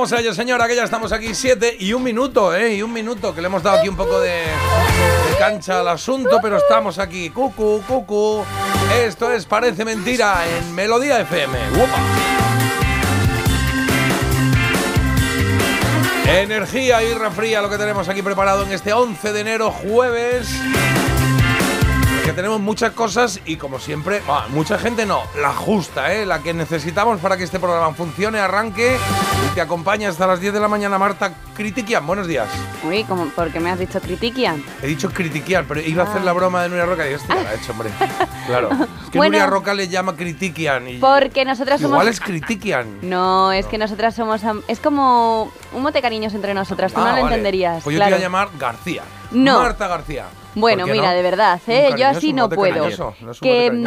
Vamos a ello, señora, que ya estamos aquí. Siete y un minuto, ¿eh? Y un minuto, que le hemos dado aquí un poco de, cancha al asunto, pero estamos aquí. Cucu, cucu. Esto es Parece Mentira en Melodía FM. Energía y refría lo que tenemos aquí preparado en este 11 de enero, jueves. Que tenemos muchas cosas y como siempre, ah, mucha gente no, la justa, ¿eh? la que necesitamos para que este programa funcione, arranque y te acompaña hasta las 10 de la mañana Marta Critiquian. Buenos días. Uy, como, ¿por qué me has dicho critiquian? He dicho critiquian, pero iba a hacer la broma de Nuria Roca y hostia, la he hecho, hombre. Claro. Es que Bueno. Nuria Roca le llama critiquian y Porque nosotras somos... igual es critiquian. No, es que nosotras somos... Es como un mote cariños entre nosotras, tú Ah, no lo vale. entenderías. Pues yo te iba a llamar García. No. Marta García. Bueno, ¿Por qué mira, no? de verdad, ¿eh? yo así no puedo. cariñoso, no que, mm,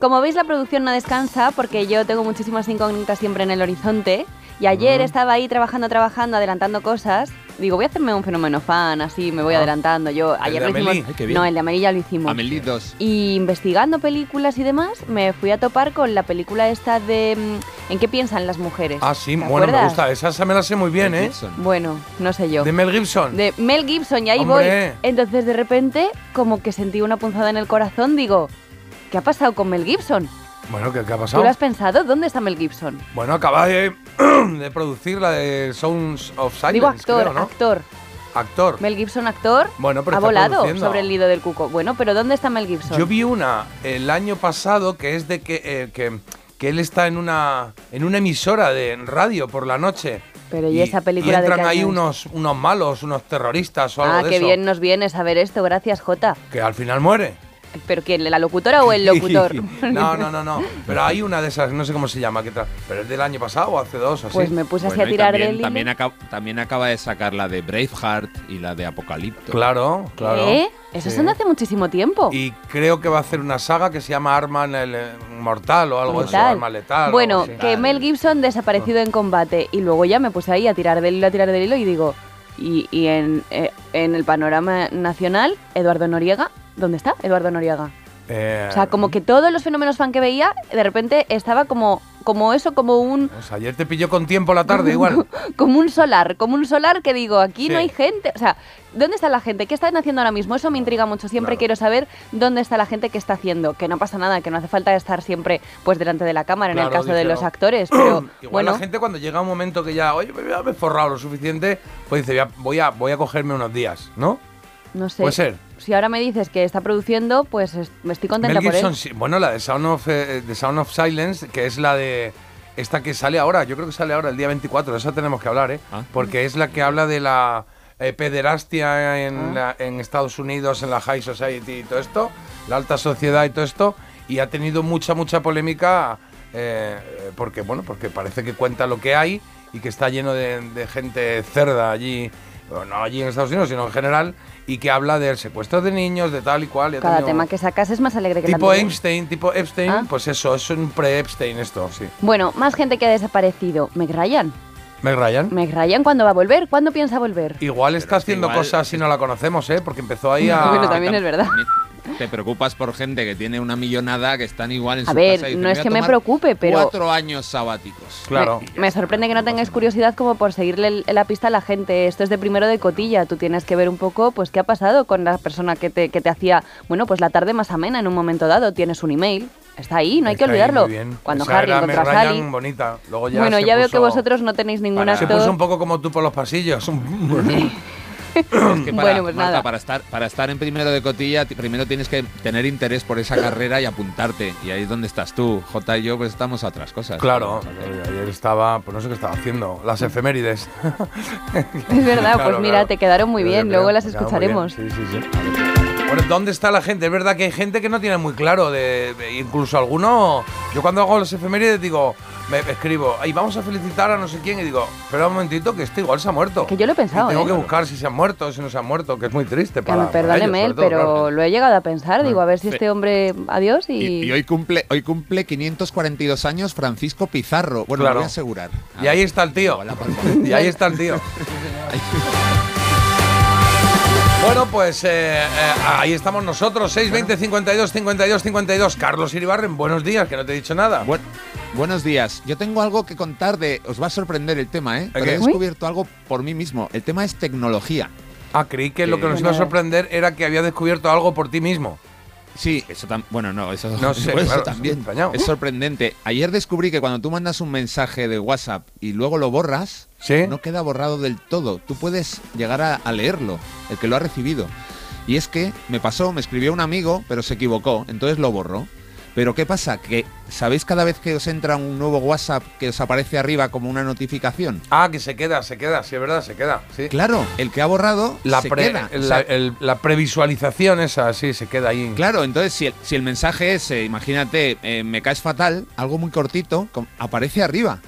como veis, la producción no descansa porque yo tengo muchísimas incógnitas siempre en el horizonte. Y ayer Mm. estaba ahí trabajando, trabajando, adelantando cosas. Digo, voy a hacerme un fenómeno fan, así me voy Ah. adelantando. Yo ¿El ayer de lo hicimos. Amélie? Ay, qué bien. no, el de Amelie ya lo hicimos. Amelie 2. Y investigando películas y demás, me fui a topar con la película esta de mm, ¿En qué piensan las mujeres? Ah, sí, ¿Te bueno, me gusta. Esa, esa me la sé muy bien, ¿eh? Bueno, no sé yo. De Mel Gibson. De Mel Gibson, y ahí Hombre. voy. Entonces de repente, como que sentí una punzada en el corazón, digo, ¿qué ha pasado con Mel Gibson? Bueno, ¿qué, qué ha ¿Tú pasado? lo has pensado? ¿Dónde está Mel Gibson? Bueno, acaba de, de producir la de Sounds of Silence, Digo actor, creo, ¿no? actor. Actor. Mel Gibson, actor, Bueno, pero ha está volado produciendo. sobre el nido del cuco. Bueno, pero ¿dónde está Mel Gibson? Yo vi una el año pasado que es de que, eh, que, que él está en una, en una emisora de radio por la noche. Pero ¿y esa película de entran qué ahí unos, unos malos, unos terroristas o algo ah, de qué eso. bien nos viene saber esto, gracias Jota. Que al final muere. ¿Pero quién, la locutora o el locutor? no, no, no, no. Pero hay una de esas, no sé cómo se llama, que pero es del año pasado o hace dos así. Pues me puse así a tirar también, del hilo. también, acaba, también acaba de sacar la de Braveheart y la de Apocalipto. Claro, claro. ¿Eh? Esos Sí. son de hace muchísimo tiempo. Y creo que va a hacer una saga que se llama Arma en el, eh, Mortal o algo de eso. Arma Letal. Bueno, que Mel Gibson desaparecido en combate y luego ya me puse ahí a tirar del hilo, a tirar del hilo y digo, y, y en, eh, en el panorama nacional, Eduardo Noriega, ¿dónde está Eduardo Noriega? Eh, O sea, como que todos los fenómenos fan que veía, de repente estaba como, como eso, como un, o sea, ayer te pilló con tiempo la tarde igual. como un solar, como un solar que digo, aquí Sí. no hay gente. O sea, ¿dónde está la gente? ¿Qué están haciendo ahora mismo? Eso me intriga mucho. Siempre Claro. quiero saber dónde está la gente que está haciendo. Que no pasa nada, que no hace falta estar siempre pues delante de la cámara en el caso de los actores. Pero Igual bueno, la gente cuando llega un momento que ya, oye, me he forrado lo suficiente, pues dice, voy a, voy a cogerme unos días, ¿no? No sé. Puede ser. Si ahora me dices que está produciendo, pues es- me estoy contenta Mel por Gibson, él. sí. bueno, la de Sound of, eh, de Sound of Silence, que es la de esta que sale ahora, yo creo que sale ahora el día 24, de eso tenemos que hablar, ¿eh? Ah. Porque es la que habla de la eh, pederastia en, Ah. la- en Estados Unidos, en la High Society y todo esto, la alta sociedad y todo esto, y ha tenido mucha, mucha polémica eh, porque, bueno, porque parece que cuenta lo que hay y que está lleno de, de gente cerda allí, no allí en Estados Unidos, sino en general, y que habla del secuestro de niños, de tal y cual. y Cada tenido- tema que sacas es más alegre que el Tipo anterior. Epstein, tipo Epstein, Ah. pues eso, es un pre-Epstein esto, sí. Bueno, más gente que ha desaparecido. Meg Ryan. Meg Ryan. Meg Ryan, ¿cuándo va a volver? ¿Cuándo piensa volver? Igual está Pero haciendo igual- cosas y no la conocemos, ¿eh? Porque empezó ahí a... Bueno, también es verdad. Te preocupas por gente que tiene una millonada que están igual en A su ver, casa y dicen, no es "Voy a que me tomar preocupe, pero- Cuatro años sabáticos. Claro. Me, me sorprende que no tengáis curiosidad como por seguirle el- la pista a la gente. Esto es de primero de cotilla. Tú tienes que ver un poco, pues, qué ha pasado con la persona que te, que te hacía, bueno, pues la tarde más amena en un momento dado. Tienes un email, Está ahí, no hay que Está ahí, olvidarlo. muy bien. Cuando Esa Harry era encontró a Meg Ryan, Sally. bonita. Luego ya Bueno, se ya veo que vosotros no tenéis ningún Para- Se puso un poco como tú por los pasillos. Es que para, Bueno, pues Marta, nada. para estar para estar en primero de cotilla, ti- primero tienes que tener interés por esa carrera y apuntarte. Y ahí es donde estás tú. J y yo pues estamos a otras cosas. Claro, que- ayer estaba, pues no sé qué estaba haciendo, las efemérides. Es verdad, Claro, pues mira, claro. te quedaron muy Yo bien, creo, luego las me quedaron muy bien. escucharemos. Sí, sí, sí. Bueno, ¿dónde está la gente? Es verdad que hay gente que no tiene muy claro, de, de- incluso alguno. Yo cuando hago las efemérides digo, me escribo, y vamos a felicitar a no sé quién, y digo, espera un momentito que este igual se ha muerto. Que yo lo he pensado, Y tengo ¿eh? que buscar si se ha muerto, si no se ha muerto, que es muy triste Que para, me perdóneme para ellos, todo, pero claro. lo he llegado a pensar. Digo, a ver si Sí. este hombre. Adiós y. Y, y hoy cumple hoy cumple 542 años Francisco Pizarro. Bueno, Claro. lo voy a asegurar. Y ahí está el tío. Y ahí está el tío. Bueno, pues eh, eh, ahí estamos nosotros, 620 52 52 52. Carlos Iribarren, buenos días, que no te he dicho nada. Buen- buenos días. Yo tengo algo que contar de. Os va a sorprender el tema, ¿eh? Pero he descubierto algo por mí mismo. El tema es tecnología. Ah, creí que lo que nos iba a sorprender era que había descubierto algo por ti mismo. Sí, eso también. Bueno, no, eso, No sé, bueno, eso claro, también. Es sorprendente. Ayer descubrí que cuando tú mandas un mensaje de WhatsApp y luego lo borras, ¿Sí? no queda borrado del todo. Tú puedes llegar a, a leerlo, el que lo ha recibido. Y es que me pasó, me escribió un amigo, pero se equivocó, entonces lo borró. Pero ¿qué pasa? Que ¿sabéis cada vez que os entra un nuevo WhatsApp que os aparece arriba como una notificación? Ah, que se queda, se queda, sí, es verdad, se queda. Sí. Claro, el que ha borrado La, se pre- queda. O la, sea, el- la previsualización esa, sí, se queda ahí. Claro, entonces si el, si el mensaje es, eh, imagínate, eh, me caes fatal, algo muy cortito, aparece arriba.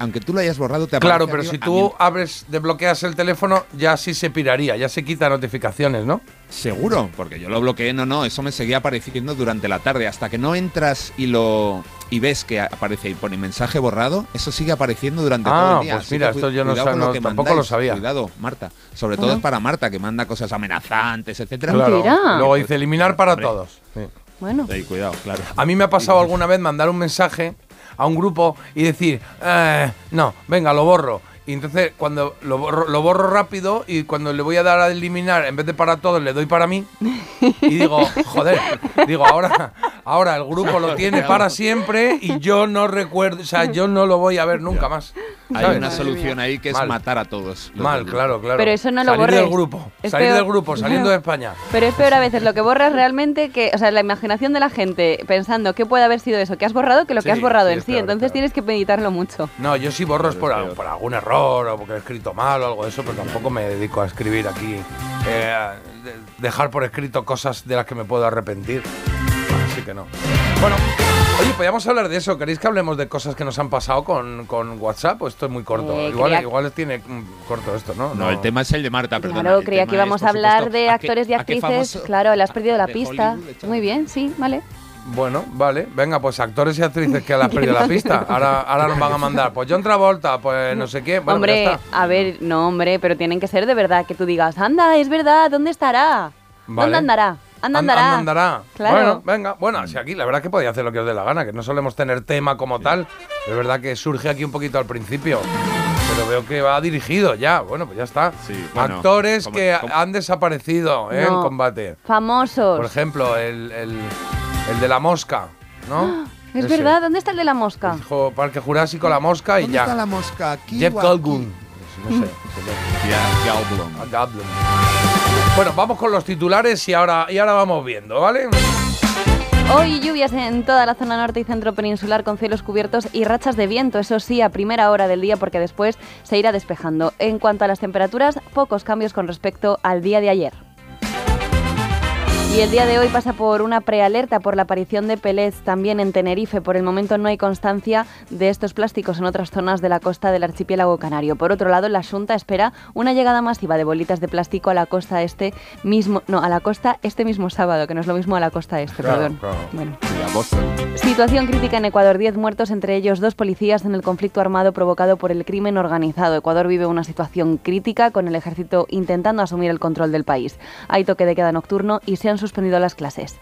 Aunque tú lo hayas borrado, te aparece Claro, pero arriba. si tú mí- abres, desbloqueas el teléfono, ya sí se piraría, ya se quita notificaciones, ¿no? Seguro, porque yo lo bloqueé, no, no, eso me seguía apareciendo durante la tarde. Hasta que no entras y lo y ves que aparece y pone mensaje borrado, eso sigue apareciendo durante Ah, todo el día. pues Así mira, que esto yo no sab- lo que tampoco mandáis, lo sabía. Cuidado, Marta. Sobre todo es para Marta, que manda cosas amenazantes, etcétera. Claro. Luego dice eliminar para todos. Sí. Bueno, cuidado, claro. A mí me ha pasado alguna vez mandar un mensaje a un grupo y decir, eh, no, venga, lo borro. Y entonces cuando lo borro, lo borro rápido y cuando le voy a dar a eliminar, en vez de para todos, le doy para mí. Y digo, joder, digo, ahora, ahora el grupo lo tiene para siempre y yo no recuerdo, o sea, yo no lo voy a ver nunca más. Hay una solución ahí que es Mal. matar a todos. Mal, del grupo. claro, claro. Pero eso no lo salir del borres. grupo, Es salir peor. del grupo, saliendo de España. pero es peor a veces lo que borras realmente que, o sea, la imaginación de la gente pensando qué puede haber sido eso que has borrado que lo que Sí, has borrado sí, en es sí. peor, Entonces tienes que meditarlo mucho. No, yo sí borro es por, por algún error o porque he escrito mal o algo de eso, pero tampoco me dedico a escribir aquí. eh, de- dejar por escrito cosas de las que me puedo arrepentir. Así que no. Bueno, oye, podríamos hablar de eso. ¿Queréis que hablemos de cosas que nos han pasado con, con WhatsApp? ¿O esto es muy corto? Eh, igual, creía- igual tiene mm, corto esto, ¿no? No, el tema es el de Marta, perdón. claro, creía que íbamos a hablar de actores y actrices. Claro, le has perdido la pista. Muy bien, sí, vale. Bueno, vale. Venga, pues actores y actrices que le has perdido la pista. Ahora, ahora nos van a mandar. Pues John Travolta, pues no sé qué. Bueno, hombre, ya está. a ver, no, hombre, pero tienen que ser de verdad que tú digas, anda, es verdad, ¿dónde estará? Vale. ¿Dónde andará? Anda, Anda- andará. anda, andará. Claro. Bueno, venga. Bueno, si aquí la verdad que podía hacer lo que os dé la gana, que no solemos tener tema como tal. Es verdad que surge aquí un poquito al principio. Pero veo que va dirigido ya. Bueno, pues ya está. Sí, bueno, Actores que han desaparecido ¿eh? en combate. Famosos. Por ejemplo, el, el- el de la mosca, ¿no? es Ese. verdad, ¿dónde está el de la mosca? Dijo Parque Jurásico, la mosca y ¿Dónde ya. está la mosca? ¿Aquí Jeff o aquí? Goldblum. No sé. Ya, Goldblum. A Goldblum. Bueno, vamos con los titulares y ahora, y ahora vamos viendo, ¿vale? Hoy lluvias en toda la zona norte y centro peninsular con cielos cubiertos y rachas de viento, eso sí, a primera hora del día porque después se irá despejando. En cuanto a las temperaturas, pocos cambios con respecto al día de ayer. Y el día de hoy pasa por una prealerta por la aparición de pelets también en Tenerife. Por el momento no hay constancia de estos plásticos en otras zonas de la costa del archipiélago canario. Por otro lado, la Junta espera una llegada masiva de bolitas de plástico a la costa este mismo, no, a la costa este mismo sábado, que no es lo mismo a la costa este, Claro, perdón. claro. Bueno. Situación crítica en Ecuador. Diez muertos, entre ellos dos policías en el conflicto armado provocado por el crimen organizado. Ecuador vive una situación crítica con el ejército intentando asumir el control del país. Hay toque de queda nocturno y se han suspendido las clases.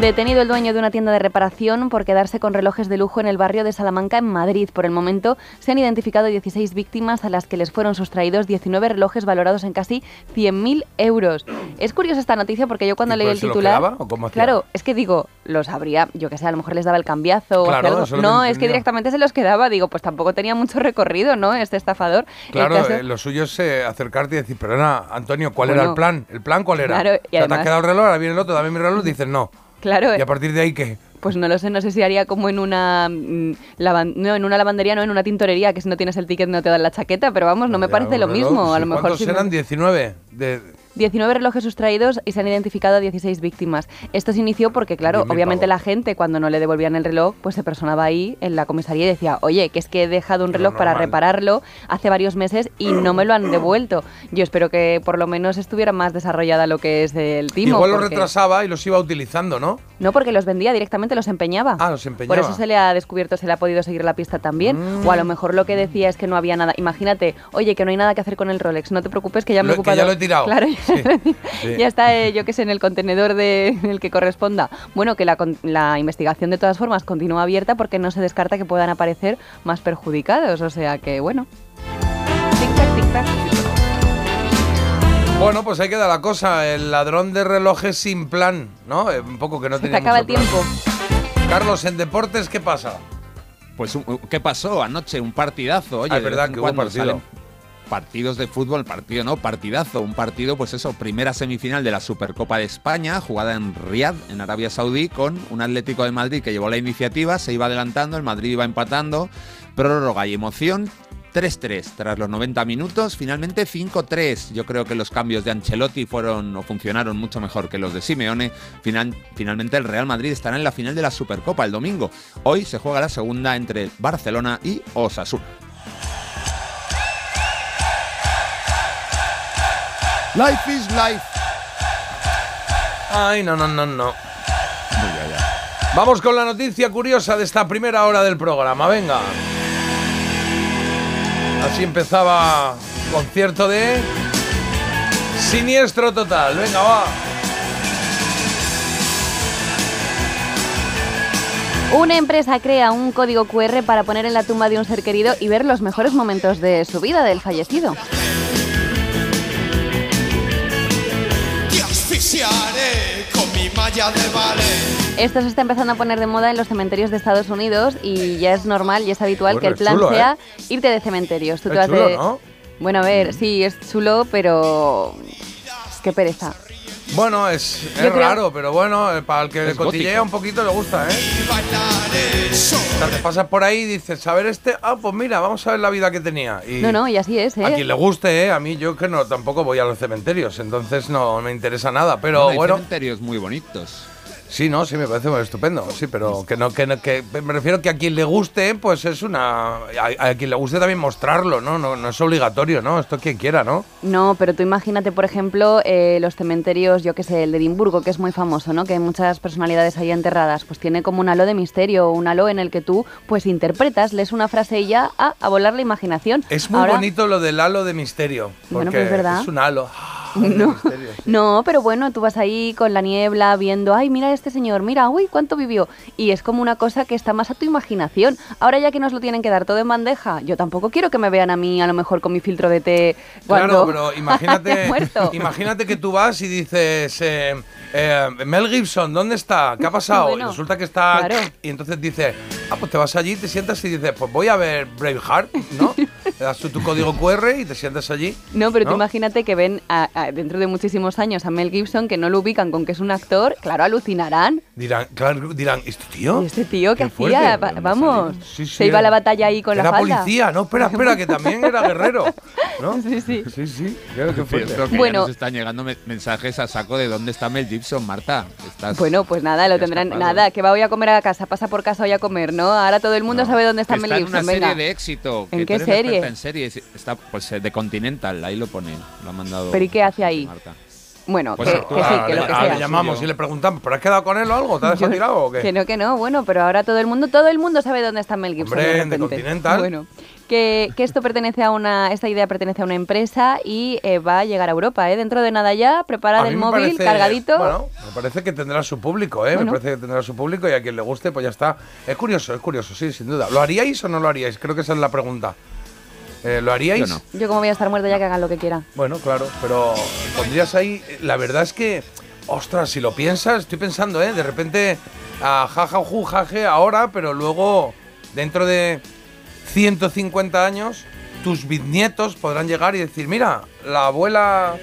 Detenido el dueño de una tienda de reparación por quedarse con relojes de lujo en el barrio de Salamanca, en Madrid. Por el momento se han identificado 16 víctimas a las que les fueron sustraídos 19 relojes valorados en casi 100.000 euros. Es curiosa esta noticia porque yo cuando ¿Y leí el titular... quedaba o cómo claro, es que digo, los habría, yo que sé, a lo mejor les daba el cambiazo o Claro, algo. es que No, es que directamente se los quedaba. Digo, pues tampoco tenía mucho recorrido, ¿no? Este estafador. Claro, caso- eh, lo suyo es eh, acercarte y decir, perdona, Antonio, ¿cuál era el plan? ¿El plan cuál era? claro, O sea, te has quedado el reloj, ahora viene el otro, dame mi reloj, dices no. Claro, Y a partir de ahí, ¿qué? Pues no lo sé, no sé si haría como en una mm, lavan- no, en una lavandería, no en una tintorería, que si no tienes el ticket no te dan la chaqueta, pero vamos, no me Ya, parece lo mismo. A sí, lo mejor ¿Cuántos sí me- eran? 19. De, 19 relojes sustraídos y se han identificado a 16 víctimas. Esto se inició porque, claro, 10.000 obviamente la gente cuando no le devolvían el reloj, pues se personaba ahí en la comisaría y decía, oye, que es que he dejado un Lo reloj para repararlo hace varios meses y no me lo han devuelto. Yo espero que por lo menos estuviera más desarrollada lo que es el timo. Igual porque- retrasaba y los iba utilizando, ¿no? No, porque los vendía directamente, los empeñaba. Ah, los Por empeñaba. eso se le ha descubierto, se le ha podido seguir la pista también. Mm. O a lo mejor lo que decía es que no había nada. Imagínate, oye, que no hay nada que hacer con el Rolex, no te preocupes que ya me Lo- he que ocupado. ya lo he tirado. Claro, Sí, sí. ya está, eh, yo que sé, en el contenedor de, en el que corresponda. Bueno, que la, con- la investigación de todas formas continúa abierta porque no se descarta que puedan aparecer más perjudicados. O sea que, bueno. Tic-tac, tic-tac. Bueno, pues ahí queda la cosa. El ladrón de relojes sin plan, ¿no? Eh, Un poco que no Se te acaba el plan. tiempo. Carlos, en deportes, ¿qué pasa? Pues, ¿qué pasó anoche? Un partidazo. Oye, Ah, es verdad que hubo partido. salen Partidos de fútbol, partido no, partidazo. Un partido, pues eso, primera semifinal de la Supercopa de España, jugada en Riad, en Arabia Saudí, con un Atlético de Madrid que llevó la iniciativa, se iba adelantando, el Madrid iba empatando, prórroga y emoción. 3-3 tras los 90 minutos, finalmente 5-3. Yo creo que los cambios de Ancelotti fueron o funcionaron mucho mejor que los de Simeone. Final- finalmente el Real Madrid estará en la final de la Supercopa el domingo. Hoy se juega la segunda entre Barcelona y Osasuna. Life is life. Ay, no, no, no, no. Vamos con la noticia curiosa de esta primera hora del programa. Venga. Así empezaba concierto de Siniestro Total. Venga, va. Una empresa crea un código QR para poner en la tumba de un ser querido y ver los mejores momentos de su vida del fallecido. Asfixiaré con mi malla de ballet. Esto se está empezando a poner de moda en los cementerios de Estados Unidos y ya es normal y es habitual Bueno, que el plan chulo, ¿eh? sea irte de cementerios. Tú te vas chulo, de- ¿no? Bueno, a ver, sí, es chulo, pero... Qué pereza. Bueno, es, es creo- raro, pero bueno, eh, para el que cotillea gótico. un poquito le gusta, ¿eh? O sea, te pasas por ahí y dices, a ver este, ah, pues mira, vamos a ver la vida que tenía. Y No, no, y así es, ¿eh? A quien le guste, ¿eh? A mí yo que no, tampoco voy a los cementerios, entonces no me interesa nada. Pero hay bueno, cementerios muy bonitos. Sí, no, sí, me parece muy estupendo. Sí, pero que no, que, no- que me refiero que a quien le guste, pues es una. A, a quien le guste también mostrarlo, ¿no? No, no es obligatorio, ¿no? Esto quien quiera, ¿no? No, pero tú imagínate, por ejemplo, eh, los cementerios, yo que sé, el de Edimburgo, que es muy famoso, ¿no? Que hay muchas personalidades ahí enterradas, pues tiene como un halo de misterio, un halo en el que tú, pues interpretas, lees una frase y ya, ah, a volar la imaginación. Es muy Ahora- bonito lo del halo de misterio. Porque Bueno, pues es verdad. Es un halo. No, no, pero bueno, tú vas ahí con la niebla viendo, ay, mira este señor, mira, uy, cuánto vivió. Y es como una cosa que está más a tu imaginación. Ahora ya que nos lo tienen que dar todo en bandeja, yo tampoco quiero que me vean a mí, a lo mejor con mi filtro de té Claro, cuando pero haya imagínate, muerto. imagínate que tú vas y dices, eh, eh, Mel Gibson, ¿dónde está? ¿Qué ha pasado? Bueno, y resulta que está... claro. Y entonces dices, ah, pues te vas allí, te sientas y dices, pues voy a ver Braveheart, ¿no? Le das tu código QR y te sientas allí. No, pero tú imagínate que ven a- a- dentro de muchísimos años a Mel Gibson que no lo ubican con que es un actor, claro, alucinarán. Dirán, claro, dirán, ¿este tío? ¿Y este tío qué, fuerte". hacía? Va- Vamos, Sí, sí, se iba a era- la batalla ahí con la Era falda. policía, no, espera, espera, que también era guerrero. ¿no? Sí, sí. Sí, sí, claro, qué fuerte. Cierto que Bueno. nos están llegando me- mensajes a saco de dónde está Mel Gibson, Marta. Estás- Bueno, pues nada, lo tendrán. escapado. Nada, que va voy a comer a casa, pasa por casa voy a comer, ¿no? Ahora todo el mundo No, sabe dónde está Mel está en Gibson, una venga. serie de éxito. ¿En qué serie? Experta En series. Está pues eh, de Continental, ahí lo pone. Lo ha mandado. ¿Pero y qué hace ahí? Marta. Bueno, Pues que, que sí, que le- lo que ah, sea. le llamamos y le preguntamos, ¿pero has quedado con él o algo? ¿Te has dejado tirado o qué? Que no, que no, bueno, pero ahora todo el mundo, todo el mundo sabe dónde está Mel Gibson. Hombre, de. Continental. Bueno, que, que esto pertenece a una, esta idea pertenece a una empresa y eh, va a llegar a Europa, ¿eh? Dentro de nada ya, preparad el móvil, parece- cargadito. Bueno, me parece que tendrá su público, ¿eh? Bueno. Me parece que tendrá su público y a quien le guste, pues ya está. Es curioso, es curioso, sí, sin duda. ¿Lo haríais o no lo haríais? Creo que esa es la pregunta. Eh, ¿Lo haríais? Yo no. Yo como voy a estar muerta ya que hagan lo que quieran. Bueno, claro, pero pondrías ahí. La verdad es que, ostras, si lo piensas, estoy pensando, ¿eh? De repente, a jaja, ju, jaje, ahora, pero luego, dentro de 150 años, tus bisnietos podrán llegar y decir: Mira, la abuela.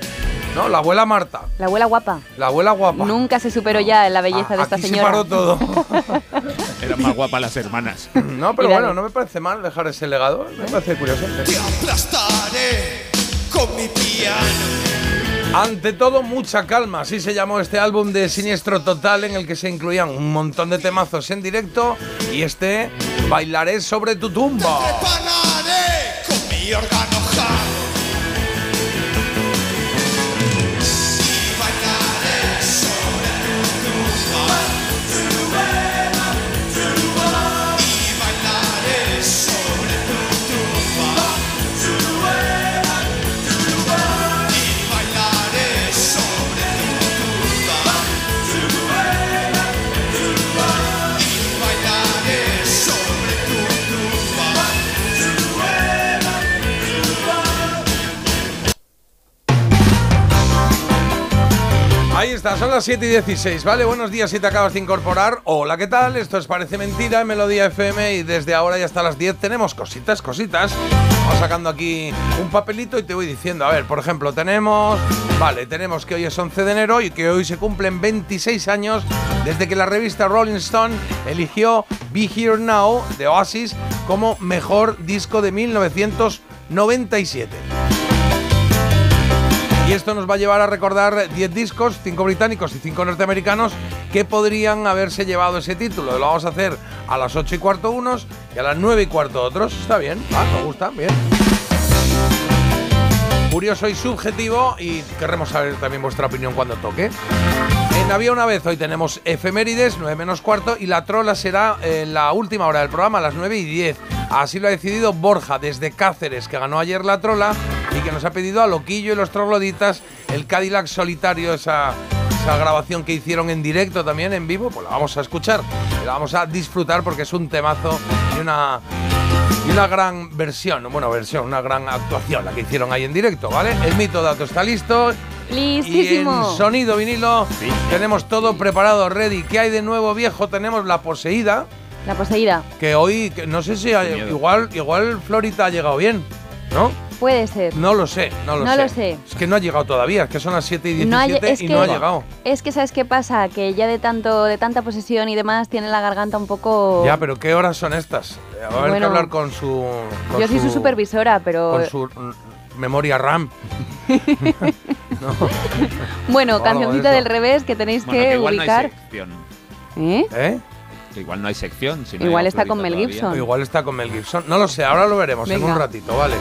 No, la abuela Marta, La abuela guapa. la abuela guapa. Nunca se superó ya la belleza Ah, de esta aquí señora. se paró todo. Eran más guapas las hermanas. no, pero bueno, no me parece mal dejar ese legado. Me parece curioso. Te aplastaré con mi piano. Ante todo, mucha calma. Así se llamó este álbum de Siniestro Total en el que se incluían un montón de temazos en directo y este Bailaré sobre tu tumba. Prepararé con mi órgano Ahí está, son las 7 y 16, ¿vale? Buenos días si te acabas de incorporar. Hola, ¿qué tal? Esto es Parece Mentira en Melodía FM y desde ahora y hasta las 10 tenemos cositas, cositas. Vamos sacando aquí un papelito y te voy diciendo, a ver, por ejemplo, tenemos, vale, tenemos que hoy es 11 de enero y que hoy se cumplen 26 años desde que la revista Rolling Stone eligió Be Here Now de Oasis como mejor disco de 1997. Y esto nos va a llevar a recordar 10 discos, 5 británicos y 5 norteamericanos que podrían haberse llevado ese título. Lo vamos a hacer a las 8 y cuarto unos y a las 9 y cuarto otros. Está bien, va, me gusta, bien. Curioso y subjetivo y querremos saber también vuestra opinión cuando toque. En Había una vez, hoy tenemos efemérides, 9 menos cuarto, y la trola será en la última hora del programa, a las 9 y 10. Así lo ha decidido Borja desde Cáceres, que ganó ayer la trola y que nos ha pedido a Loquillo y los trogloditas el Cadillac solitario, esa, esa grabación que hicieron en directo también, en vivo, pues la vamos a escuchar, y la vamos a disfrutar porque es un temazo y una, y una gran versión, bueno, versión, una gran actuación la que hicieron ahí en directo, ¿vale? El mito dato está listo. Y Listísimo. en sonido vinilo tenemos todo preparado, ready. ¿Qué hay de nuevo viejo? Tenemos la poseída, La poseída. que hoy, que no sé si hay- igual, igual Florita ha llegado bien, ¿no? Puede ser. No lo sé, no lo No sé. lo sé. Es que no ha llegado todavía, es que son las 7 y 17 No hay- es y que, no ha llegado. Es que sabes qué pasa, que ya de tanto, de tanta posesión y demás tiene la garganta un poco. Ya, pero ¿qué horas son estas? Va a haber que Bueno, hablar con su. con Yo soy su supervisora, pero Con su memoria RAM. no. bueno, cancioncita de del revés que tenéis Bueno, que que igual no ubicar. hay sección. ¿Eh? ¿Eh? Que igual no hay sección. si no Igual llega está con Mel todavía. Gibson. Igual está con Mel Gibson. No lo sé, ahora lo veremos en Venga. un ratito, vale.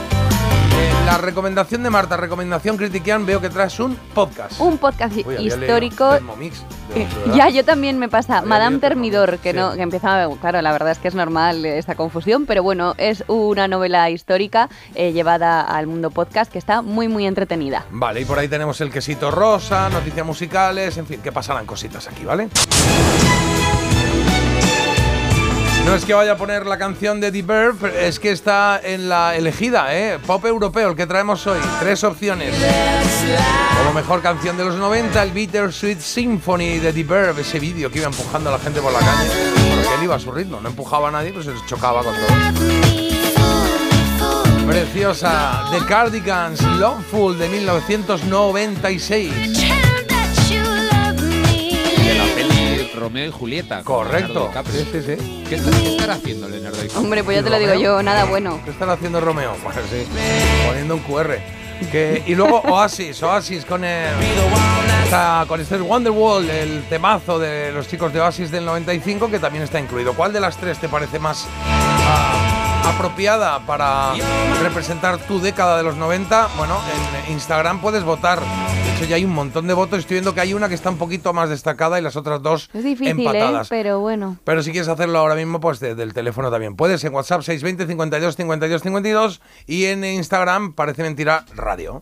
La recomendación de Marta, recomendación critiquian, veo que traes un podcast. Un podcast Uy, histórico. Eh, verdad. ya, yo también me pasa. Había Madame Termidor, que, no, sí. que empieza, claro, la verdad es que es normal esta confusión, pero bueno, es una novela histórica eh, llevada al mundo podcast que está muy, muy entretenida. Vale, y por ahí tenemos el quesito rosa, noticias musicales, en fin, que pasarán cositas aquí, ¿vale? No es que vaya a poner la canción de The Verb, es que está en la elegida, ¿eh? Pop europeo, el que traemos hoy. Tres opciones. Como mejor canción de los 90, el Bitter Sweet Symphony de The Verb, ese vídeo que iba empujando a la gente por la calle. Porque él iba a su ritmo, no empujaba a nadie, pues se chocaba con todo. Preciosa, The Cardigans, Loveful de 1996. Romeo y Julieta. Correcto. Sí, sí, sí. ¿Qué, está- qué estará haciendo Leonardo DiCaprio? Hombre, pues ya ¿Y te lo digo yo, nada bueno. ¿Qué están haciendo Romeo? Pues sí, poniendo un QR. Que, y luego Oasis, Oasis con el, está- con este Wonderwall, el temazo de los chicos de Oasis del 95 que también está incluido. ¿Cuál de las tres te parece más ah, apropiada para representar tu década de los 90, bueno, en Instagram puedes votar. De hecho, ya hay un montón de votos. Estoy viendo que hay una que está un poquito más destacada y las otras dos Es difícil, ¿eh? empatadas. Pero bueno. Pero si quieres hacerlo ahora mismo, pues desde el teléfono también. Puedes en WhatsApp 620 52 52 52 y en Instagram parece mentira radio.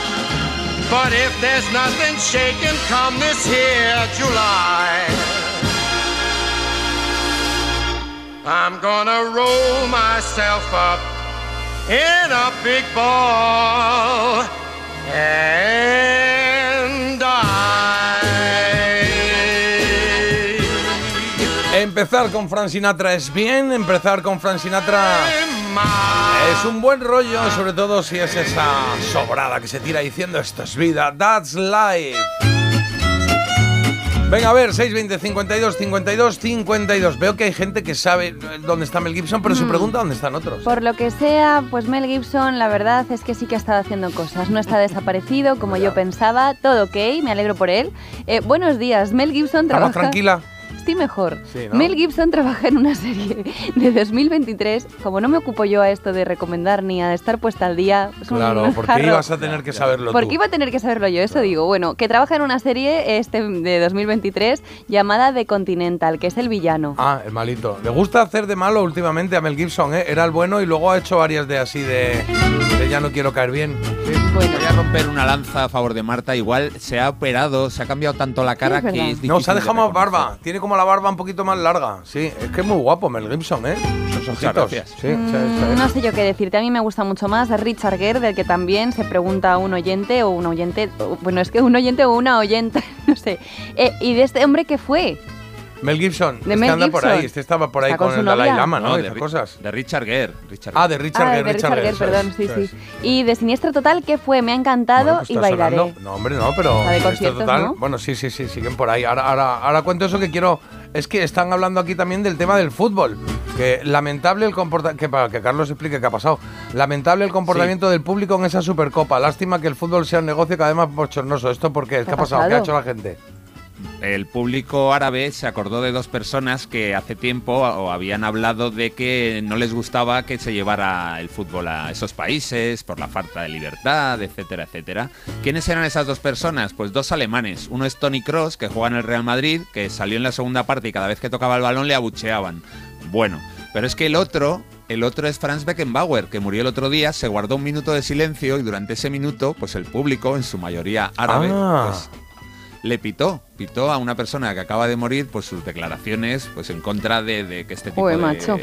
But if there's nothing shaking come this here July, I'm gonna roll myself up in a big ball and die. Empezar con Frank Sinatra es bien, empezar con Frank Sinatra es un buen rollo, sobre todo si es esa sobrada que se tira diciendo esto es vida, that's life. Venga, a ver, 620 52 52 52. Veo que hay gente que sabe dónde está Mel Gibson, pero se pregunta dónde están otros. Por lo que sea, pues Mel Gibson, la verdad es que sí que ha estado haciendo cosas. No está desaparecido como yo pensaba. Todo ok, me alegro por él. Eh, buenos días, Mel Gibson ¿Estás trabaja. tranquila? Estoy mejor. Sí, ¿no? Mel Gibson trabaja en una serie de 2023. Como no me ocupo yo a esto de recomendar ni a estar puesta al día, es un Claro, porque jarro. ibas a tener que saberlo Porque tú. iba a tener que saberlo yo, eso digo. Bueno, que trabaja en una serie este de 2023 llamada The Continental, que es el villano. Ah, el malito. Le gusta hacer de malo últimamente a Mel Gibson, ¿eh? Era el bueno y luego ha hecho varias de así de, de ya no quiero caer bien. Sí. Bueno, Voy a romper una lanza a favor de Marta. Igual se ha operado, se ha cambiado tanto la cara Sí, es que es difícil No, se ha dejado de más barba. Tiene como la barba un poquito más larga. Sí, es que es muy guapo Mel Gibson, ¿eh? Ojitos. gracias. Sí, sí, sí. Mm, no sé yo qué decirte. A mí me gusta mucho más Richard Gere, del que también se pregunta un oyente o un oyente. Bueno, es que un oyente o una oyente, no sé. Eh, ¿Y de este hombre qué fue? Mel Gibson. De este Mel anda por ahí. Este estaba por ahí con, con su el Dalai novia. Lama, ¿no? No, Y de, cosas. de Richard Gere. Richard Ah, Gere. de Richard ah, Gere. de Richard Gere, eso perdón, sí, sí. Y de Siniestro Total, ¿qué fue? Me ha encantado Bueno, pues y bailaré. hablando- No, hombre, no, pero. La de conciertos, total. ¿no? Bueno, sí, sí, sí, siguen por ahí. Ahora, ahora, ahora cuento eso que quiero. Es que están hablando aquí también del tema del fútbol. Que lamentable el comportamiento. Que para que Carlos explique qué ha pasado. Lamentable el comportamiento del público en esa Supercopa. Lástima que el fútbol sea un negocio cada vez más bochornoso. ¿Esto por qué? ¿Qué, ha ha pasado? ¿Qué ha hecho la gente? El público árabe se acordó de dos personas que hace tiempo habían hablado de que no les gustaba que se llevara el fútbol a esos países por la falta de libertad, etcétera, etcétera. ¿Quiénes eran esas dos personas? Pues dos alemanes. Uno es Tony Cross, que juega en el Real Madrid, que salió en la segunda parte y cada vez que tocaba el balón le abucheaban. Bueno, pero es que el otro el otro es Franz Beckenbauer, que murió el otro día, se guardó un minuto de silencio y durante ese minuto, pues el público, en su mayoría árabe, Ah. pues le pitó, pitó a una persona que acaba de morir por sus declaraciones pues en contra de, de que este tipo Joder, de, macho.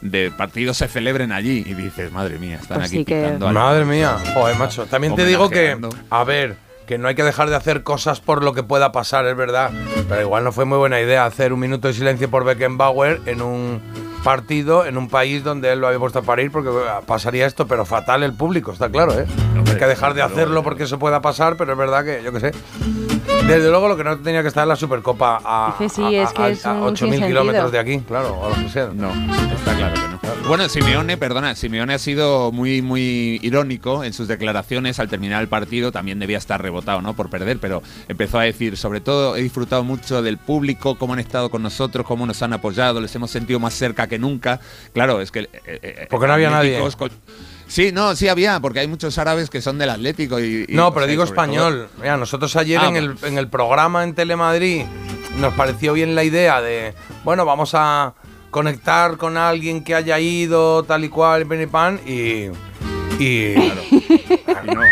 de partidos se celebren allí. Y dices, madre mía, están Pues aquí sí pitando Madre mía, joder, macho. También te digo que, a ver, que no hay que dejar de hacer cosas por lo que pueda pasar, es verdad. Pero igual no fue muy buena idea hacer un minuto de silencio por Beckenbauer en un partido, en un país donde él lo había puesto a parir, porque pasaría esto, pero fatal el público, está claro, ¿eh? Hombre, hay que dejar de hacerlo porque eso pueda pasar, pero es verdad que, yo qué sé. Desde luego lo que no tenía que estar en la Supercopa a, sí, a- a- es que a- es a un 8.000 sinsentido. kilómetros de aquí, claro, o lo que sea. No, está claro que no. Bueno, Simeone, perdona, Simeone ha sido muy, muy irónico en sus declaraciones al terminar el partido. También debía estar rebotado, ¿no? Por perder, pero empezó a decir, sobre todo, he disfrutado mucho del público, cómo han estado con nosotros, cómo nos han apoyado, les hemos sentido más cerca que nunca. Claro, es que. eh, eh, Porque no había nadie. Con- Sí, no, sí había, porque hay muchos árabes que son del Atlético y. y, No, o pero sea, digo sobre todo- español. Mira, nosotros ayer Ah, en, el, en el programa en Telemadrid nos pareció bien la idea de, bueno, vamos a conectar con alguien que haya ido tal y cual, y pan, y... y Y no.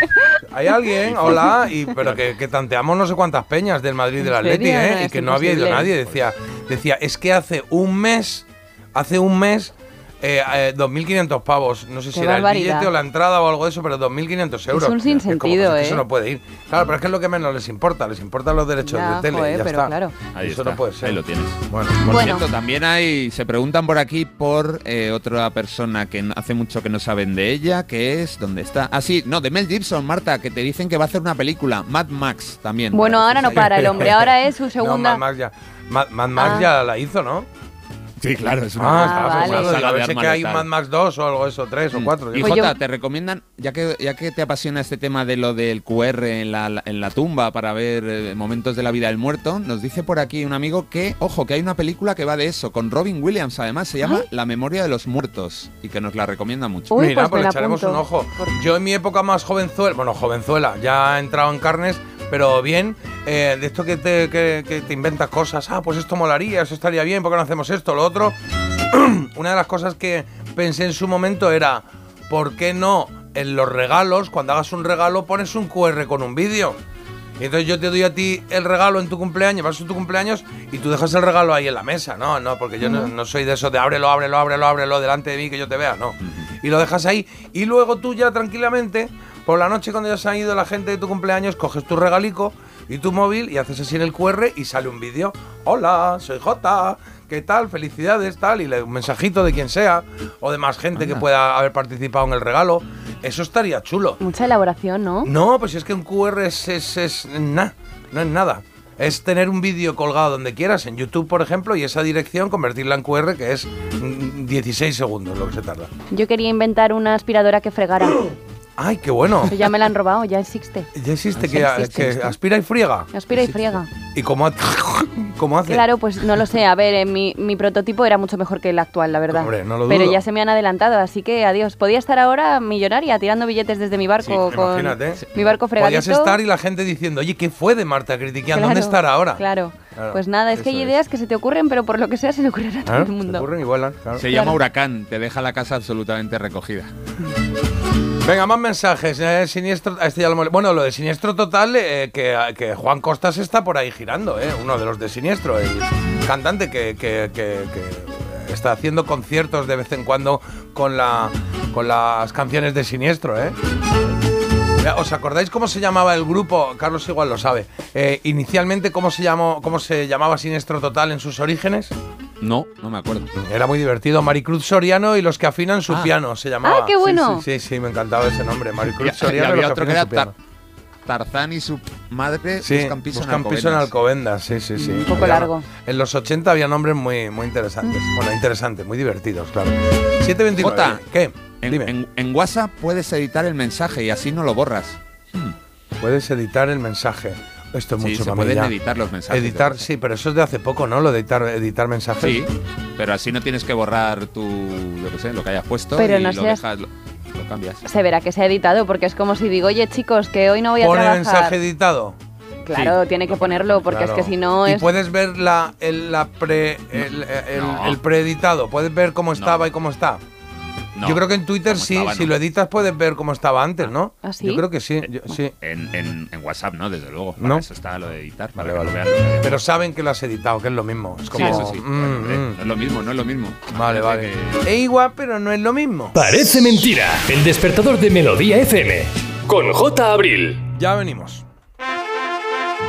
hay alguien, hola, y, pero que, que tanteamos no sé cuántas peñas del Madrid del ¿En Atleti, serio? ¿eh? Y que no había ido nadie. Decía, decía, es que hace un mes, hace un mes, eh, eh, 2.500 pavos. No sé Qué si era el billete o la entrada o algo de eso, pero 2.500 euros. un Es como, sinsentido, es ¿eh? Eso no puede ir. Claro, pero es que es lo que menos les importa. Les importan los derechos Ya, de tele. joder, ya pero está. claro. Ahí eso está, no puede ser. Ahí lo tienes. Bueno, Por Bueno. cierto, también hay, se preguntan por aquí por eh, otra persona que hace mucho que no saben de ella, que es, ¿dónde está? Ah, sí, no, de Mel Gibson, Marta, que te dicen que va a hacer una película, Mad Max también. Bueno, ahora no para el hombre, ahora es su No, segunda. Mad Max ya, Mad, Mad Max Ah. ya la hizo, ¿no? Sí, claro, es Ah, Ah, estaba vale. pensando, Saga digo, a de ver si arma que hay un. Mad Max 2 o algo eso, 3 o 4. Y Pues Jota, yo- te recomiendan, ya que, ya que te apasiona este tema de lo del QR en la, en la tumba para ver eh, momentos de la vida del muerto, nos dice por aquí un amigo que, ojo, que hay una película que va de eso, con Robin Williams además, se llama Ay. La memoria de los muertos, y que nos la recomienda mucho. Uy, Mira, pues pues, le echaremos apunto. un ojo. Yo en mi época más jovenzuela, bueno, jovenzuela, ya he entrado en carnes, pero bien, eh, de esto que te, que- que te inventas cosas, ah, pues esto molaría, eso estaría bien, ¿por qué no hacemos esto, lo otro? Una de las cosas que pensé en su momento era, ¿por qué no en los regalos, cuando hagas un regalo, pones un QR con un vídeo? Y entonces yo te doy a ti el regalo en tu cumpleaños, vas a tu cumpleaños y tú dejas el regalo ahí en la mesa. No, no, porque yo no, no soy de eso de ábrelo, ábrelo, ábrelo, ábrelo delante de mí que yo te vea, no. Y lo dejas ahí y luego tú ya tranquilamente, por la noche cuando ya se ha ido la gente de tu cumpleaños, coges tu regalico y tu móvil y haces así en el QR y sale un vídeo. Hola, soy Jota, ¿qué tal? Felicidades, tal. Y le- un mensajito de quien sea o de más gente que pueda haber participado en el regalo. Eso estaría chulo. Mucha elaboración, ¿no? No, pues es que un QR es, es, es nada, no es nada. Es tener un vídeo colgado donde quieras, en YouTube, por ejemplo, y esa dirección convertirla en QR, que es mm, 16 segundos lo que se tarda. Yo quería inventar una aspiradora que fregara. ¡Ay, qué bueno! Pero ya me la han robado, ya existe. Ya existe que, Sí, existe, que existe. aspira y friega. Aspira y friega. ¿Y cómo, ha- cómo hace? Claro, pues no lo sé. A ver, eh, mi, mi prototipo era mucho mejor que el actual, la verdad. Hombre, no lo Pero dudo. ya se me han adelantado, así que adiós. Podía estar ahora millonaria tirando billetes desde mi barco Sí, con imagínate. mi barco fregadito. Podías estar y la gente diciendo, oye, ¿qué fue de Marta Critiquian? ¿Dónde estará ahora? Claro. Claro, Pues nada, es que hay es. ideas que se te ocurren, pero por lo que sea se le ocurren a todo el se mundo. ocurren y vuelan, claro. Se Claro. llama Huracán, te deja la casa absolutamente recogida. Venga, más mensajes. eh, siniestro, este bueno, lo de Siniestro Total, eh, que, Juan Costas está por ahí girando, eh, uno de los de Siniestro, el cantante que, que- que- está haciendo conciertos de vez en cuando con, con las canciones de Siniestro. Eh. ¿Os acordáis cómo se llamaba el grupo? Carlos igual lo sabe. Eh, inicialmente, ¿cómo se, llamó, ¿cómo se llamaba Siniestro Total en sus orígenes? No, no me acuerdo. Era muy divertido. Maricruz Soriano y los que afinan su Ah. piano se llamaba. Ah, qué bueno. Sí, sí, sí, sí, me encantaba ese nombre. Maricruz Y- y Soriano y había los otro que afinan era su piano. Tar- Tarzán y su madre Sí, buscan piso buscan en piso en Alcobendas. Alcobendas, sí, sí, sí. Un poco Había- largo. En los 80 había nombres muy, muy interesantes. Bueno, interesantes, muy divertidos, claro. 729. Jota, ¿Qué? En, Dime. en- en WhatsApp puedes editar el mensaje y así no lo borras. Puedes editar el mensaje. Esto es Sí, mucho se pueden ya. editar los mensajes. Editar, sí, pero eso es de hace poco, ¿no? Lo de editar, editar mensajes. Sí, pero así no tienes que borrar tu, yo qué sé, lo que hayas puesto Pero y no lo seas- dejas, lo, lo cambias. Se verá que se ha editado porque es como si digo, oye chicos, que hoy no voy a Pone trabajar. mensaje editado. Claro, tiene que ponerlo porque Claro. es que si no y es... puedes ver la, el, la pre, el, el- No. el preeditado. Puedes ver cómo estaba y cómo está. No, Yo creo que en Twitter sí, estaba, si no. lo editas puedes ver cómo estaba antes, ¿no? ¿Ah, sí? Yo creo que sí, yo- sí. En, en- en WhatsApp no, desde luego. Para ¿No? eso está lo de editar, para Vale, vale. lo vean. Pero saben que lo has editado, que es lo mismo. Es Sí, eso sí. mm, mm. No es lo mismo, no es lo mismo. Vale, vale. Que- Es igual, pero no es lo mismo. Parece mentira. El despertador de Melodía FM. Con J. Abril. Ya venimos.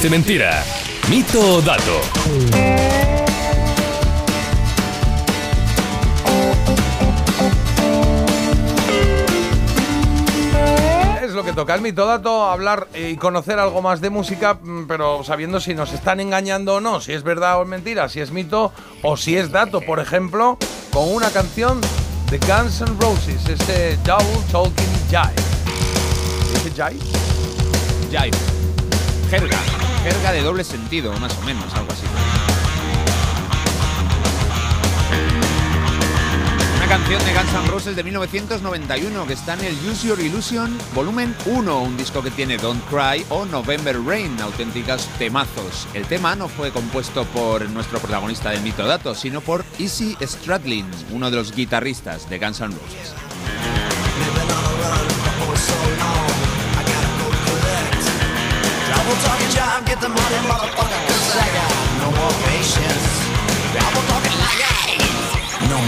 Parece mentira. Mito o dato. Es lo que toca el mitodato, hablar y conocer algo más de música, mm, pero sabiendo si nos están engañando o no, si es verdad o es mentira, si es mito o si es dato. Por ejemplo, con una canción de Guns N' Roses, ese Double Talking Jive. ¿Dice jive? Jive. Jerga. Jerga de doble sentido, más o menos, algo así. Una canción de Guns N' Roses de 1991 que está en el Use Your Illusion volumen 1, un disco que tiene Don't Cry o November Rain, auténticas temazos. El tema no fue compuesto por nuestro protagonista del mito dato, sino por Easy Stradlin, uno de los guitarristas de Guns N' Roses. No.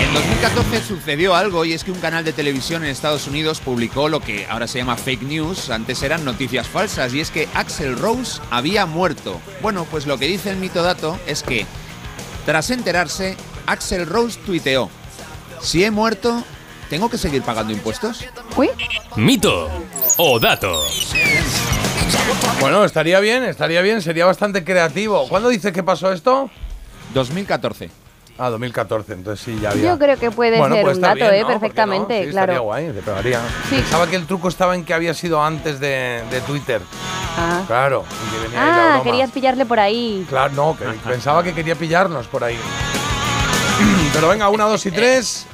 En 2014 sucedió algo y es que un canal de televisión en Estados Unidos publicó lo que ahora se llama fake news, antes eran noticias falsas, y es que Axel Rose había muerto. Bueno, pues lo que dice el mito dato es que, tras enterarse, Axel Rose tuiteó, si he muerto, ¿tengo que seguir pagando impuestos? Uy. Mito o dato. Bueno, estaría bien, estaría bien, sería bastante creativo. ¿Cuándo dices que pasó esto? 2014. Ah, 2014, entonces sí, ya había. Yo creo que puede Bueno, ser puede un dato, bien, ¿eh? ¿no? ¿Por qué no? Perfectamente, Sí, claro. Estaría guay, te pegaría. Sí. Pensaba que el truco estaba en que había sido antes de, de Twitter. Ah, Claro, y que venía ahí la Ah, broma. querías pillarle por ahí. Claro, no, que pensaba que quería pillarnos por ahí. Pero venga, una, dos y tres.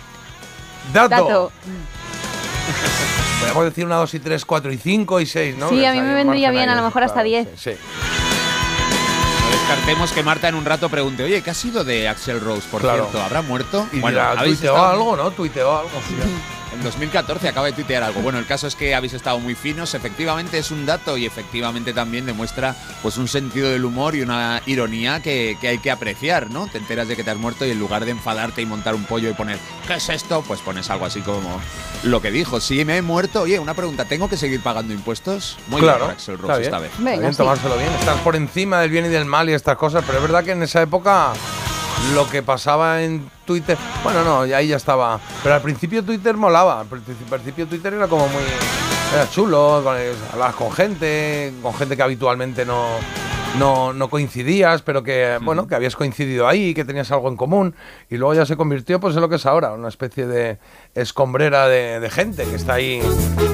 Dato. Dato. Podemos decir una, dos y tres, cuatro y cinco y seis, ¿no? Sí, a mí me vendría bien, a lo mejor hasta 10. Sí. sí. No descartemos que Marta en un rato pregunte, oye, ¿qué ha sido de Axel Rose, por Claro. cierto? ¿Habrá muerto? Y bueno, dirá, tuiteó algo, ¿no? Tuiteó algo. sí. En 2014 acaba de tuitear algo. Bueno, el caso es que habéis estado muy finos. Efectivamente es un dato y efectivamente también demuestra pues un sentido del humor y una ironía que, que hay que apreciar, ¿no? Te enteras de que te has muerto y en lugar de enfadarte y montar un pollo y poner ¿qué es esto? Pues pones algo así como lo que dijo. Si me he muerto, oye, una pregunta, ¿tengo que seguir pagando impuestos? Muy claro, bien Axel Rose esta vez. está Venga, bien sí. tomárselo bien. Estar por encima del bien y del mal y estas cosas, pero es verdad que en esa época lo que pasaba en Twitter, bueno, no, ahí ya estaba, pero al principio Twitter molaba, al principio, Twitter era como muy, era chulo, hablabas con gente, con gente que habitualmente no, no, no coincidías, pero que, bueno, que habías coincidido ahí, que tenías algo en común, y luego ya se convirtió pues en lo que es ahora, una especie de escombrera de, de gente que está ahí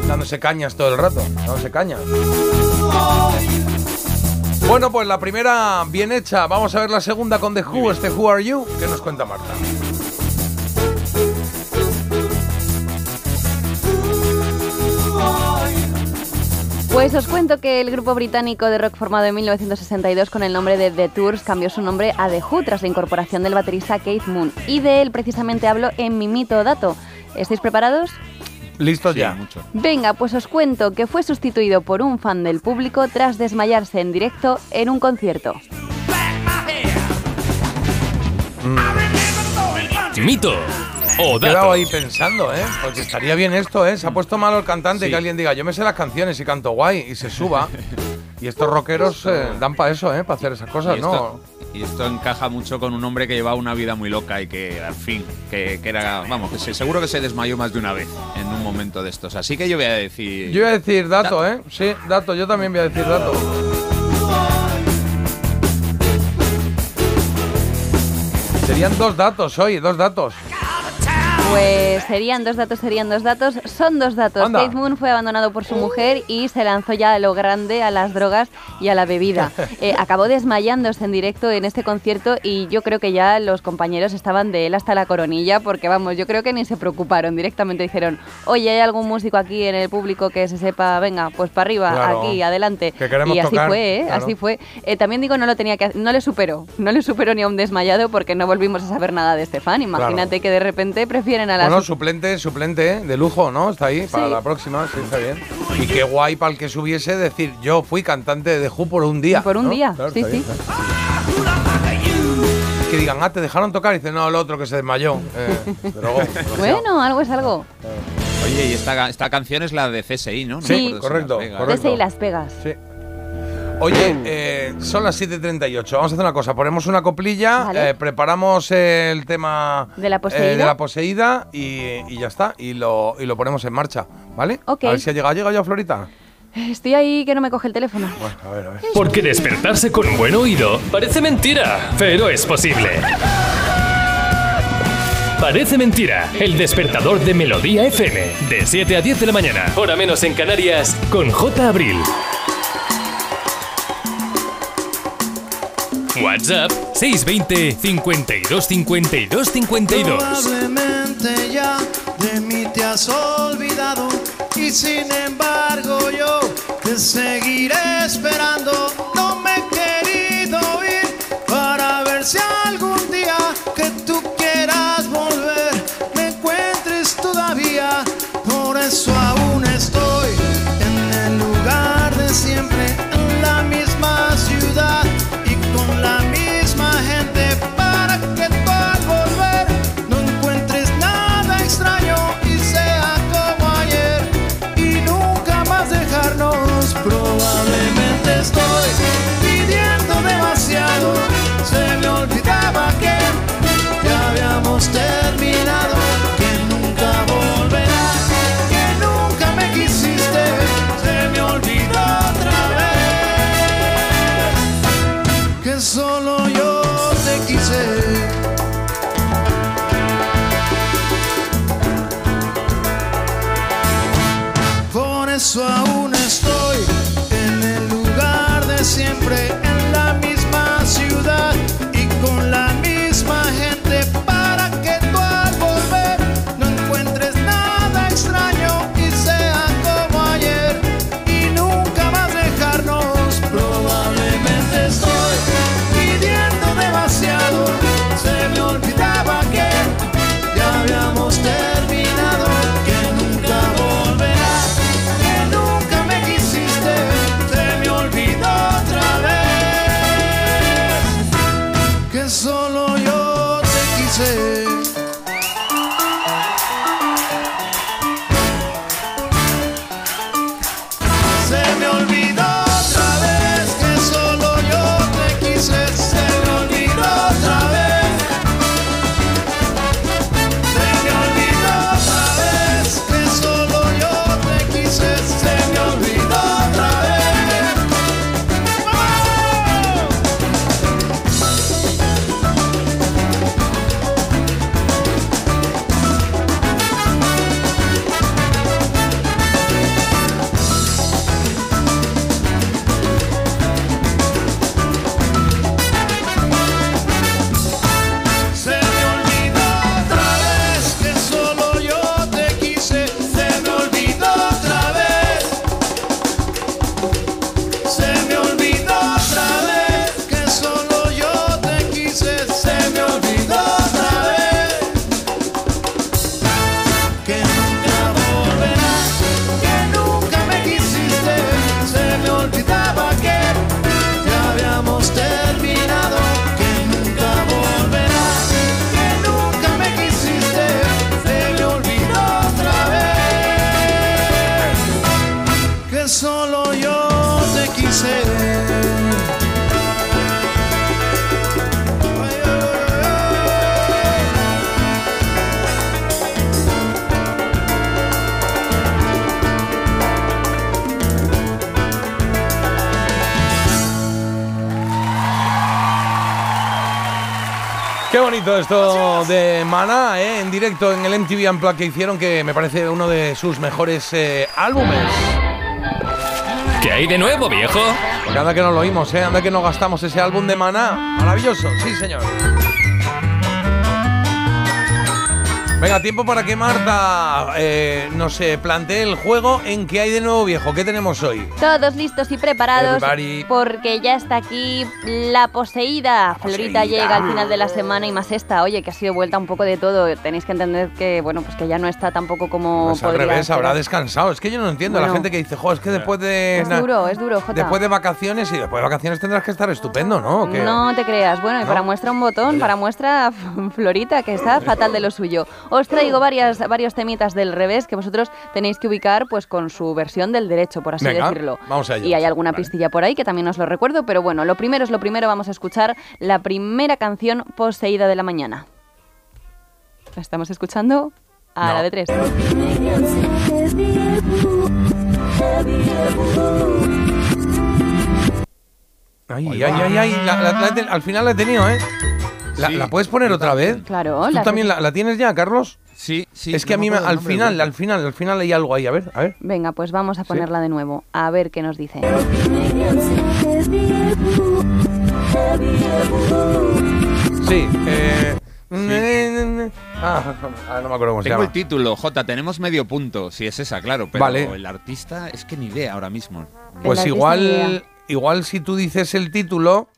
dándose cañas todo el rato, dándose cañas. Bueno, pues la primera bien hecha. Vamos a ver la segunda con The Who, este Who Are You, que nos cuenta Marta. Pues os cuento que el grupo británico de rock formado en 1962 con el nombre de The Tours cambió su nombre a The Who tras la incorporación del baterista Keith Moon. Y de él precisamente hablo en mi mito dato. ¿Estáis preparados? Listo Sí, ya. mucho. Venga, pues os cuento que fue sustituido por un fan del público tras desmayarse en directo en un concierto. Mito o He quedado ahí pensando, ¿eh? Porque estaría bien esto, ¿eh? Se ha puesto malo el cantante Sí. que alguien diga, yo me sé las canciones y canto guay, y se suba. y estos rockeros eh, dan para eso, ¿eh? Para hacer esas cosas, Y ¿no? y esto encaja mucho con un hombre que llevaba una vida muy loca y que, al fin, que, que era, vamos, que se- seguro que se desmayó más de una vez en un momento de estos. Así que yo voy a decir... Yo voy a decir dato, ¿eh? Sí, dato, yo también voy a decir dato. Serían dos datos hoy, dos datos. Pues serían dos datos, serían dos datos. Son dos datos. Anda. Keith Moon fue abandonado por su mujer y se lanzó ya a lo grande, a las drogas y a la bebida. Eh, acabó desmayándose en directo en este concierto y yo creo que ya los compañeros estaban de él hasta la coronilla porque, vamos, yo creo que ni se preocuparon. Directamente dijeron, oye, ¿hay algún músico aquí en el público que se sepa? Venga, pues para arriba, Claro. aquí, adelante. Que y así tocar, fue, ¿eh? claro. Así fue. Eh, también digo, no lo tenía que hacer- no le superó. No le superó ni a un desmayado porque no volvimos a saber nada de este fan. Imagínate que de repente a Bueno, suplente, suplente, ¿eh? de lujo, ¿no? Está ahí para Sí. la próxima, sí, está bien. Y qué guay para el que subiese decir, yo fui cantante de Who por un día. Por un ¿no? día, Claro, sí, sí. bien. Que digan, ah, te dejaron tocar, y dice, no, el otro que se desmayó. Eh. Bueno, algo es algo. Oye, y esta, esta canción es la de CSI, ¿no? No Sí, correcto, correcto. Y Las Vegas. Sí. Oye, eh, son las 7.38. Vamos a hacer una cosa. Ponemos una coplilla, Vale. eh, preparamos el tema ¿De la eh, poseída? de la poseída y, y ya está. Y lo, y lo ponemos en marcha, ¿vale? Ok. A ver si ha llegado. ¿Ha llegado ya Florita? Estoy ahí que no me coge el teléfono. Bueno, a ver, a ver. Porque despertarse con un buen oído parece mentira, pero es posible. Parece mentira, el despertador de Melodía FM, de 7 a 10 de la mañana, hora menos en Canarias, con J. Abril. WhatsApp 620 52 52 52. Probablemente ya de mí te has olvidado y sin embargo yo te seguiré esperando. Esto de Mana, ¿eh? en directo en el MTV Unplugged que hicieron, que me parece uno de sus mejores eh, álbumes. ¿Qué hay de nuevo, viejo? Porque anda que no lo oímos, ¿eh? anda que no gastamos ese álbum de Mana. Maravilloso, sí señor. Venga, tiempo para que Marta eh, nos eh, plantee el juego en qué hay de nuevo viejo. ¿Qué tenemos hoy? Todos listos y preparados Everybody. porque ya está aquí la poseída. Florita poseída. llega al final de la semana y más esta, oye, que ha sido vuelta un poco de todo. Tenéis que entender que, bueno, pues que ya no está tampoco como Pues al revés, ser. habrá descansado. Es que yo no entiendo la gente que dice, jo, es que después de. Es duro, es duro, Jota. Después de vacaciones y después de vacaciones tendrás que estar estupendo, ¿no? No te creas. Bueno, y ¿No? para muestra un botón, para muestra Florita, que está fatal de lo suyo. Os traigo varias, varios temitas del revés que vosotros tenéis que ubicar pues con su versión del derecho, por así Venga, decirlo. vamos a ello. Y hay alguna pistilla por ahí que también os lo recuerdo, pero bueno, lo primero es lo primero, vamos a escuchar la primera canción poseída de la mañana. ¿La estamos escuchando? A No. la de tres. Ay, ay, ay, ay. la- la- la he ten- al final la he tenido, ¿eh? ¿La, la puedes poner otra vez? Claro, ¿Tú la- también la, la tienes ya, Carlos? Sí, sí. Es que no a mí me al nombre, final, pero- al final, al final hay algo ahí. A ver, a ver. Venga, pues vamos a ponerla de nuevo, a ver qué nos dice. Sí, eh. Ah, ah, no me acuerdo cómo se Tengo llama. el título, J, tenemos medio punto, si es esa, claro, pero Vale. el artista es que ni idea ahora mismo. Pues igual, igual si tú dices el título,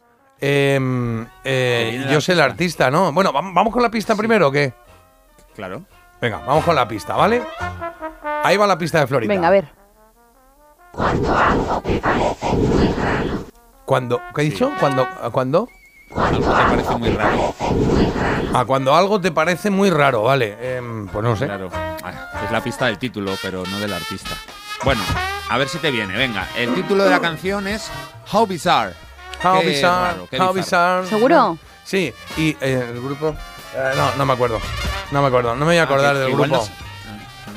em, eh, Te yo sé el artista, ¿no? Bueno, ¿vam- ¿vamos con la pista primero o qué? Claro. Venga, vamos con la pista, ¿vale? Ahí va la pista de Florida. Venga, a ver. Cuando, ¿Qué he dicho? ¿Cuando? ¿Cuándo? Algo te parece muy raro. Ah, cuando algo te parece muy raro, vale. Em, pues no sé. Claro. Ah, Es la pista del título, pero no del artista. Bueno, a ver si te viene. Venga, el título de la canción es How Bizarre. How Qué bizarre, raro, qué how bizarre. ¿Seguro? Sí, y eh, el grupo. eh, no, no me acuerdo. No me acuerdo. No me voy a Ah, acordar que del igual grupo.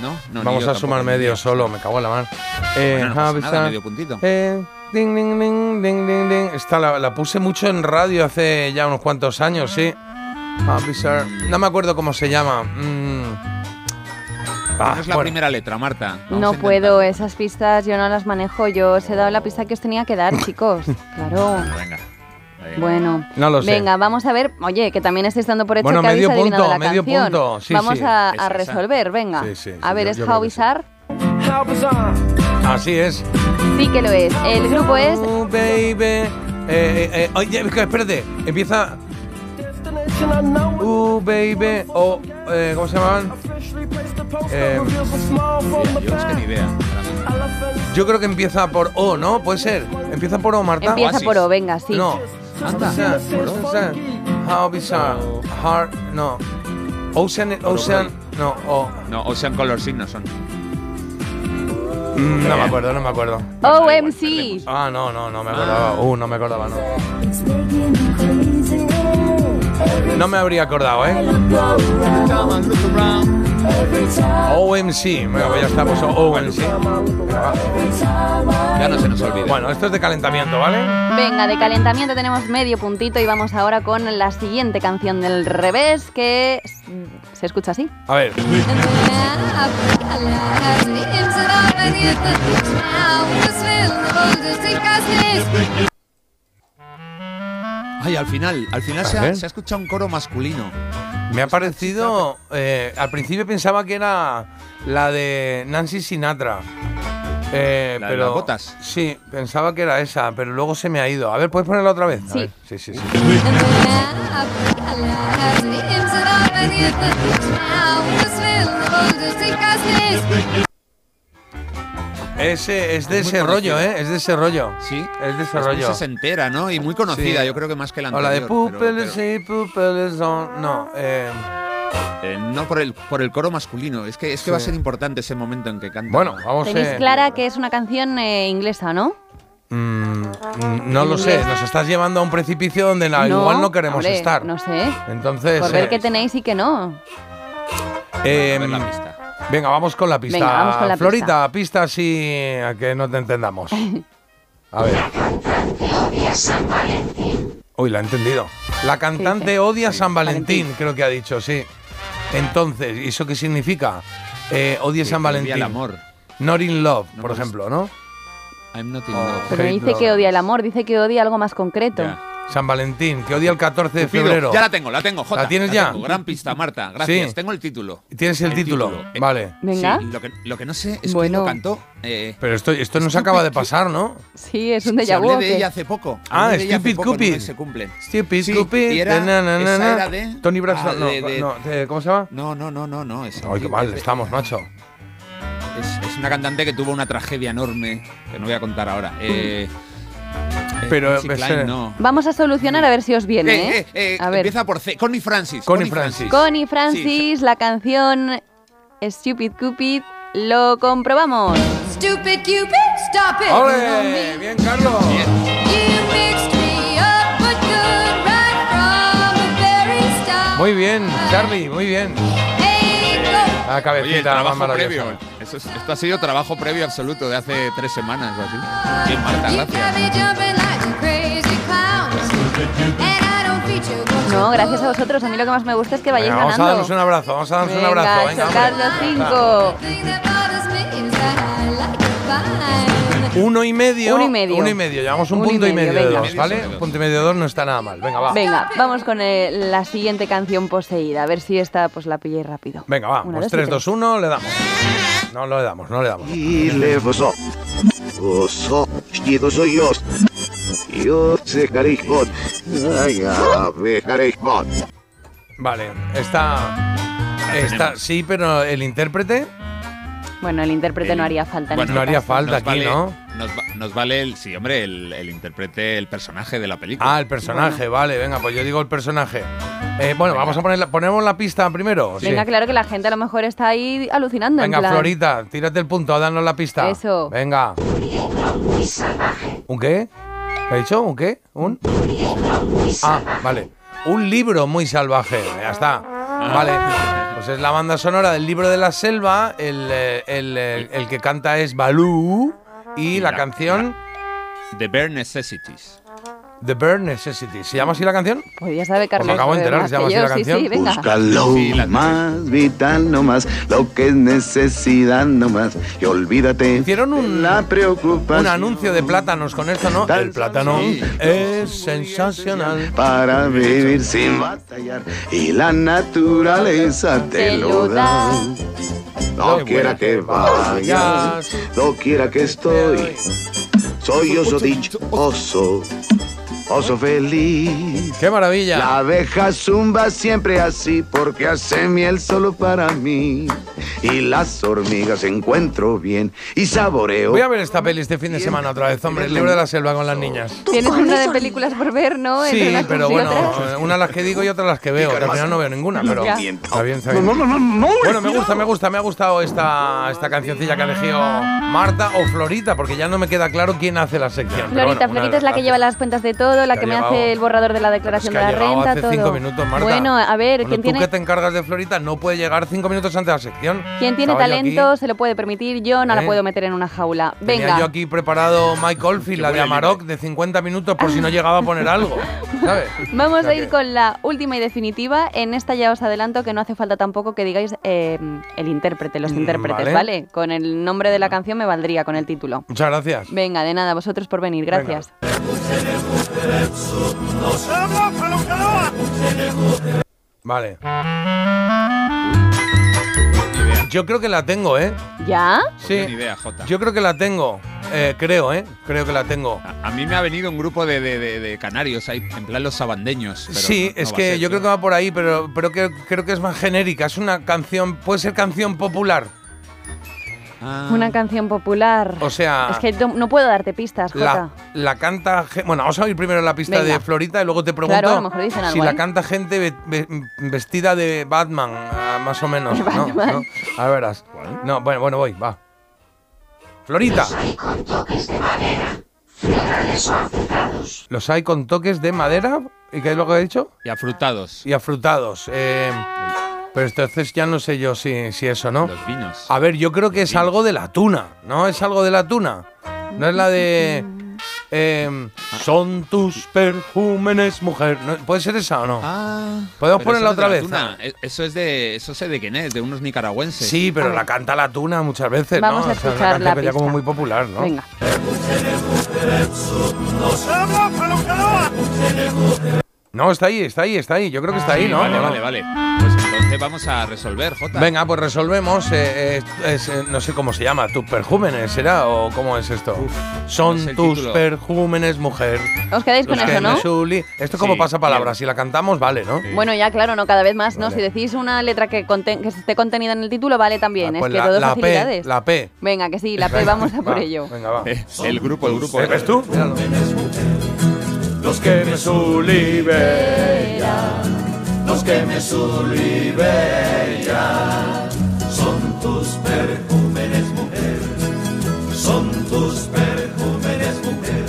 no No, no, Vamos a sumar medio solo, me cago en la mano. Eh, Bueno, no how pasa nada, medio puntito. Eh, ding, ding, ding, ding, ding, ding. Esta la, la puse mucho en radio hace ya unos cuantos años, sí. How bizarre. No me acuerdo cómo se llama. Mm. Ah, No es la bueno. primera letra, Marta. Vamos No puedo, esas pistas yo no las manejo. Yo os he dado la pista que os tenía que dar, chicos. Claro. intentarlo. Venga. Bueno, No lo sé. venga, vamos a ver. Oye, que también estáis dando por hecho Bueno, que habéis medio adivinado punto, la medio canción. punto. Sí, vamos sí. a, resolver, venga. Sí, sí, sí, a ver, yo- ¿es How. Bizarre? Así es. Sí que lo es. El grupo es Oh, baby. Eh, eh, eh, oye, espérate. Empieza. Uh, baby. O. eh, ¿Cómo se llamaban? Eh, Yo es que ni idea. yo creo que empieza por O, ¿no? Puede ser. Empieza por O, Marta. Empieza Oasis. por O, venga, sí. No. Anda. How bizarre. Hard. No. Ocean. Ocean. No. O. No, Ocean Color Signos son. Mm, no me acuerdo, no me acuerdo. OMC. Ah, no, no, no me acordaba. Uh, no me acordaba, no. No me habría acordado, ¿eh? OMC. Venga, pues ya estamos. OMC. Ya no se nos olvide. Bueno, esto es de calentamiento, ¿vale? Venga, de calentamiento tenemos medio puntito y vamos ahora con la siguiente canción del revés que se escucha así. A ver. Ay, al final, al final se ha, ver. se ha escuchado un coro masculino. Me ha parecido. eh, al principio pensaba que era la de Nancy Sinatra. Eh, ¿La de pero, las botas? Sí, pensaba que era esa, pero luego se me ha ido. A ver, ¿puedes ponerla otra vez? A Sí. ver, sí, sí, sí. Ese, es de Es ese rollo, conocida. ¿eh? Es de ese rollo. Sí, Es de ese es rollo. sesentera, ¿no? Y muy conocida, Sí. yo creo que más que la O la de anterior. pero- Pupeles Pupeles. No, eh, Eh, no por el, por el coro masculino. Es que, es que Sí. va a ser importante ese momento en que canta. bueno, vamos Tenéis eh, clara que es una canción eh, inglesa, ¿no? mm, no lo sé, nos estás llevando a un precipicio donde la- igual no queremos hombre, estar. No sé. Entonces. Por ver eh, qué tenéis y qué no. eh, A ver la pista. Venga, vamos con la pista. Venga, vamos con la pista. Florita, pista así a que no te entendamos. A ver. Uy, la he entendido. La cantante odia San Valentín. Valentín, creo que ha dicho, sí. Entonces, ¿y eso qué significa? Eh, odia San odia Valentín. el amor. Not in love, No por me ejemplo, ¿no? I'm not in Oh. love. Pero no dice que odia el amor, dice que odia algo más concreto. San Valentín, que odia el 14 de Cupido, febrero. Ya la tengo, la tengo, Jota. ¿La tienes ya? tengo. Gran pista, Marta. Gracias. Sí. Tengo el título. Tienes el, título. Eh, Vale. Venga. Sí, lo que, lo que no sé es Bueno. quién lo cantó. Eh, Pero esto, esto no se acaba de pasar, ¿no? Sí, es un déjà vu. hablé ¿o de ella hace poco. Ah, Hablé de Stupid Cupid. mes se cumple. Stupid Sí, Cupid. y era- na, na, na, esa era de- Tony Braxton. ah, no, de- de- no, ¿Cómo se llama? No, no, no, no, no. Es, Ay, qué mal estamos, macho. es, es una cantante que tuvo una tragedia enorme, que no voy a contar ahora. Eh, eh, Pero, pues, Cline, eh, no. Vamos a solucionar a ver si os viene, Eh, ¿eh? eh, eh, a ver. Empieza por C. Connie Francis. Connie Francis. Connie Francis, la canción Stupid Cupid, lo comprobamos. Stupid Cupid, stop it. ¡Ole! ¡Bien, Carlos! Start. Muy bien, Charlie, muy bien. La Oye, el cabecita más trabajo maravillosa. previo. Eso es- esto ha sido trabajo previo absoluto de hace tres semanas o así. Bien, Marta, gracias. No, gracias a vosotros. A mí lo que más me gusta es que vayáis Venga, vamos a ganando. darnos un abrazo, vamos a darnos un Venga, abrazo. Venga, los cinco. Uno y medio. Uno y medio. Uno y medio. Llevamos un Uno y punto y medio, medio, de dos, ¿vale? Un punto y medio de dos no está nada mal. Venga, va. Venga, vamos con eh, la siguiente canción poseída. A ver si esta pues la pilláis rápido. Venga, va. Una, Pues dos y 3, tres. 2, 1, le damos. No, no le damos, no le damos. Y. Oso, chido soy yo. Yo sé. Ay, ave carejón. Vale, está. Está, sí, pero el intérprete Bueno, el intérprete no haría falta. en Bueno, este no haría caso. falta Nos aquí, vale, ¿no? Nos, va- nos vale el, sí, hombre, el, el intérprete, el personaje de la película. Ah, el personaje, vale, venga, pues yo digo el personaje. Eh, bueno, vamos a poner la, ponemos la pista primero. Venga, claro que la gente a lo mejor está ahí alucinando. en Venga, plan, Florita, tírate el punto, danos la pista. Eso. Venga. ¿Un qué? ¿Qué ha dicho? ¿Un qué? ¿Un? Ah, vale. Un libro muy salvaje. Ya está. Vale. Pues es la banda sonora del libro de la selva. El, eh, el, eh, el que canta es Baloo. Y la canción The Bare Necessities. The Bare Necessity. ¿Se llama así la canción? Pues ya sabe, Pues Carlos. me acabo de enterar se llama así yo, la sí, canción. Sí, venga. Busca lo Sí, la- más vital nomás, lo que es necesidad nomás. Y olvídate Hicieron un, la preocupación. un anuncio de plátanos con esto, ¿no? Tan El plátano sí. es sensacional. Para vivir sin batallar y la naturaleza te lo da. No quiera que vayas, no quiera que estoy. Soy oso dichoso, oso feliz. ¡Qué maravilla! La abeja zumba siempre así porque hace miel solo para mí. Y las hormigas encuentro bien y saboreo. Voy a ver esta peli este fin de semana otra vez, hombre. El libro de la selva con las niñas. Tienes una de películas por ver, ¿no? Sí, pero bueno, una las que digo y otra las que veo. al final no veo ninguna, pero está bien, está bien. Bueno, me gusta, me gusta, me ha gustado esta, esta cancioncilla que ha elegido Marta o Florita, porque ya no me queda claro quién hace la sección. Florita, bueno, Florita es la que lleva las cuentas de todo, la Que me hace el borrador de la declaración que de la renta, hace todo. cinco minutos, Marta. Bueno, a ver, Bueno, ¿quién tú tiene, que te encargas de Florita no puede llegar cinco minutos antes de la sección. Quien tiene Estaba talento se lo puede permitir, yo no la ¿Eh? puedo meter en una jaula. Tenía Venga. yo aquí preparado Mike Oldfield, la de Amarok, de 50 minutos por si no llegaba a poner algo. ¿Sabes? Vamos O sea a ir que- con la última y definitiva. En esta ya os adelanto que no hace falta tampoco que digáis eh, el intérprete, los Mm, intérpretes, vale. ¿vale? Con el nombre de la canción me valdría, con el título. Muchas gracias. Venga, de nada, vosotros por venir, gracias. Vale. Yo creo que la tengo, ¿eh? ¿Ya? Sí. Buena idea, Jota. Yo creo que la tengo. Eh, creo, ¿eh? Creo que la tengo. A mí me ha venido un grupo de, de- de- de canarios ahí, en plan los sabandeños. pero sí, no- no es que ser, yo creo que va por ahí, pero, pero que, creo que es más genérica. Es una canción, puede ser canción popular. Ah. Una canción popular. O sea, Es que no, no puedo darte pistas, Jota. la, la canta. Bueno, vamos a oír primero la pista Venga. de Florita y luego te pregunto Claro, a lo mejor dicen algo si la ahí. canta gente ve- ve- vestida de Batman, ah, más o menos. De ¿no? Batman. ¿no? A ver, verás. No, bueno, bueno, voy, va. Florita. Los hay con toques de madera. ¿Y qué es lo que he dicho? Y afrutados. Y afrutados. Eh, pero entonces ya no sé yo si, si eso, ¿no? Los vinos. A ver, yo creo que es algo de la tuna, ¿no? Es algo de la tuna. No es la de. em, son tus perjúmenes, mujer. ¿No? ¿Puede ser esa o no? Ah, ¿Podemos ponerla es otra la vez? tuna. E- Eso es de. Eso sé de quién es, de unos nicaragüenses. Sí, pero la canta la tuna muchas veces, Vamos ¿no? a O sea, escuchar una la canción que ya como muy popular, ¿no? Venga. No, está ahí, está ahí, está ahí. Yo creo que está ahí, Sí, ¿no? Vale, vale, vale. Pues entonces vamos a resolver, Jota. Venga, pues resolvemos. eh, eh, es, eh, no sé cómo se llama. ¿Tus perjúmenes será o cómo es esto? Son tus título. perjúmenes, mujer. Os quedáis con que eso, ¿no? suli- Esto como Sí, pasa palabras. bien. Si la cantamos, vale, ¿no? Bueno, ya claro, no cada vez más, ¿no? Vale. Si decís una letra que, conten- que esté contenida en el título, vale también. Ah, pues es que la, todo la facilidades. P, la P. Venga, que sí, la P, vamos a por va, ello. Venga, va. Eh, El grupo, el grupo. ¿Eh, ¿Ves tú? Míralo. Los que me sulibella, los que me sulibella, son tus perjúmenes, mujer, son tus perjúmenes, mujer,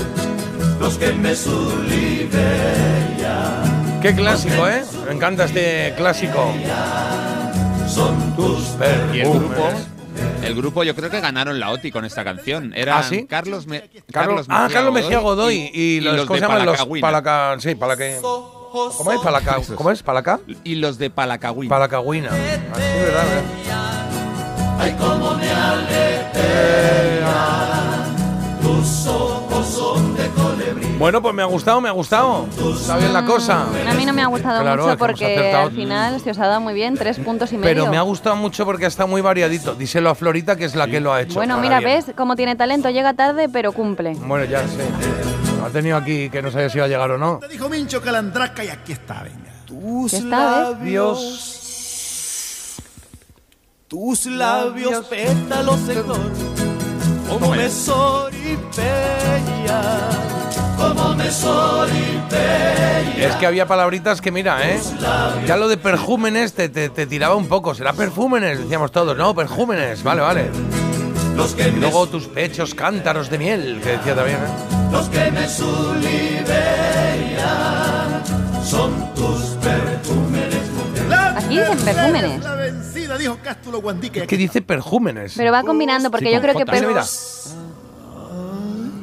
los que me sulibella. Qué clásico, ¿eh? Me encanta este clásico. Son tus perjúmenes. Y el grupo. El grupo, yo creo que ganaron la OTI con esta canción. Era ¿Ah, sí? Carlos, Me- Carlos, ah, Carlos Mejía Godoy y, los, ¿cómo de se llaman los Palacagüina. palaca, sí, palaca, ¿Cómo es palaca? ¿Cómo es palaca? Y los de Palacagüina. Palacagüina. Así, ¿verdad? ¿verdad? Ay, cómo me alegra tus ojos son. Bueno, pues me ha gustado, me ha gustado. Está bien la cosa. A mí no me ha gustado Claro, mucho porque al final se os ha dado muy bien, tres puntos y medio. Pero me ha gustado mucho porque está muy variadito. Díselo a Florita, que es la que lo ha hecho. Bueno, mira, bien. ves cómo tiene talento, llega tarde, pero cumple. Bueno, ya sé. Ha tenido aquí que no sabía si iba a llegar o no. Te dijo Mincho Calandraca y aquí está, venga. Tus labios. Tus labios pétalos de flor. Como me soripella. Como me soripella. Es que había palabritas que, mira, ¿eh? Ya lo de perjúmenes te, te- te tiraba un poco. ¿Será perfúmenes? Decíamos todos, no, perjúmenes. Vale, vale. Los que Y luego tus pechos cántaros de miel, que decía también, ¿eh? Los que me son tus perfúmenes. Aquí dicen perfúmenes. La vencida, dijo Cástulo Guandique. Es que dice perjúmenes. Pero va combinando, porque Sí, yo creo que... Mira.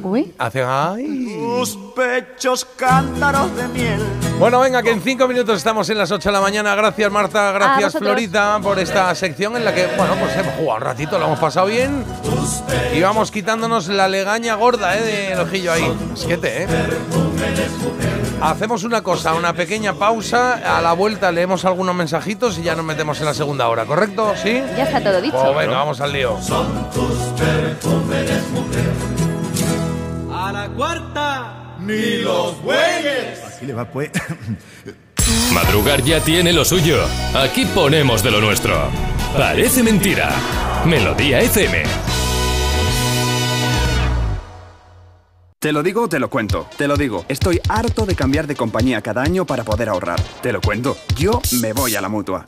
Uy. Hacen ay. Tus pechos cántaros de miel. Bueno, venga, que en cinco minutos estamos en las 8 de la mañana. Gracias, Marta. Gracias. Florita, por esta sección en la que, bueno, pues hemos jugado un ratito, lo hemos pasado bien. Y vamos quitándonos la legaña gorda, ¿eh? Del ojillo ahí. Siete, ¿eh? Hacemos una cosa, una pequeña pausa. A la vuelta leemos algunos mensajitos y ya nos metemos en la segunda hora, ¿correcto? ¿Sí? Ya está todo dicho. Pues venga, vamos al lío. A la cuarta, ni los bueyes. Así le va, pues. Madrugar ya tiene lo suyo. Aquí ponemos de lo nuestro. Parece mentira. Melodía FM. Te lo digo o te lo cuento. Te lo digo. Estoy harto de cambiar de compañía cada año para poder ahorrar. Te lo cuento. Yo me voy a la mutua.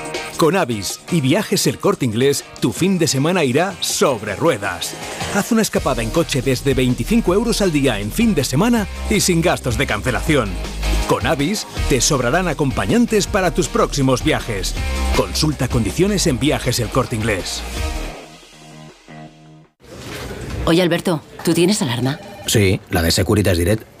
Con Avis y Viajes El Corte Inglés, tu fin de semana irá sobre ruedas. Haz una escapada en coche desde 25 euros al día en fin de semana y sin gastos de cancelación. Con Avis te sobrarán acompañantes para tus próximos viajes. Consulta condiciones en Viajes El Corte Inglés. Oye, Alberto, ¿tú tienes alarma? Sí, la de Securitas Direct.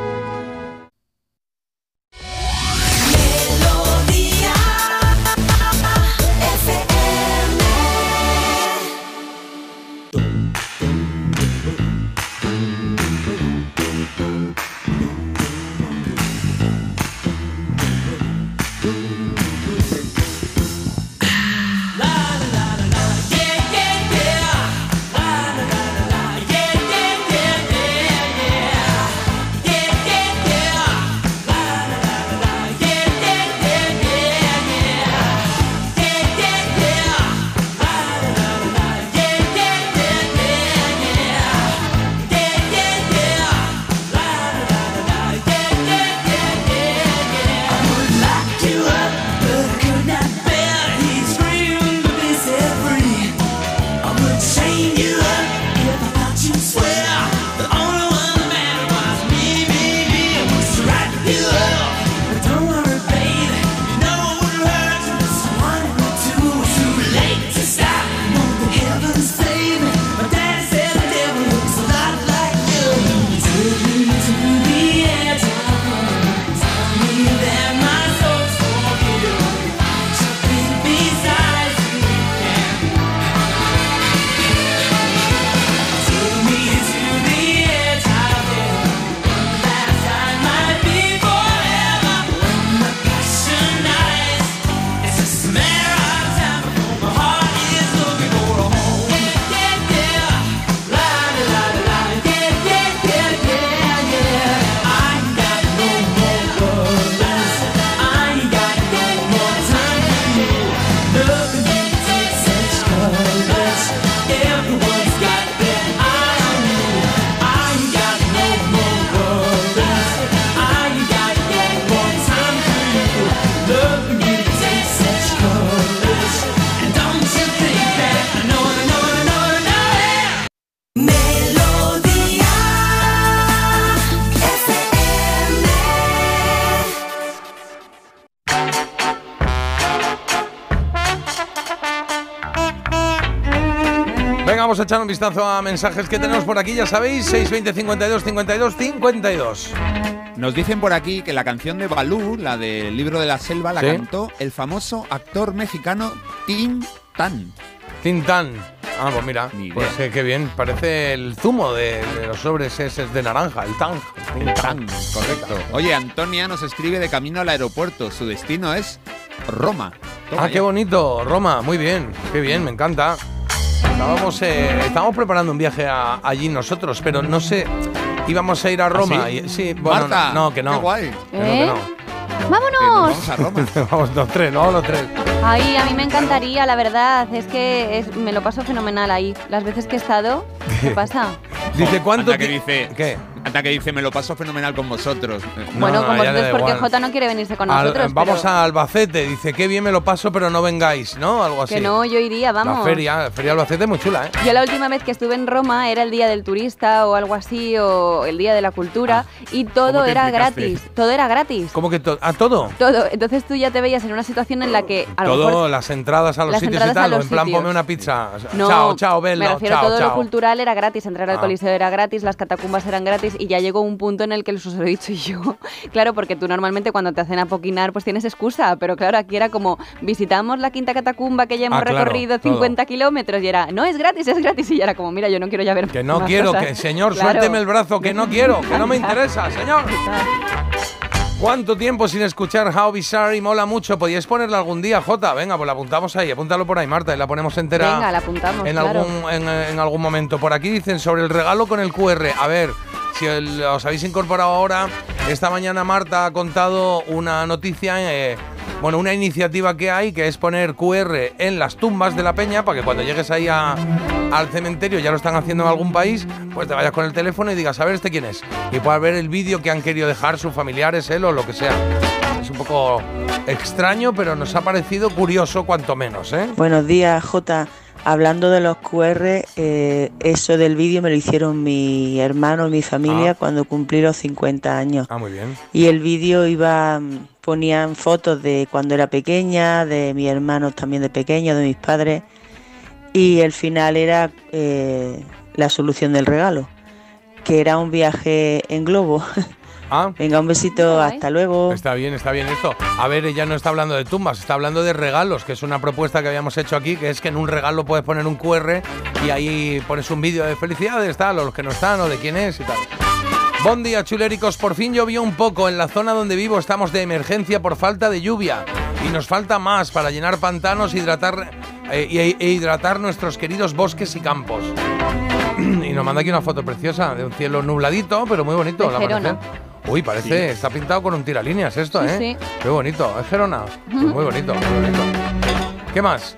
Echar un vistazo a mensajes que tenemos por aquí, ya sabéis, 620 52 52 52. Nos dicen por aquí que la canción de Balú, la del libro de la selva, la Sí. cantó el famoso actor mexicano Tin Tan. Tintán. Ah, pues mira, pues eh, qué bien. Parece el zumo de, de los sobres ese de naranja, el tang. Tan, correcto. Oye, Antonia nos escribe de camino al aeropuerto. Su destino es Roma. Toma Ah, ya. qué bonito, Roma, muy bien, qué bien, me encanta. Estábamos, eh, estábamos preparando un viaje a- allí nosotros, pero no sé, íbamos a ir a Roma. sí? y, sí, bueno, Marta, no, que no. qué guay. Que no, ¿Eh? que no. ¡Vámonos! a Roma. vamos los tres, no, los tres. Ay, a mí me encantaría, la verdad. Es que es- me lo paso fenomenal ahí. Las veces que he estado, ¿qué pasa? Dice, ¿cuánto que dice, ¿Qué? Anda que dice, me lo paso fenomenal con vosotros. bueno, no, con vosotros porque. Jota no quiere venirse con Al- nosotros. vamos pero a Albacete, dice, qué bien me lo paso, pero no vengáis, ¿no? Algo así. Que no, yo iría, vamos. La feria, la feria Albacete es muy chula, ¿eh? Yo la última vez que estuve en Roma era el día del turista o algo así, o el día de la cultura, y todo Ah. ¿cómo te era implicaste? gratis. Todo era gratis. ¿Cómo que todo? ¿A todo? Todo. Entonces tú ya te veías en una situación en la que a lo Todo, mejor las entradas a los sitios y tal, en plan sitios. ponme una pizza. No, chao, chao, Bello, me refiero chao, a todo chao. lo cultural era gratis, entrar al Ah. coliseo era gratis, las catacumbas eran gratis y ya llegó un punto en el que los he dicho yo. Claro, porque tú normalmente cuando te hacen apoquinar pues tienes excusa, pero claro, aquí era como visitamos la quinta catacumba que ya hemos Ah, claro, recorrido todo. 50 kilómetros y era, no, es gratis, es gratis y era como, mira, yo no quiero ya ver Que no más quiero, cosas". que señor, Claro. suélteme el brazo, que no quiero, que no me interesa, señor. ¿Cuánto tiempo sin escuchar How Bizarre y mola mucho? ¿Podíais ponerla algún día, Jota? Venga, pues la apuntamos ahí, apúntalo por ahí, Marta, y la ponemos entera Venga, la apuntamos, en, claro. algún, en, en algún momento. Por aquí dicen sobre el regalo con el QR. A ver, os habéis incorporado ahora, esta mañana Marta ha contado una noticia, eh, bueno, una iniciativa que hay, que es poner QR en las tumbas de la peña, para que cuando llegues ahí al cementerio, ya lo están haciendo en algún país, pues te vayas con el teléfono y digas, a ver, ¿este quién es? Y puedas ver el vídeo que han querido dejar sus familiares, él o lo que sea. Es un poco extraño, pero nos ha parecido curioso cuanto menos, ¿eh? Buenos días, Jota. Hablando de los QR, eh, eso del vídeo me lo hicieron mi hermano y mi familia Ah. cuando cumplí los 50 años. Ah, muy bien. Y el vídeo iba, mm, ponían fotos de cuando era pequeña, de mis hermanos también de pequeños, de mis padres. Y el final era eh, la solución del regalo, que era un viaje en globo. Ah. Venga, un besito, hasta luego. Está bien, está bien esto. A ver, ella no está hablando de tumbas, está hablando de regalos, que es una propuesta que habíamos hecho aquí, que es que en un regalo puedes poner un QR y ahí pones un vídeo de felicidades, tal, o los que no están, o de quién es y tal. Buen día, chuléricos. Por fin llovió un poco. En la zona donde vivo estamos de emergencia por falta de lluvia. Y nos falta más para llenar pantanos hidratar, eh, y- e hidratar nuestros queridos bosques y campos. y nos manda aquí una foto preciosa de un cielo nubladito, pero muy bonito. De amanecer. Uy, parece, está pintado con un tiralíneas esto, Sí, ¿eh? sí. Qué bonito. ¿Es Gerona? Pues muy bonito, muy bonito. ¿Qué más?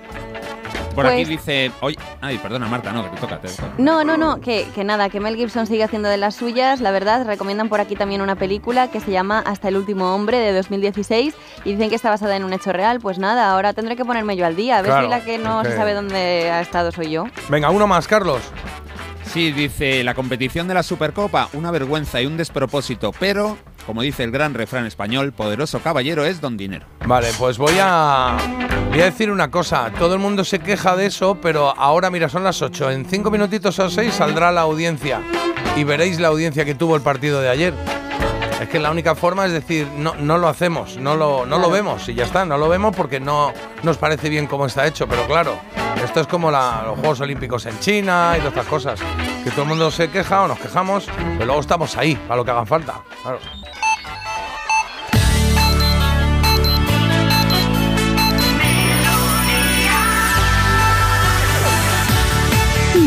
Por aquí Pues- dice. Oye, ay, perdona, Marta, no, que te toca. Te toca. No, no, no, que, que nada, que Mel Gibson sigue haciendo de las suyas, la verdad, recomiendan por aquí también una película que se llama Hasta el último hombre de 2016 y dicen que está basada en un hecho real, pues nada, ahora tendré que ponerme yo al día, a ver Claro, si la que no se sabe dónde ha estado soy yo. Venga, uno más, Carlos. Sí, dice la competición de la Supercopa, una vergüenza y un despropósito, pero, como dice el gran refrán español, poderoso caballero es don dinero. Vale, pues voy a, voy a decir una cosa. Todo el mundo se queja de eso, pero ahora, mira, son las 8. En 5 minutitos o 6 saldrá la audiencia y veréis la audiencia que tuvo el partido de ayer. Es que la única forma es decir, no, no lo hacemos, no lo, no lo vemos y ya está, no lo vemos porque no nos parece bien cómo está hecho, pero claro, esto es como la- los Juegos Olímpicos en China y todas estas cosas, que todo el mundo se queja o nos quejamos, pero luego estamos ahí para lo que haga falta. Claro.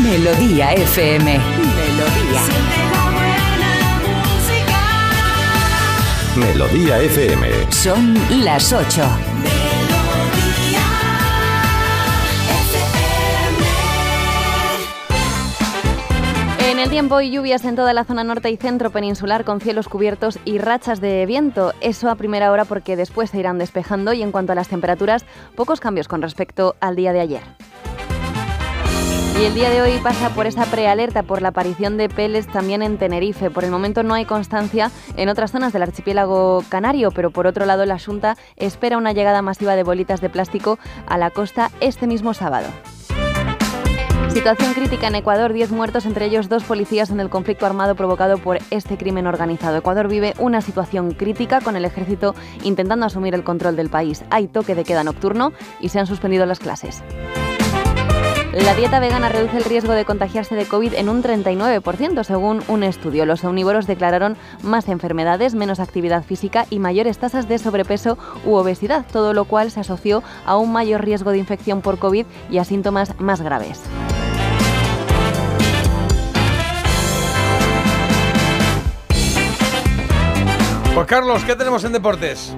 Melodía FM. Melodía. Melodía FM. Son las 8. En el tiempo y lluvias en toda la zona norte y centro peninsular con cielos cubiertos y rachas de viento. Eso a primera hora porque después se irán despejando y en cuanto a las temperaturas, pocos cambios con respecto al día de ayer. Y el día de hoy pasa por esa prealerta por la aparición de peles también en Tenerife. Por el momento no hay constancia en otras zonas del archipiélago canario, pero por otro lado la Junta espera una llegada masiva de bolitas de plástico a la costa este mismo sábado. Situación crítica en Ecuador, 10 muertos, entre ellos dos policías en el conflicto armado provocado por este crimen organizado. Ecuador vive una situación crítica con el ejército intentando asumir el control del país. Hay toque de queda nocturno y se han suspendido las clases. La dieta vegana reduce el riesgo de contagiarse de COVID en un 39%, según un estudio. Los omnívoros declararon más enfermedades, menos actividad física y mayores tasas de sobrepeso u obesidad, todo lo cual se asoció a un mayor riesgo de infección por COVID y a síntomas más graves. Pues Carlos, ¿qué tenemos en deportes?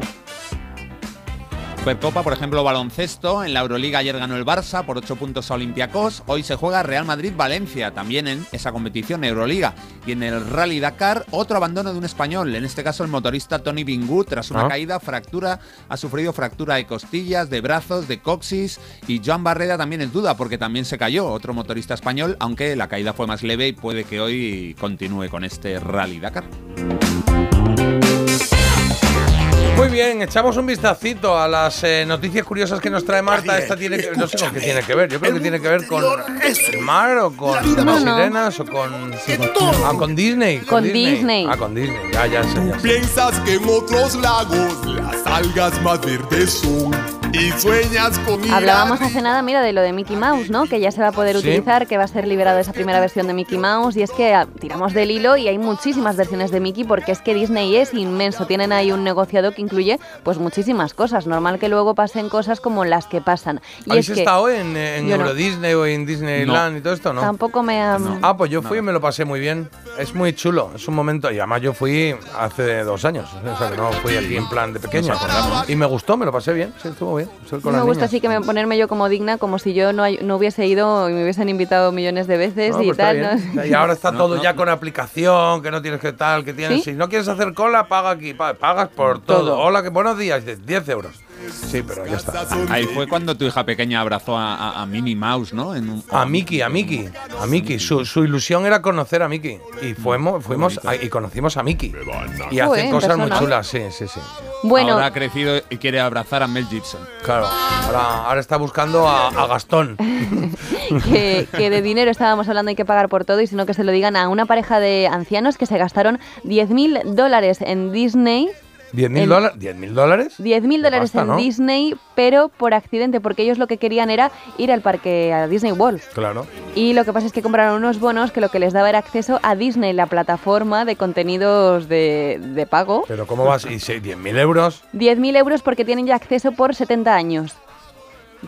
Supercopa, por ejemplo, baloncesto. En la Euroliga ayer ganó el Barça por 8 puntos a Olympiacos. Hoy se juega Real Madrid-Valencia, también en esa competición Euroliga. Y en el Rally Dakar, otro abandono de un español. En este caso, el motorista Tony Bingu, tras una Ah. caída, fractura, ha sufrido fractura de costillas, de brazos, de coxis. Y Joan Barreda también es duda, porque también se cayó, otro motorista español, aunque la caída fue más leve y puede que hoy continúe con este Rally Dakar. Muy bien, echamos un vistacito a las eh, noticias curiosas que nos trae Marta. Esta tiene que, no sé con qué tiene que ver. Yo creo que tiene que ver con el mar o con las sirenas o con, ah, con Disney. Con Disney. Ah, con Disney. Ya, ya sé, ya sé. Piensas que en otros lagos las algas más verdes son y sueñas con ir Hablábamos hace nada, mira, de lo de Mickey Mouse, ¿no? Que ya se va a poder Sí. utilizar, que va a ser liberada esa primera versión de Mickey Mouse. Y es que ah, tiramos del hilo y hay muchísimas versiones de Mickey porque es que Disney es inmenso. Tienen ahí un negociado que incluye pues muchísimas cosas. Normal que luego pasen cosas como las que pasan. Y ¿Habéis es que estado en, no. Euro Disney o en Disneyland y todo esto, no? tampoco me ha... Ah, pues yo fui y me lo pasé muy bien. Es muy chulo, es un momento. Y además yo fui hace dos años. O sea, que no fui aquí en plan de pequeño. Y me gustó, me lo pasé bien. Sí, estuvo bien. Estoy con me las gusta niñas. así que me ponerme yo como digna, como si yo no, hay- no hubiese ido y me hubiesen invitado millones de veces No, y pues tal. ¿no? Y ahora está No, todo no. ya con aplicación, que no tienes que tal, que tienes. ¿Sí? Si no quieres hacer cola, paga aquí. pa- Pagas por todo. Todo. Hola, que buenos días. de 10 euros. Sí, pero ya está. Ahí fue cuando tu hija pequeña abrazó a, a- a Minnie Mouse, ¿no? En un- A Mickey, a Mickey, a Mickey. Su, su ilusión era conocer a Mickey. Y fuimos, fuimos a- y conocimos a Mickey. Y Joder, hace en cosas muy chulas, sí, sí, sí. Bueno, Ahora ha crecido y quiere abrazar a Mel Gibson. Claro, ahora, ahora está buscando a, a Gastón. que, que de dinero estábamos hablando, hay que pagar por todo y sino que se lo digan a una pareja de ancianos que se gastaron 10.000 dólares en Disney. ¿10.000 El- dólares? ¿10.000 dólares? 10.000 dólares en ¿no? Disney, pero por accidente, porque ellos lo que querían era ir al parque, a Disney World. Claro. Y lo que pasa es que compraron unos bonos que lo que les daba era acceso a Disney, la plataforma de contenidos de, de pago. Pero ¿cómo vas? ¿Y si 10.000 euros? 10.000 euros porque tienen ya acceso por 70 años.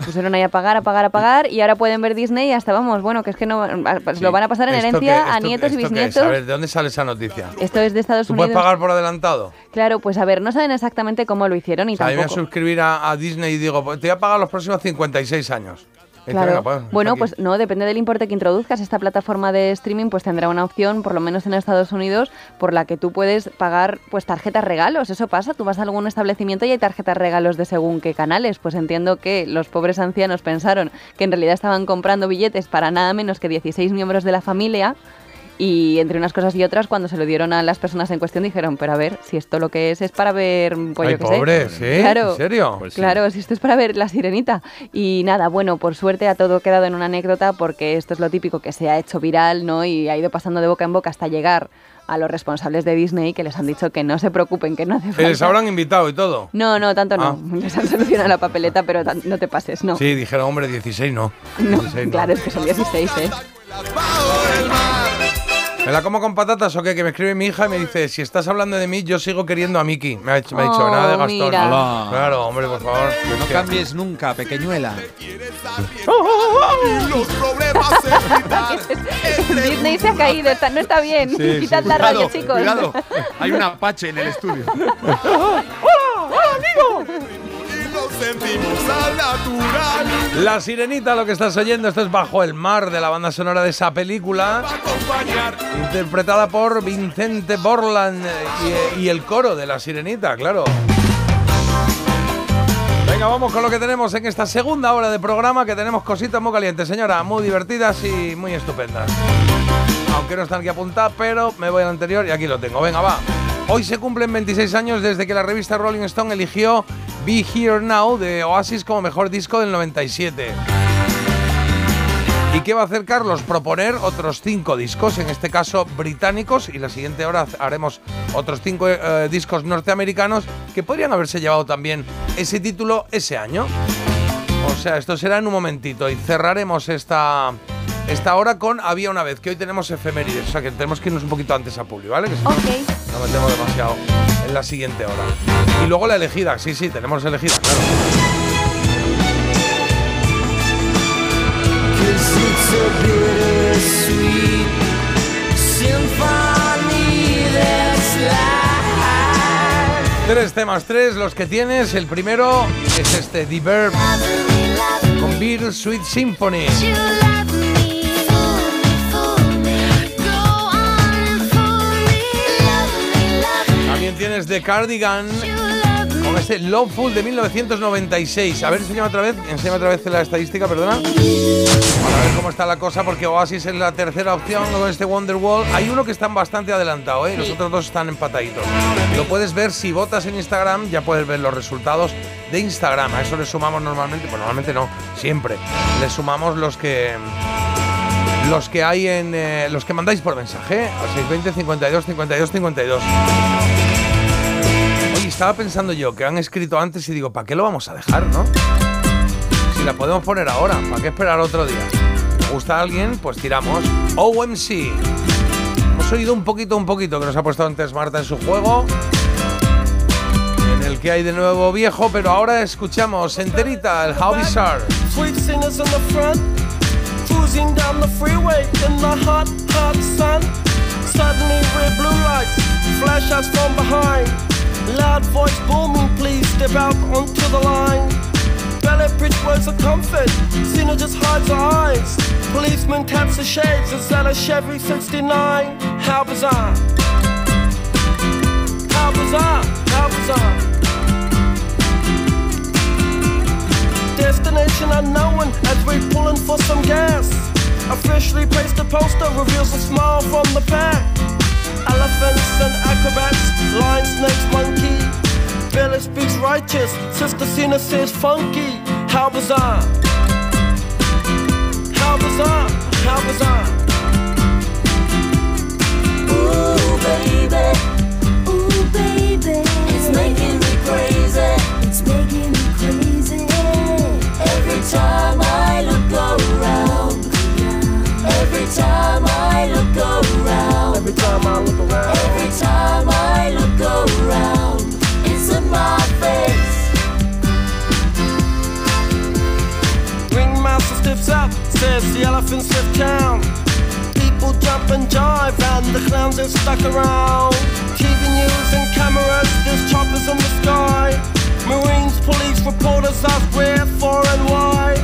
Pusieron ahí a pagar, a pagar, a pagar y ahora pueden ver Disney y hasta vamos, bueno, que es que no pues lo van a pasar en ¿Esto herencia a nietos y bisnietos. A ver, ¿de dónde sale esa noticia? Esto es de Estados ¿Tú Unidos. puedes pagar por adelantado? Claro, pues a ver, no saben exactamente cómo lo hicieron y O sea, mí me voy a tampoco. suscribir a, a Disney y digo, pues te voy a pagar los próximos 56 años. Claro. "Venga, pues, bueno, aquí". pues no, depende del importe que introduzcas. Esta plataforma de streaming pues tendrá una opción, por lo menos en Estados Unidos, por la que tú puedes pagar pues tarjetas regalos. Eso pasa, tú vas a algún establecimiento y hay tarjetas regalos de según qué canales. Pues entiendo que los pobres ancianos pensaron que en realidad estaban comprando billetes para nada menos que 16 miembros de la familia. Y entre unas cosas y otras, cuando se lo dieron a las personas en cuestión, dijeron, pero a ver, si esto lo que es es para ver, pues Ay, yo qué sé". pobres, ¿sí? Claro, ¿En serio? Pues sí. claro, si esto es para ver la sirenita. Y nada, bueno, por suerte ha todo quedado en una anécdota porque esto es lo típico que se ha hecho viral, ¿no? Y ha ido pasando de boca en boca hasta llegar a los responsables de Disney que les han dicho que no se preocupen, que no hace falta. les habrán invitado y todo. No, no, tanto no. Ah. Les han solucionado la papeleta, pero no te pases, no. Sí, dijeron, hombre, 16 no. No, 16 no. claro, es que son 16, ¿eh? ¿Me la como con patatas o qué? Que me escribe mi hija y me dice, si estás hablando de mí, yo sigo queriendo a Mickey. Me ha, dicho- me ha dicho, Oh, nada de Gastón. mira. Hola. Claro, hombre, por favor. No cambies nunca, pequeñuela. Los problemas. Disney se ha caído, está- no está bien. Quitad la Cuidado, raya, chicos. Cuidado, hay un apache en el estudio. Y lo sentimos al natural. La sirenita, lo que estás oyendo, esto es Bajo el Mar, de la banda sonora de esa película, interpretada por Vincente Borland eh, y, y el coro de la sirenita, claro. Venga, vamos con lo que tenemos en esta segunda hora de programa, que tenemos cositas muy calientes, señora, muy divertidas y muy estupendas. Aunque no están aquí apuntadas, pero me voy al anterior y aquí lo tengo. Venga, va. Hoy se cumplen 26 años desde que la revista Rolling Stone eligió Be Here Now de Oasis como mejor disco del 97. ¿Y qué va a hacer Carlos? Proponer otros cinco discos, en este caso británicos, y la siguiente hora haremos otros cinco eh, discos norteamericanos que podrían haberse llevado también ese título ese año. O sea, esto será en un momentito y cerraremos esta, esta hora con Había una vez, que hoy tenemos efemérides, o sea que tenemos que irnos un poquito antes a Publi, ¿vale? Que si no, no metemos demasiado en la siguiente hora. Y luego la elegida, sí, sí, tenemos elegida, claro. Tres temas, tres, los que tienes. El primero es este, The Verb, con Beer Sweet Symphony. También tienes The Cardigan con este Loveful de 1996. A ver, enséñame otra vez, enséñame otra vez la estadística, perdona. Para ver cómo está la cosa, porque Oasis es la tercera opción con este Wonderwall. Hay uno que está bastante adelantado, ¿eh? Los otros dos están empataditos. Lo puedes ver si votas en Instagram, ya puedes ver los resultados de Instagram. A eso le sumamos normalmente, pues normalmente no, siempre. Le sumamos los que los que hay en eh, los que mandáis por mensaje al 620 52 52 52. Estaba pensando yo que han escrito antes y digo, ¿para qué lo vamos a dejar, no? Si la podemos poner ahora, ¿para qué esperar otro día? ¿Me gusta a alguien? Pues tiramos. OMC. Hemos oído un poquito, un poquito que nos ha puesto antes Marta en su juego. En el que hay de nuevo viejo, pero ahora escuchamos enterita el How Bizarre. Loud voice booming, please step out onto the line. Ballet bridge words of comfort, Cena just hides her eyes. Policeman taps the shades, is that a Chevy 69? How bizarre! How bizarre! How bizarre! Destination unknown as we're pulling for some gas. Officially placed a poster reveals a smile from the pack. Elephants and acrobats, lion, snakes, monkey. Billy speaks righteous, Sister Cena says funky. How bizarre! How bizarre! How bizarre! Ooh, baby. Ooh, baby. It's making me crazy. It's making me crazy. Every time I look around. Every time. Every time I look around. Every time I look around. It's in my face. Ringmaster steps up, says the elephants have town. People jump and jive, and the clowns are stuck around. TV news and cameras, there's choppers in the sky. Marines, police, reporters ask where, for, and why.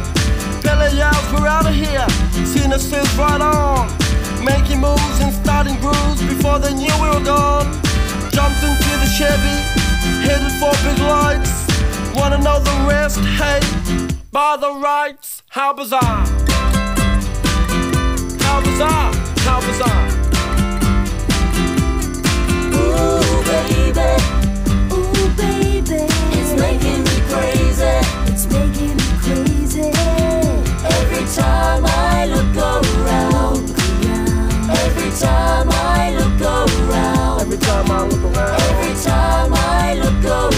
Billy yells, we're out of here. Cena says, right on. Making moves and starting grooves before they knew we were gone. Jumped into the Chevy, headed for big lights. Wanna know the rest? Hey, by the rights, how bizarre! How bizarre! How bizarre! Ooh, baby. Ooh, baby. It's making me crazy. It's making me crazy. Every time I look time I look around. Every time I look around. Every time I look around.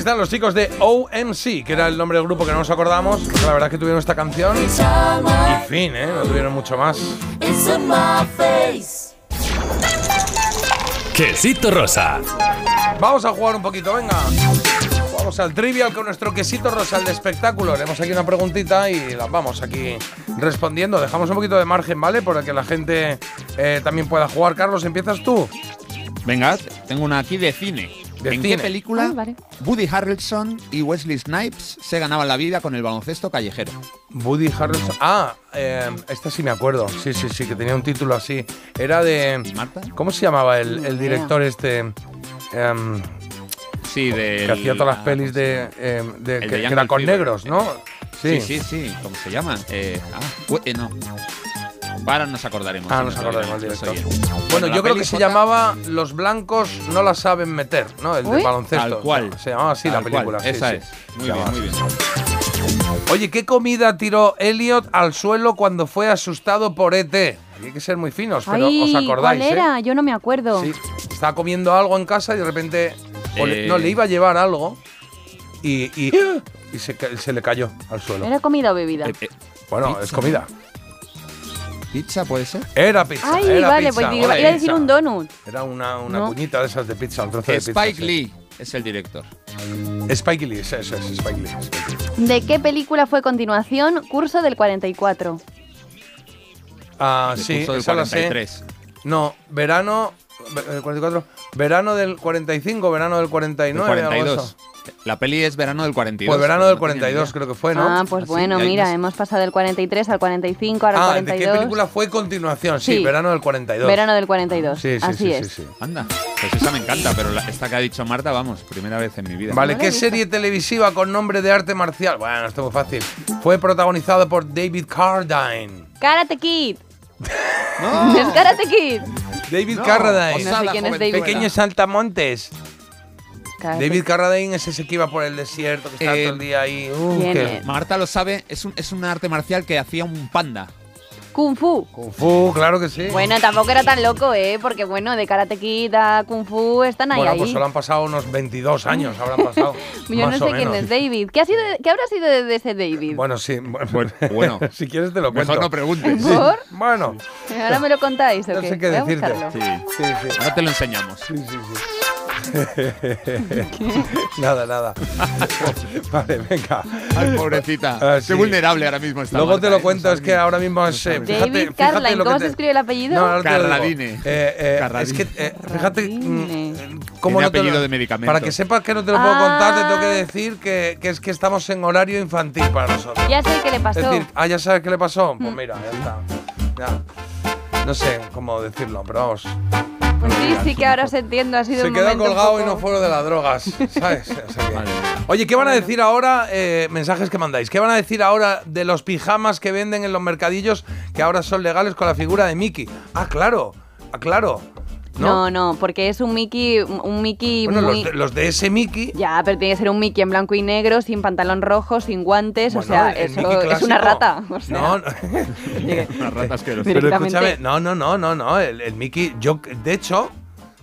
Están los chicos de OMC, que era el nombre del grupo que no nos acordamos, porque la verdad es que tuvieron esta canción. Y fin, ¿eh? No tuvieron mucho más. Quesito rosa. Vamos a jugar un poquito, venga. Vamos al trivial con nuestro quesito rosa, el de espectáculo. Leemos aquí una preguntita y las vamos aquí respondiendo. Dejamos un poquito de margen, ¿vale? Para que la gente eh, también pueda jugar. Carlos, ¿empiezas tú? Venga, tengo una aquí de cine. ¿En cine. qué película Ah, vale. Woody Harrelson y Wesley Snipes se ganaban la vida con el baloncesto callejero? Woody Harrelson. Ah, eh, esta sí me acuerdo. Sí, sí, sí, que tenía un título así. Era de. ¿Marta? ¿Cómo se llamaba el, director este? Em, Sí, de. que hacía todas las pelis de. em, de- El que, de que era con Fever. negros, ¿no? Sí, sí, sí. ¿Cómo se llama? Eh, ah, eh, no. Ahora nos acordaremos. Ah, nos acordaremos director. Bueno, yo creo que se llamaba Los blancos no la saben meter, ¿no? El de baloncesto. Tal cual. Se llamaba así la película. esa sí. es. Muy bien, muy bien. Oye, ¿qué comida tiró Elliot al suelo cuando fue asustado por ET? Hay que ser muy finos, pero Ay, os acordáis, ¿cuál ¿eh? era? Yo no me acuerdo. Sí, estaba comiendo algo en casa y de repente. o le- Eh. no, le iba a llevar algo y, y, y se, se le cayó al suelo. ¿Era comida o bebida? Eh, bueno, es comida. ¿Pizza puede ser? Era pizza. Ay, era vale, pizza, pues digo, iba a decir un donut. Era una, una No. cuñita de esas de pizza, un trozo de pizza. Spike sí. Lee es el director. Spike Lee, eso, es Spike Lee. Spike Lee. ¿De qué película fue continuación Curso del 44? Ah, De sí, curso del esa la sé. 43. No, verano. ve- eh, 44. Verano del 45, verano del 49. Del algo de 42. eso. La peli es verano del 42. Pues verano del no tenía ni 42 idea. creo que fue, ¿no? Ah, pues Así, bueno, mira, más. hemos pasado del 43 al 45, ahora Ah, al ¿de qué 42. película fue continuación? Sí, Sí. verano del 42. Verano del 42. Sí, sí, Así sí, es. sí, sí. Anda, pues esa me encanta, pero la- esta que ha dicho Marta, vamos, primera vez en mi vida. Vale, No ¿qué serie televisiva con nombre de arte marcial? Bueno, esto es muy fácil. Fue protagonizado por David Carradine. Karate Kid. ¡No! Es Karate Kid. David No, Carradine. No sé quién es David. Pequeños saltamontes. David Carradine es ese que iba por el desierto, que estaba Eh, todo el día ahí. Uh. Marta lo sabe, es un, es un arte marcial que hacía un panda. Kung Fu. Kung Fu, claro que sí. Bueno, tampoco era tan loco, ¿eh? Porque bueno, de Karate Kid a Kung Fu están ahí. Bueno, ahí. pues solo han pasado unos 22 años, habrán pasado. Yo no sé o quién menos. es David. ¿Qué, ha sido qué habrá sido de, ese David? Bueno, sí. Bueno, Bueno, bueno. si quieres te lo cuento. Mejor no preguntes. ¿Por? Bueno, Ahora me lo contáis, ¿o no qué? sé qué Voy decirte. buscarlo. Sí, Sí, sí. ahora te lo enseñamos. Sí, sí, sí. nada, nada. vale, venga. Ay, pobrecita. Ah, Qué sí. vulnerable ahora mismo está. Luego Marta, te lo ¿eh? cuento, No es que ahora mismo es. eh, fíjate, David fíjate Carline, lo que ¿cómo te- se escribe el apellido? No, digo. Carradine. Eh, eh. Es que, eh, fíjate. Carradine. mm, cómo Tiene no lo- apellido de medicamento. Para que sepas que no te lo puedo contar, te tengo que Ah. decir que, que es que estamos en horario infantil para nosotros. Ya sé qué le pasó. Es decir, ah, ya sabes qué le pasó. Pues Mm. mira, ya está. Ya. No sé cómo decirlo, pero vamos. Pues sí, sí que ahora se entiende. Ha sido Se un quedó momento colgado y no fue lo de las drogas, ¿sabes? O sea que- Vale. Oye, ¿qué van a decir ahora? eh, mensajes que mandáis. ¿Qué van a decir ahora de los pijamas que venden en los mercadillos que ahora son legales con la figura de Mickey? Ah, claro, ah, claro. No, no, porque es un Mickey, un Mickey Bueno, muy... los de, los de ese Mickey. Ya, pero tiene que ser un Mickey en blanco y negro, sin pantalón rojo, sin guantes, o sea, el- el eso Mickey es una rata. O sea, No, no. Pero escúchame, no, no, no, no, no. El, el Mickey, yo, de hecho,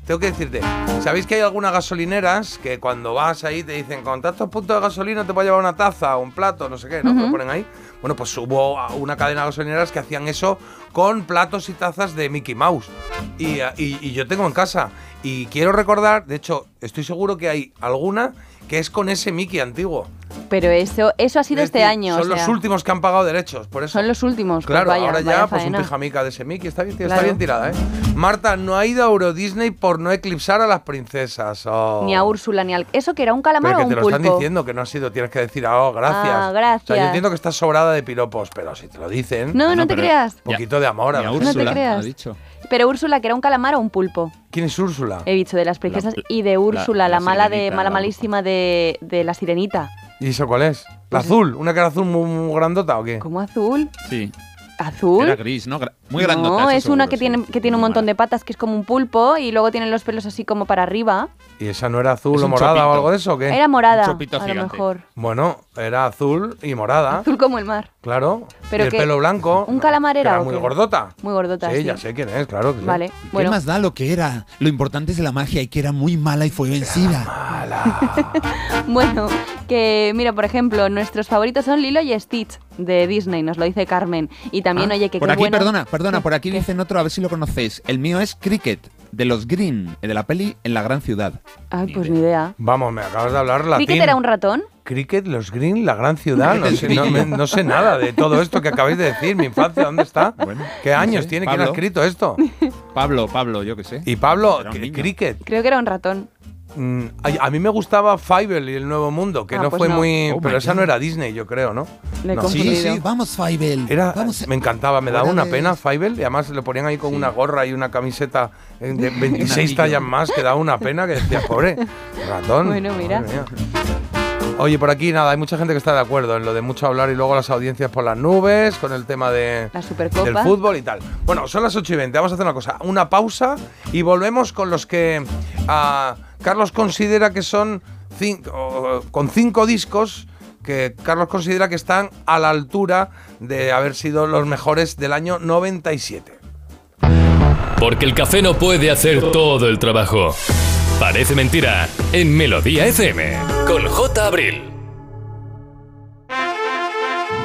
tengo que decirte, ¿sabéis que hay algunas gasolineras que cuando vas ahí te dicen, con tantos puntos de gasolina te puede llevar una taza o un plato, no sé qué, ¿no? Te lo ponen ahí. Bueno, pues hubo una cadena de gasolineras que hacían eso con platos y tazas de Mickey Mouse. Y, y- y yo tengo en casa. Y quiero recordar, de hecho, estoy seguro que hay alguna que es con ese Mickey antiguo. Pero eso, eso ha sido Es este decir, año. Son o sea, los últimos que han pagado derechos, por eso. Son los últimos. pues Claro, vaya, ahora vaya ya, pues un pijamica de ese Mickey. Está bien, tío, está bien tirada, ¿eh? Marta no ha ido a Euro Disney por no eclipsar a las princesas. Oh. Ni a Úrsula, ni al... ¿Eso que era un calamar Pero o que un te lo pulpo? están diciendo, que no ha sido. Tienes que decir, oh, gracias. Ah, O sea, gracias. yo entiendo que estás sobrada de piropos, pero si te lo dicen. No, no, te creas. Un poquito de amor. a Ni a la No te creas. ha dicho. Pero Úrsula, que era un calamar o un pulpo. ¿Quién es Úrsula? He dicho de las princesas La- y de Úrsula, la, la mala de mala la- malísima de, de la sirenita. ¿Y eso cuál es? ¿La Pues- azul? ¿Una cara azul muy, muy grandota o qué? ¿Cómo azul? Sí. ¿Azul? Era gris, ¿no? Muy grandota. No, es una que sí. tiene, que tiene un montón de patas, que es como un pulpo, y luego tiene los pelos así como para arriba. ¿Y esa no era azul Es o morada chopito. o algo de eso o qué? Era morada, Un chopito a lo mejor. Bueno, era azul y morada. Azul como el mar. Claro. Pero y el que- pelo blanco. ¿Un calamar era era muy qué? gordota. Muy gordota, Sí, sí. ya sé quién es, claro. que sí. Vale, ¿Qué más da lo que era? Lo importante es la magia y que era muy mala y fue vencida. Bueno, que mira, por ejemplo, nuestros favoritos son Lilo y Stitch de Disney, nos lo dice Carmen. Y también, Ah, oye, que por qué aquí, bueno. perdona, perdona, por aquí dicen otro, a ver si lo conocéis. El mío es Cricket, de los Green, de la peli En la gran ciudad. Ay, pues ni idea. Vamos, me acabas de hablar latín. ¿Cricket era un ratón? Cricket, los Green, la gran ciudad. No sé, no, me- no sé nada de todo esto que acabáis de decir. Mi infancia, ¿dónde está? ¿Qué no años sé, tiene? ¿Quién ha Pablo. escrito esto? Pablo, Pablo, yo qué sé. Y Pablo. Cricket. Creo que era un ratón. Mm, a, a mí me gustaba Fievel y el Nuevo Mundo, que Ah, no pues fue no. muy. Oh pero esa no era Disney, yo creo, ¿no? Sí, sí, vamos, Fievel. Era, Vamos. me encantaba, me daba una de- pena Fievel y además le ponían ahí con una gorra y una camiseta de 26 anillo. tallas más que daba una pena que decía, pobre ratón. Bueno, mira. Oye, por aquí nada, hay mucha gente que está de acuerdo en lo de mucho hablar y luego las audiencias por las nubes, con el tema de, La Supercopa. del fútbol y tal. Bueno, son las 8 y 20, vamos a hacer una cosa, una pausa y volvemos con los que ah, Carlos considera que son cin- o, con cinco discos que Carlos considera que están a la altura de haber sido los mejores del año 97. Porque el café no puede hacer todo el trabajo. Parece mentira en Melodía FM con J. Abril.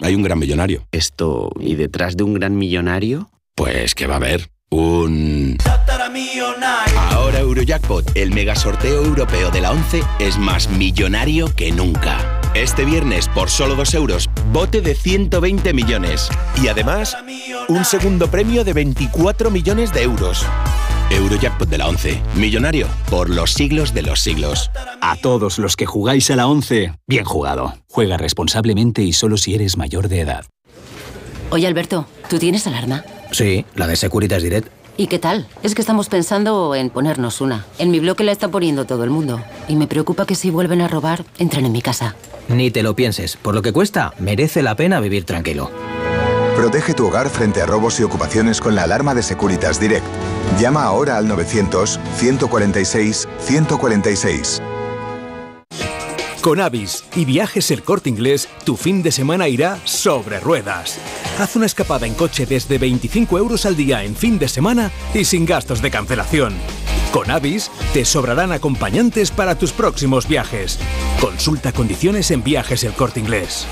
hay un gran millonario. Esto, ¿y detrás de un gran millonario? Pues que va a haber un... Ahora Eurojackpot, el mega sorteo europeo de la 11, es más millonario que nunca. Este viernes, por solo 2 euros, bote de 120 millones. Y además, un segundo premio de 24 millones de euros. Eurojackpot de la 11, millonario por los siglos de los siglos. A todos los que jugáis a la 11, bien jugado. Juega responsablemente y solo si eres mayor de edad. Oye, Alberto, ¿tú tienes alarma? Sí, la de Securitas Direct. ¿Y qué tal? Es que estamos pensando en ponernos una. En mi bloque la está poniendo todo el mundo. Y me preocupa que si vuelven a robar, entren en mi casa. Ni te lo pienses. Por lo que cuesta, merece la pena vivir tranquilo. Protege tu hogar frente a robos y ocupaciones con la alarma de Securitas Direct. Llama ahora al 900-146-146. Con Avis y viajes el corte inglés, tu fin de semana irá sobre ruedas. Haz una escapada en coche desde 25 euros al día en fin de semana y sin gastos de cancelación. Con Avis te sobrarán acompañantes para tus próximos viajes. Consulta condiciones en viajes el corte inglés.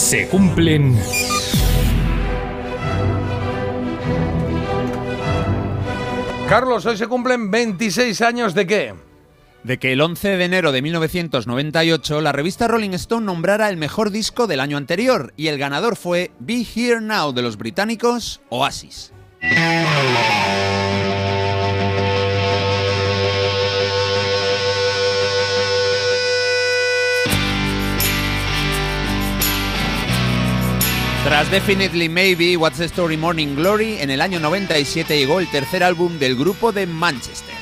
Se cumplen... Carlos, hoy se cumplen 26 años de qué? De que el 11 de enero de 1998 la revista Rolling Stone nombrara el mejor disco del año anterior y el ganador fue Be Here Now de los británicos Oasis. Tras Definitely Maybe, What's the Story Morning Glory, en el año 97 llegó el tercer álbum del grupo de Manchester.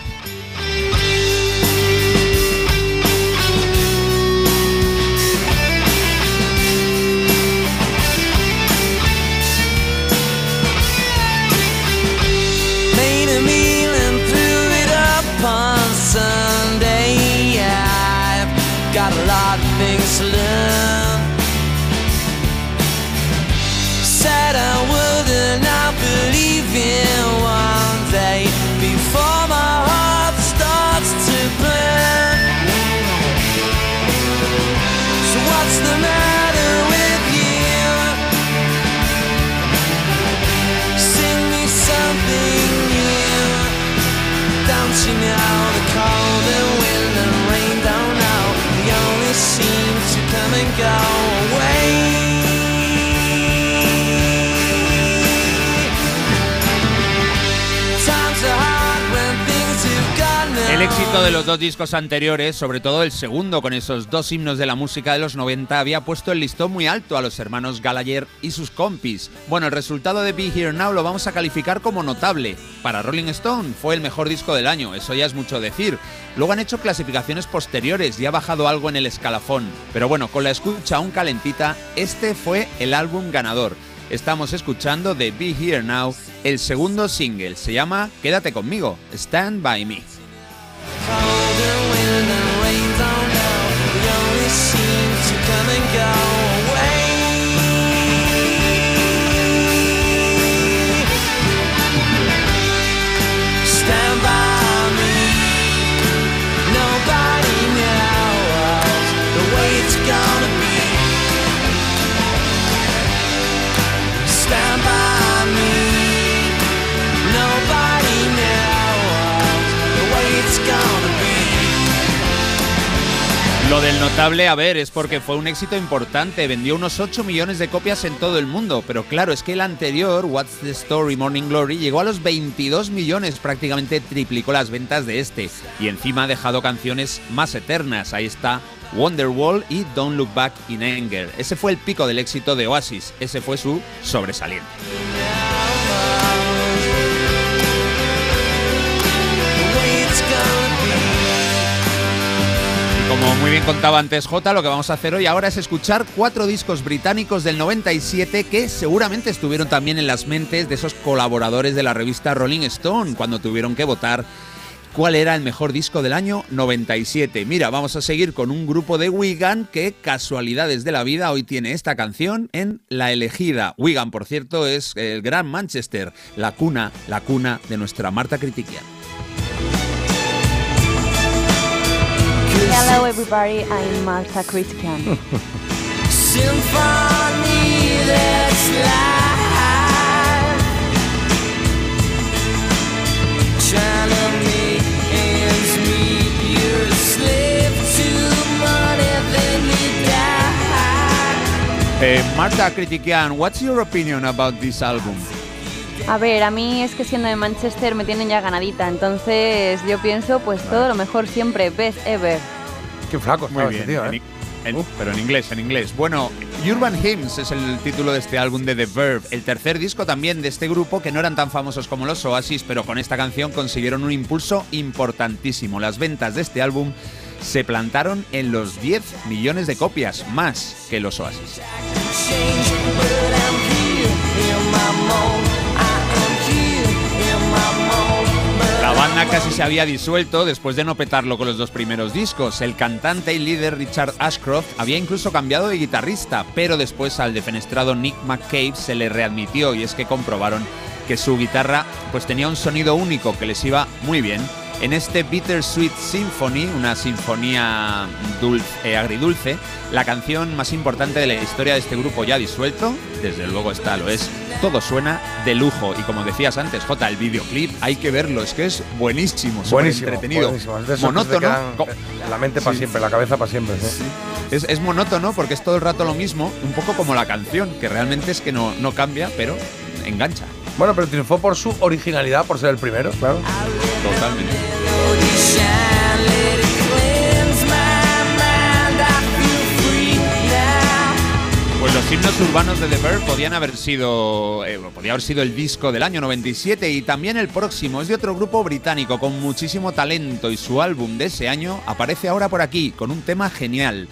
Said I would and I believe in one day before my heart starts to burn. So what's the matter with you? Sing me something new. Don't you know the cold and wind and rain don't know? They only seem to come and go El éxito de los dos discos anteriores, sobre todo el segundo con esos dos himnos de la música de los 90, había puesto el listón muy alto a los hermanos Gallagher y sus compis. Bueno, el resultado de Be Here Now lo vamos a calificar como notable. Para Rolling Stone fue el mejor disco del año, eso ya es mucho decir. Luego han hecho clasificaciones posteriores y ha bajado algo en el escalafón. Pero bueno, con la escucha aún calentita, este fue el álbum ganador. Estamos escuchando de Be Here Now, el segundo single. Se llama Quédate conmigo, Stand By Me. Stand Lo del notable, a ver, es porque fue un éxito importante, vendió unos 8 millones de copias en todo el mundo, pero claro, es que el anterior, What's the Story Morning Glory, llegó a los 22 millones, prácticamente triplicó las ventas de este, y encima ha dejado canciones más eternas, ahí está Wonderwall y Don't Look Back in Anger. Ese fue el pico del éxito de Oasis, ese fue su sobresaliente. Como muy bien contaba antes J, lo que vamos a hacer hoy ahora es escuchar cuatro discos británicos del 97 que seguramente estuvieron también en las mentes de esos colaboradores de la revista Rolling Stone cuando tuvieron que votar cuál era el mejor disco del año 97. Mira, vamos a seguir con un grupo de Wigan que, casualidades de la vida, hoy tiene esta canción en La Elegida. Wigan, por cierto, es el Gran Manchester, la cuna, la cuna de nuestra Marta Critiquian. Hello everybody, I'm Marta Christian. Symphony that's live. Trying to make ends meet. You're a slave to money, then you die. Eh, Marta Critiquian, what's your opinion about this album? A ver, a mí es que siendo de Manchester me tienen ya ganadita, entonces yo pienso pues todo lo mejor siempre, best ever. Qué flaco Muy bien, ese tío, ¿eh? en- pero en inglés, en inglés. Bueno, Urban Hymns es el título de este álbum de The Verve, el tercer disco también de este grupo que no eran tan famosos como los Oasis, pero con esta canción consiguieron un impulso importantísimo. Las ventas de este álbum se plantaron en los 10 millones de copias, más que los Oasis. La banda casi se había disuelto después de no petarlo con los dos primeros discos. El cantante y líder Richard Ashcroft había incluso cambiado de guitarrista, pero después al defenestrado Nick McCabe se le readmitió y es que comprobaron que su guitarra pues tenía un sonido único que les iba muy bien En este Bittersweet Symphony, una sinfonía dulce, eh, agridulce, la canción más importante de la historia de este grupo ya disuelto, desde luego esta lo es, todo suena de lujo. Y como decías antes, J, el videoclip, hay que verlo, es que es buenísimo, Buenísimo, entretenido. buenísimo. Es monótono. la mente para Sí. siempre, la cabeza para siempre. ¿sí? Es, es monótono porque es todo el rato lo mismo, un poco como la canción, que realmente es que no, no cambia, pero engancha. Bueno, pero triunfó por su originalidad, por ser el primero, claro. Totalmente. Pues los himnos urbanos de The Verve podían haber sido, eh, podía haber sido el disco del año 97 y también el próximo es de otro grupo británico con muchísimo talento y su álbum de ese año aparece ahora por aquí con un tema genial.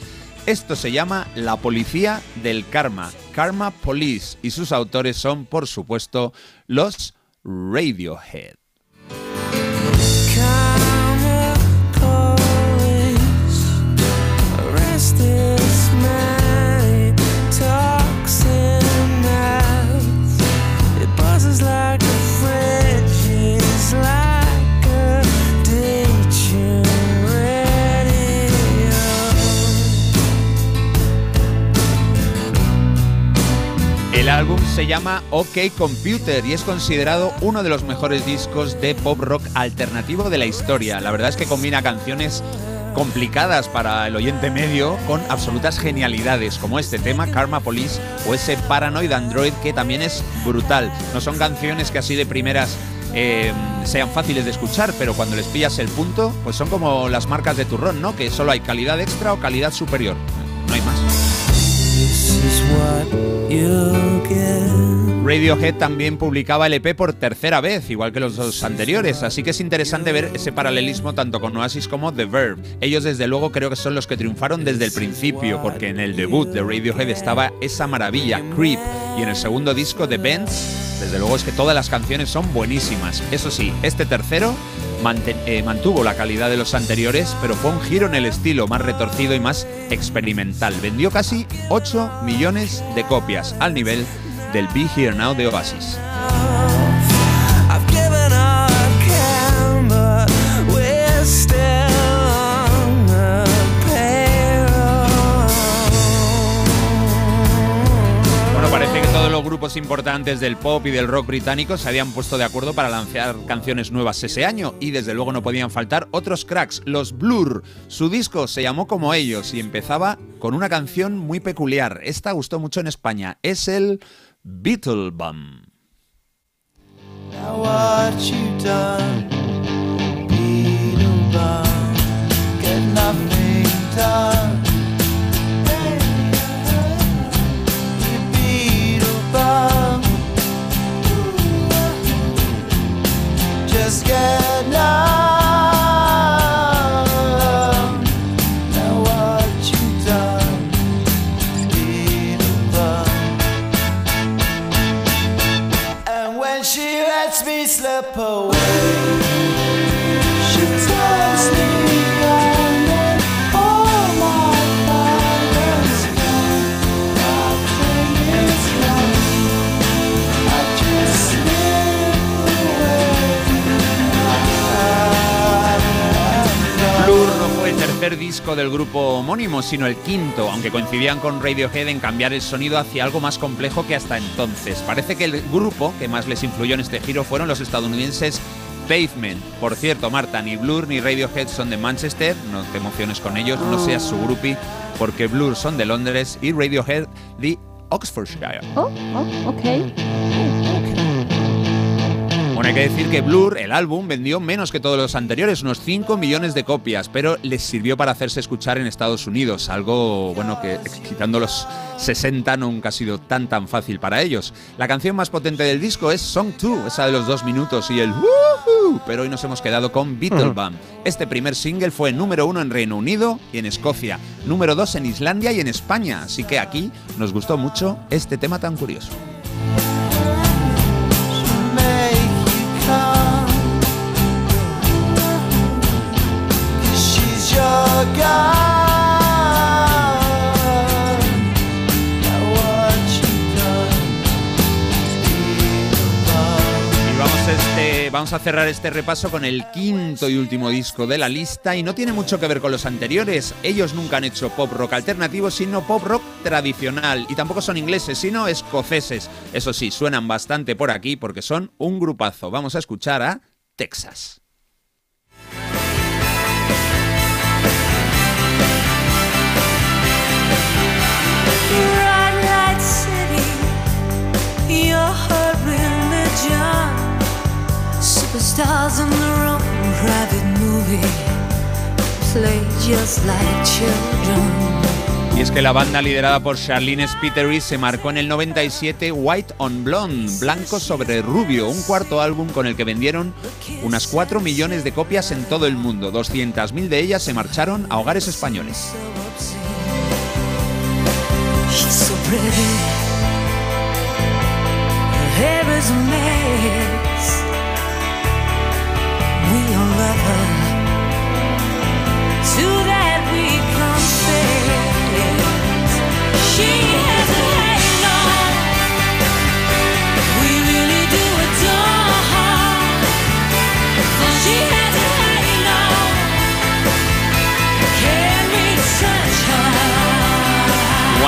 Esto se llama La Policía del Karma, Karma Police y sus autores son por supuesto los Radiohead. Se llama OK Computer y es considerado uno de los mejores discos de pop rock alternativo de la historia. La verdad es que combina canciones complicadas para el oyente medio con absolutas genialidades como este tema Karma Police o ese Paranoid Android que también es brutal. No son canciones que así de primeras eh, sean fáciles de escuchar, pero cuando les pillas el punto, pues son como las marcas de turrón, ¿no? Que solo hay calidad extra o calidad superior. No hay más. This is what you get. Radiohead también publicaba el EP por tercera vez, igual que los dos anteriores, así que es interesante ver ese paralelismo tanto con Oasis como The Verve. Ellos desde luego creo que son los que triunfaron desde el principio, porque en el debut de Radiohead estaba esa maravilla, Creep, y en el segundo disco de Benz, desde luego es que todas las canciones son buenísimas. Eso sí, este tercero eh, mantuvo la calidad de los anteriores, pero fue un giro en el estilo, más retorcido y más experimental. Vendió casi 8 millones de copias, al nivel del Be Here Now de Oasis. Parece que todos los grupos importantes del pop y del rock británico se habían puesto de acuerdo para lanzar canciones nuevas ese año y desde luego no podían faltar otros cracks, los Blur. Su disco se llamó como ellos y empezaba con una canción muy peculiar. Esta gustó mucho en España, es el Beetlebum. Now what you done, Beetlebum, get nothing done. You Beetlebum, just get numb. Tercer disco del grupo homónimo, sino el quinto, aunque coincidían con Radiohead en cambiar el sonido hacia algo más complejo que hasta entonces. Parece que el grupo que más les influyó en este giro fueron los estadounidenses Pavement. Por cierto, Marta, ni Blur ni Radiohead son de Manchester, no te emociones con ellos, no seas su groupie, porque Blur son de Londres y Radiohead de Oxfordshire. Oh, oh, ok. Bueno, hay que decir que Blur, el álbum, vendió menos que todos los anteriores, unos 5 millones de copias, pero les sirvió para hacerse escuchar en Estados Unidos, algo, bueno, que quitando los 60 nunca ha sido tan tan fácil para ellos. La canción más potente del disco es Song 2, esa de los dos minutos y el woohoo, pero hoy nos hemos quedado con Beetlebum. Este primer single fue número uno en Reino Unido y en Escocia, número dos en Islandia y en España, así que aquí nos gustó mucho este tema tan curioso. Este vamos a cerrar este repaso con el quinto y último disco de la lista y no tiene mucho que ver con los anteriores. Ellos nunca han hecho pop rock alternativo, sino pop rock tradicional. Y tampoco son ingleses, sino escoceses. Eso sí, suenan bastante por aquí porque son un grupazo. Vamos a escuchar a Texas. Superstars in their own private movie play just like children. Y es que la banda liderada por Charlene Spiteri se marcó en el 97 White on Blonde, blanco sobre rubio, un cuarto álbum con el que vendieron unas 4 millones de copias en todo el mundo. 200.000 de ellas se marcharon a hogares españoles. She's so pretty. Her hair is a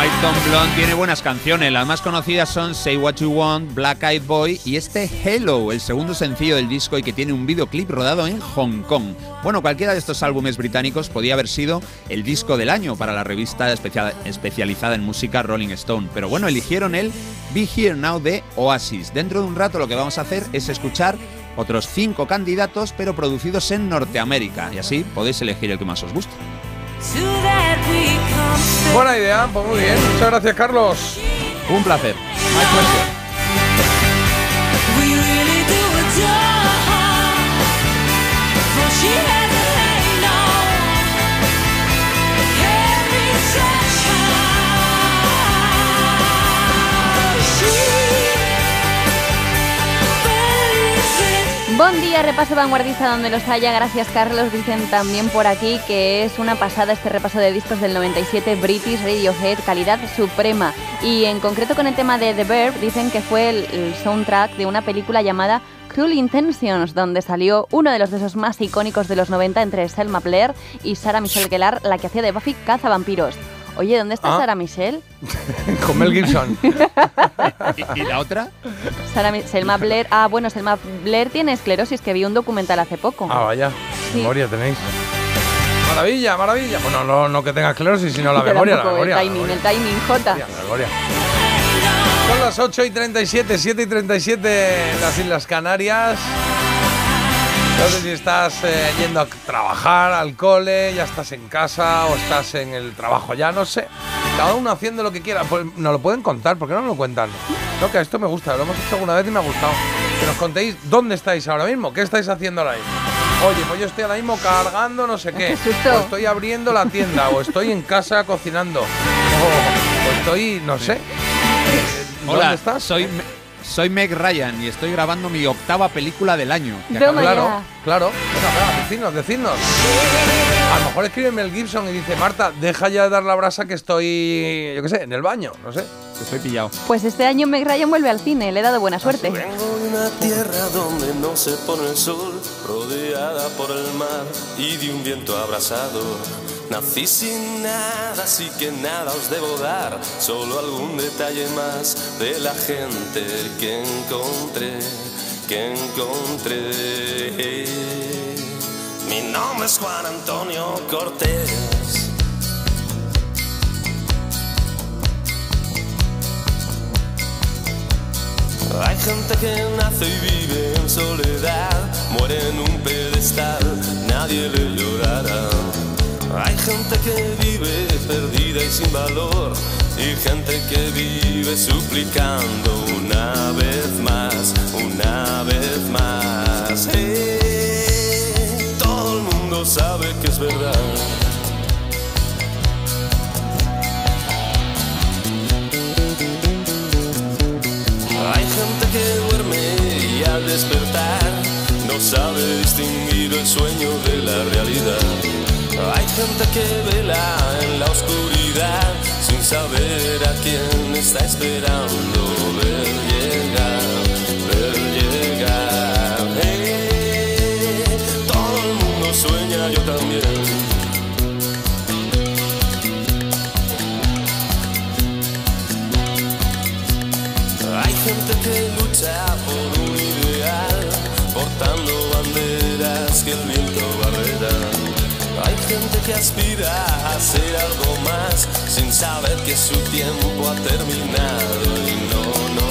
her? White on Blonde tiene buenas canciones, las más conocidas son Say What You Want, Black Eyed Boy y este Hello, el segundo sencillo del disco y que tiene un videoclip rodado en Hong Kong. Bueno, cualquiera de estos álbumes británicos podía haber sido el disco del año para la revista especia- especializada en música Rolling Stone, pero bueno, eligieron el Be Here Now de Oasis. Dentro de un rato lo que vamos a hacer es escuchar otros cinco candidatos, pero producidos en Norteamérica, y así podéis elegir el que más os guste. Buena idea, pues muy bien. Muchas gracias, Carlos. Un placer. We really Buen día, repaso vanguardista donde los haya. Gracias, Carlos. Dicen también por aquí que es una pasada este repaso de discos del 97 British Radiohead, calidad suprema. Y en concreto con el tema de The Verb, dicen que fue el, soundtrack de una película llamada Cruel Intentions, donde salió uno de los besos más icónicos de los 90 entre Selma Blair y Sarah Michelle Gellar, la que hacía de Buffy Cazavampiros. Oye, ¿dónde está Ah. Sarah Michelle? Con Mel Gibson. ¿Y, y la otra? Sarah Mi- Selma Blair. Ah, bueno, Selma Blair tiene esclerosis, que vi un documental hace poco. Ah, vaya. Sí. Memoria tenéis. Maravilla, maravilla. Bueno, no, no que tenga esclerosis, sino la Pero memoria, la memoria. el timing, el timing, Jota. La memoria. Son las 8 y 37, 7 y 37 en las Islas Canarias. No sé si estás eh, yendo a trabajar, al cole, ya estás en casa o estás en el trabajo ya, no sé. Cada uno haciendo lo que quiera. Pues nos lo pueden contar, ¿por qué no nos lo cuentan? No, que esto me gusta, lo hemos hecho alguna vez y me ha gustado. Que nos contéis dónde estáis ahora mismo, qué estáis haciendo ahora mismo. Oye, pues yo estoy ahora mismo cargando no sé qué. O estoy abriendo la tienda, o estoy en casa cocinando. O, o estoy, no sé. ¿Dónde Hola, estás? Soy, Me- soy Meg Ryan y estoy grabando mi octava película del año. que Claro, claro. Venga, venga, decidnos, decidnos. A lo mejor escribe Mel Gibson y dice, Marta, deja ya de dar la brasa que estoy, yo qué sé, en el baño, no sé. Estoy pillado. Pues este año Meg Ryan vuelve al cine, le he dado buena suerte. Vengo de una tierra donde no se pone el sol, rodeada por el mar y de un viento abrasador. Nací sin nada, así que nada os debo dar, solo algún detalle más de la gente que encontré, que encontré. Mi nombre es Juan Antonio Cortés. Hay gente que nace y vive en soledad, muere en un pedestal, nadie le llorará. Hay gente que vive perdida y sin valor, y gente que vive suplicando una vez más, una vez más. Eh, todo el mundo sabe que es verdad. Hay gente que duerme y al despertar no sabe distinguir el sueño de la realidad. Hay gente que vela en la oscuridad sin saber a quién está esperando ver llegar, ver llegar. Eh, todo el mundo sueña, yo también. Hay gente que lucha por un ideal, portando banderas que el bien gente que aspira a ser algo más, sin saber que su tiempo ha terminado. Y no, no,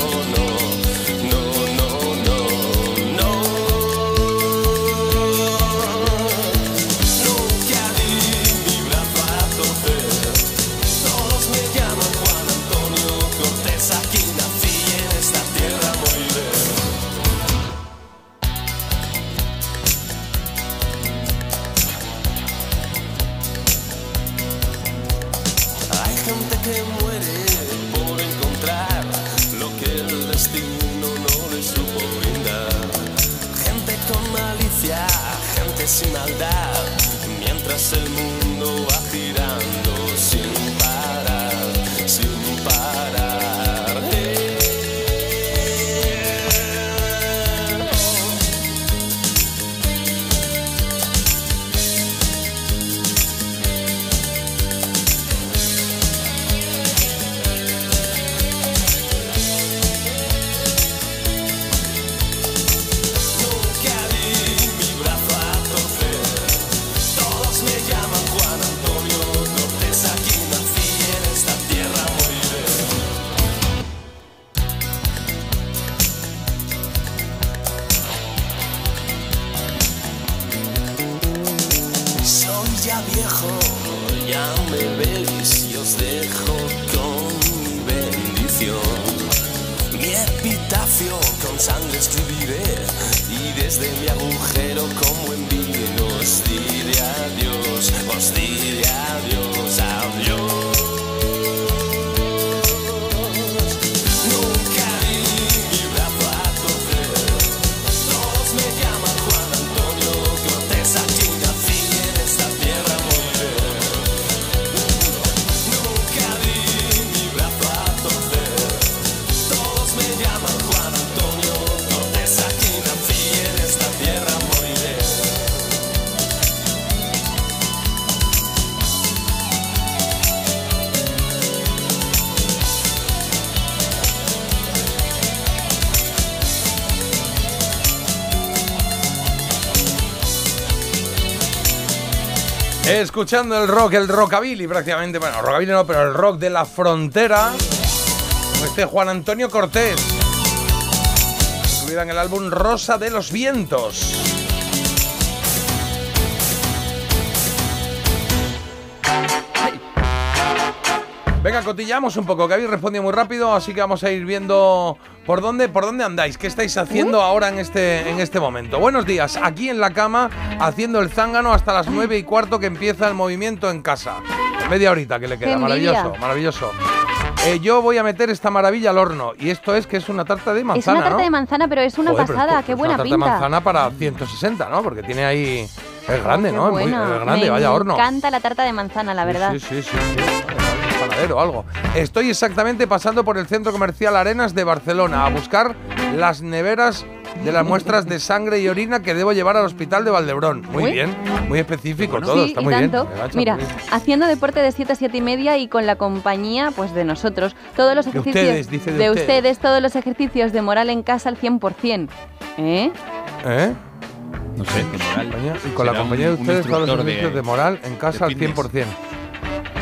Escuchando el rock, el rockabilly prácticamente, bueno, rockabilly no, pero el rock de la frontera. Este Juan Antonio Cortés. Incluida en el álbum Rosa de los Vientos. Venga, cotillamos un poco, que habéis respondido muy rápido, así que vamos a ir viendo por dónde, por dónde andáis, qué estáis haciendo ahora en este, en este momento. Buenos días, aquí en la cama, haciendo el zángano hasta las nueve y cuarto que empieza el movimiento en casa. Media horita que le queda, maravilloso, maravilloso. Eh, yo voy a meter esta maravilla al horno, y esto es que es una tarta de es manzana, una tarta ¿no? de manzana, pero es una Joder, pero pasada. es Qué una buena tarta de pinta. manzana para 160, ¿no? Porque tiene ahí... Es grande, ¿no? Es muy- es grande, Me vaya horno. encanta la tarta de manzana, la verdad. Sí, sí, sí. sí. Un panadero o algo. Estoy exactamente pasando por el centro comercial Arenas de Barcelona a buscar las neveras de las muestras de sangre y orina que debo llevar al hospital de Valdebrón. Muy Uy. bien, muy específico todo, sí, está muy tanto. bien. Mira, muy bien. haciendo deporte de 7 a 7 y media y con la compañía pues de nosotros, todos los De ejercicios ustedes, dice de ustedes. ustedes. todos los ejercicios de moral en casa al 100%. ¿Eh? ¿Eh? No sé, qué moral. Y con la compañía de ustedes todos los instructor de- de, moral en casa al de fitness. 100%.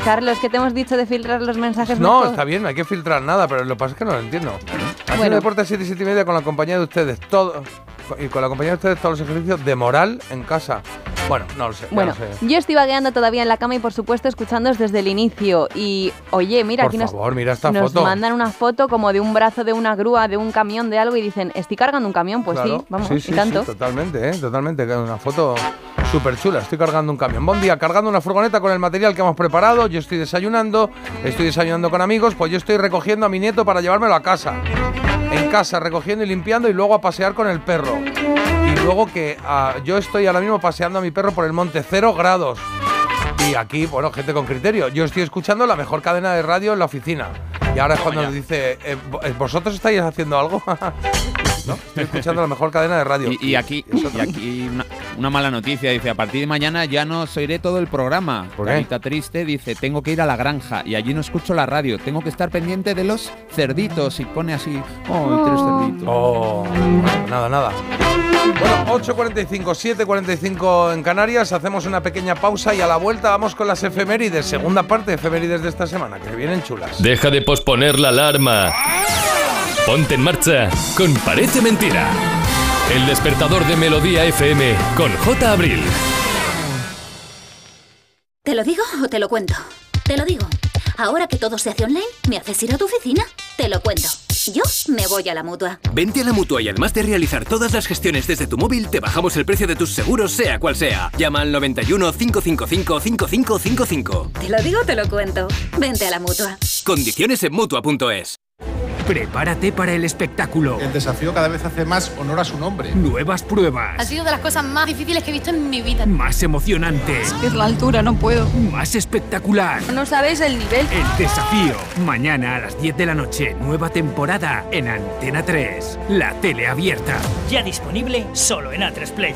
Carlos, ¿qué te hemos dicho de filtrar los mensajes? No, está bien, no hay que filtrar nada, pero lo que pasa es que no lo entiendo. Haciendo Bueno. deporte a 7 y 7 y media con la compañía de ustedes, todo, y con la compañía de ustedes todos los ejercicios de moral en casa. Bueno, no lo sé. Bueno, lo sé. yo estoy vagueando todavía en la cama y por supuesto escuchándoos desde el inicio. Y oye, mira, Por aquí nos, favor, mira esta nos foto. mandan una foto como de un brazo de una grúa, de un camión, de algo y dicen, estoy cargando un camión. Pues Claro. sí, vamos, sí, y sí, tanto. sí, totalmente, ¿eh? totalmente. que Una foto súper chula. Estoy cargando un camión. Buen día, cargando una furgoneta con el material que hemos preparado. Yo estoy desayunando, estoy desayunando con amigos. Pues yo estoy recogiendo a mi nieto para llevármelo a casa. En casa, recogiendo y limpiando y luego a pasear con el perro. Y luego que ah, yo estoy ahora mismo paseando a mi perro por el monte, cero grados. Y aquí, bueno, gente con criterio. Yo estoy escuchando la mejor cadena de radio en la oficina. Y ahora es cuando nos dice, eh, vo- eh, ¿vosotros estáis haciendo algo? ¿No? Estoy escuchando la mejor cadena de radio. Y, y aquí, y aquí una- una mala noticia. Dice, a partir de mañana ya no os oiré todo el programa. ¿Por qué? Carita triste, dice, tengo que ir a la granja y allí no escucho la radio. Tengo que estar pendiente de los cerditos. Y pone así, oh, tres cerditos. Oh, nada, nada. Bueno, 8.45, 7.45 en Canarias. Hacemos una pequeña pausa y a la vuelta vamos con las efemérides. Segunda parte de efemérides de esta semana, que vienen chulas. Deja de posponer la alarma. Ponte en marcha con Parece Mentira. El despertador de Melodía FM con J. Abril. ¿Te lo digo o te lo cuento? Te lo digo. Ahora que todo se hace online, ¿me haces ir a tu oficina? Te lo cuento. Yo me voy a la mutua. Vente a la mutua y además de realizar todas las gestiones desde tu móvil, te bajamos el precio de tus seguros, sea cual sea. Llama al 91 555 5555. Te lo digo o te lo cuento. Vente a la mutua. Condiciones en mutua.es. Prepárate para el espectáculo. El desafío cada vez hace más honor a su nombre. Nuevas pruebas. Ha sido de las cosas más difíciles que he visto en mi vida. Más emocionante. Es la altura, no puedo. Más espectacular. No sabéis el nivel. El desafío. Mañana a las 10 de la noche, nueva temporada en Antena 3. La tele abierta. Ya disponible solo en A3 Player.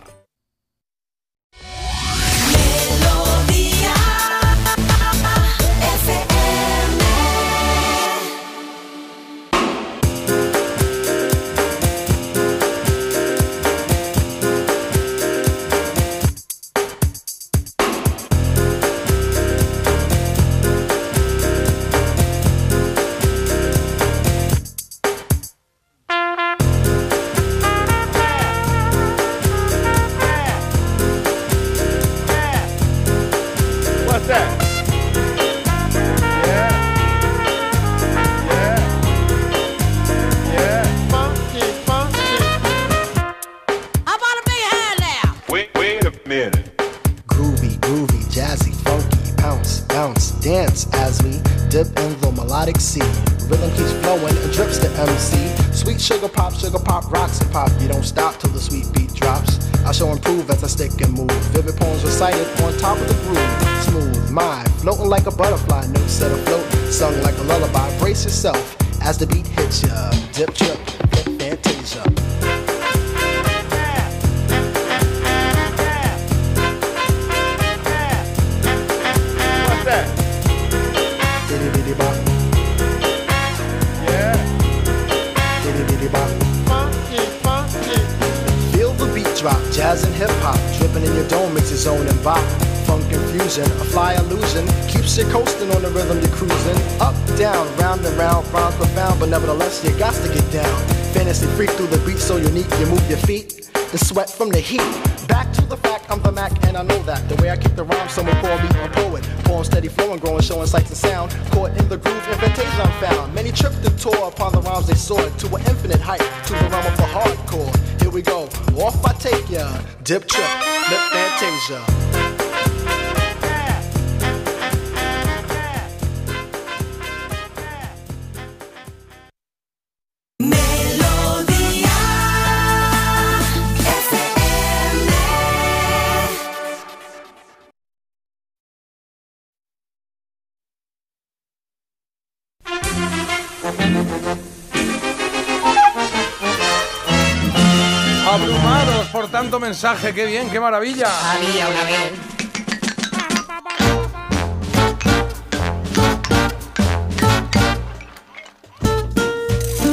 Qué maravilla. Había una vez.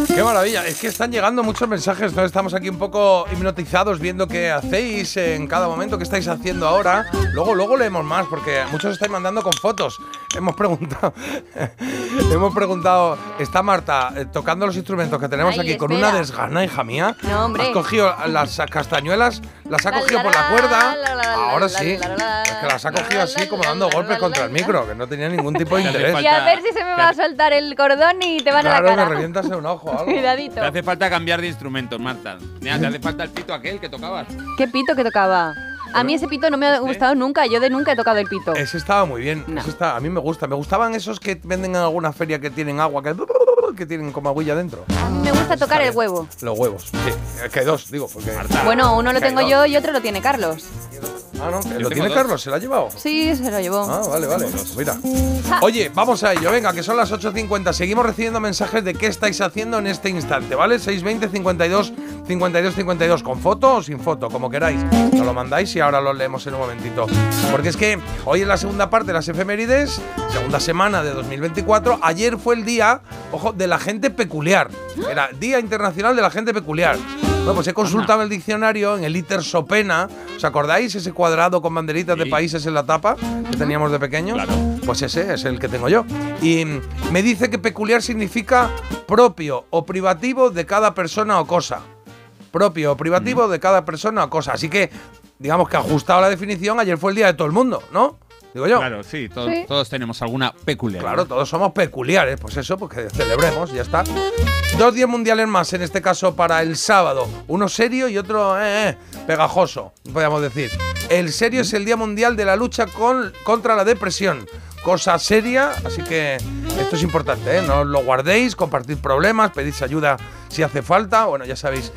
Qué maravilla, es que están llegando muchos mensajes, ¿no? Estamos aquí un poco hipnotizados viendo qué hacéis en cada momento, qué estáis haciendo ahora. Luego, luego leemos más, porque muchos estáis mandando con fotos. Hemos preguntado, hemos preguntado, ¿está Marta eh, tocando los instrumentos que tenemos Ay, aquí con espera. una desgana, hija mía? No, hombre. Has cogido las castañuelas, las ha La, cogido la, por la la, cuerda. la, la, la, Ahora la, sí. la, la, la, Es que las ha cogido así como dando golpes contra el micro, que no tenía ningún tipo de interés. Y a ver si se me va a soltar el cordón y te van a Claro, la me cara. revientas un ojo o algo. Cuidadito. Te hace falta cambiar de instrumentos, Marta. Mira, te hace falta el pito aquel que tocabas. ¿Qué pito que tocaba? A mí ese pito no me ha gustado nunca. Yo de nunca he tocado el pito. Ese estaba muy bien. No. Ese está, a mí me gusta. Me gustaban esos que venden en alguna feria que tienen agua, que, que tienen como agüilla dentro. A mí me gusta tocar el huevo. Los huevos. Sí, que hay dos, digo, porque. Bueno, uno lo tengo yo y otro lo tiene Carlos. Ah, no, lo tiene dos. Carlos, ¿se lo ha llevado? Sí, se lo llevó. Ah, vale, vale. Mira. Oye, vamos a ello. Venga, que son las 8.50. Seguimos recibiendo mensajes de qué estáis haciendo en este instante, ¿vale? 620 52 52 52 con foto o sin foto, como queráis. Nos lo mandáis y ahora lo leemos en un momentito. Porque es que hoy es la segunda parte de las efemérides, segunda semana de 2024. Ayer fue el día, ojo, de la gente peculiar. Era Día Internacional de la Gente Peculiar. Bueno, pues he consultado el diccionario en el ITER Sopena. ¿Os acordáis ese cuadrado con banderitas de países en la tapa que teníamos de pequeños? Pues ese es el que tengo yo. Y me dice que peculiar significa propio o privativo de cada persona o cosa. Propio o privativo de cada persona o cosa. Así que, digamos que ajustado a la definición, ayer fue el día de todo el mundo, ¿no? Digo yo. Claro, sí, to- Sí. todos tenemos alguna peculiaridad. Claro, todos somos peculiares, pues eso, pues que celebremos, ya está. Dos días mundiales más, en este caso para el sábado. Uno serio y otro eh, eh, pegajoso, podríamos decir. El serio es el Día Mundial de la lucha con, contra la depresión. Cosa seria, así que esto es importante, ¿eh? No os lo guardéis, compartid problemas, pedís ayuda si hace falta. Bueno, ya sabéis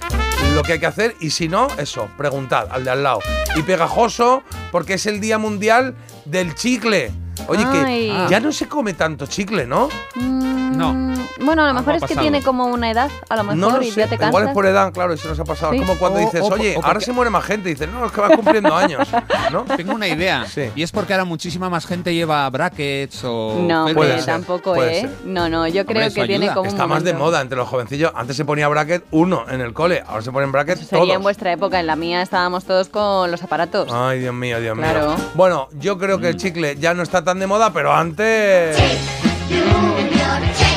lo que hay que hacer y si no, eso, preguntad al de al lado. Y pegajoso porque es el Día Mundial del Chicle. Oye, Ay. que ya no se come tanto chicle, ¿no? No. Bueno, a lo mejor es que tiene como una edad, a lo mejor, No lo y sé. ya te cansas. Igual es por edad, claro, y se nos ha pasado. Sí. Es como cuando O- dices, o- oye, o ahora porque- se muere más gente. Y dices, no, es que va cumpliendo años, ¿no? Tengo una idea. Sí. Y es porque ahora muchísima más gente lleva brackets o. No, hombre, ser, tampoco, puede ¿eh? ser. No, no, yo creo que tiene ayuda. como un Está más de moda entre los jovencillos. Antes se ponía bracket uno en el cole, ahora se ponen bracket Eso sería todos. en vuestra época, en la mía estábamos todos con los aparatos. Ay, Dios mío, Dios Claro. mío. Bueno, yo creo que el chicle ya no está tan de moda, pero antes. Anda que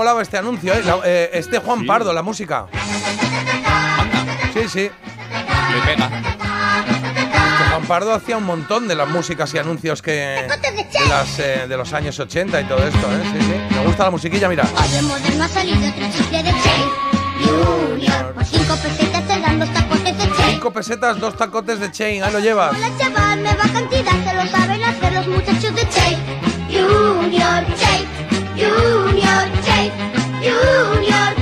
molaba este anuncio, ¿eh? La- eh, este Juan Pardo, la música. Sí, sí. Le pega. Que Juan Pardo hacía un montón de las músicas y anuncios que de, las, eh, de los años 80 y todo esto, ¿eh? Sí, sí. Me gusta la musiquilla, mira. En Moderno ha salido otro chicle de Chain Junior. Por cinco pesetas te dan dos tacotes de Chain. Cinco pesetas, dos tacotes de chain, ahí lo llevas. Hola chaval, nueva cantidad, se lo saben hacer los muchachos de Chain Junior, Chain Junior, Junior,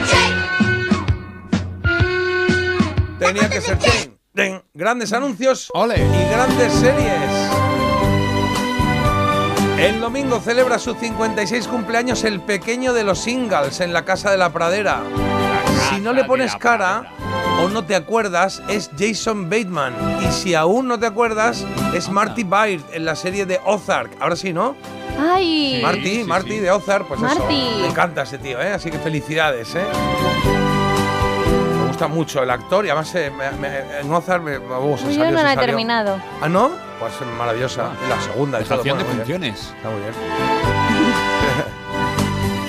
Tenía que ser chain. Den. Grandes anuncios Ole. y grandes series. El domingo celebra su 56 cumpleaños el pequeño de los singles en la Casa de la Pradera. Si no le pones cara o no te acuerdas, es Jason Bateman. Y si aún no te acuerdas, es Marty Byrde en la serie de Ozark. Ahora sí, ¿no? ¡Ay! Marty, sí, Marty sí. de Ozark, pues eso. Marty. Me encanta ese tío, ¿eh? Así que felicidades, ¿eh? Me gusta mucho el actor y además eh, me- me- en Ozark me, uh, se Yo salió, no la he terminado. ¿Ah, no? Pues maravillosa. Y la segunda. Estación de Bueno, muy bien. funciones. Está muy bien.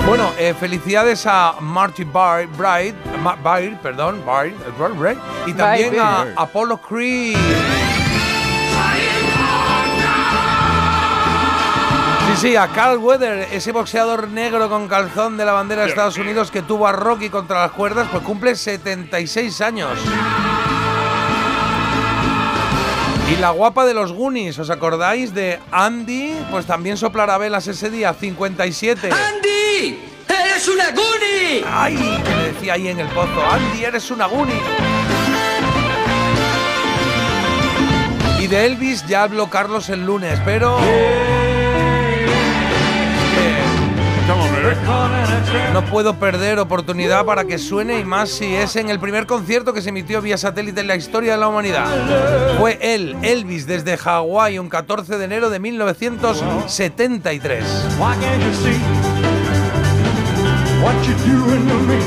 Bueno, eh, felicidades a Marty Bar- Bride, Ma- Byrde, perdón, Byrde, y también a Apollo Creed. Sí, sí, a Carl Weather, ese boxeador negro con calzón de la bandera de Estados Unidos que tuvo a Rocky contra las cuerdas, pues cumple 76 años. Y la guapa de los Goonies, ¿os acordáis de Andy? Pues también soplará velas ese día, 57. ¡Andy! ¡Eres una Goonie! ¡Ay! Le decía ahí en el pozo, Andy, eres una Goonie. Y de Elvis ya habló Carlos el lunes, pero... No puedo perder oportunidad para que suene y más si es en el primer concierto que se emitió vía satélite en la historia de la humanidad. Fue él, Elvis, desde Hawái, un 14 de enero de 1973. What you're doing to me?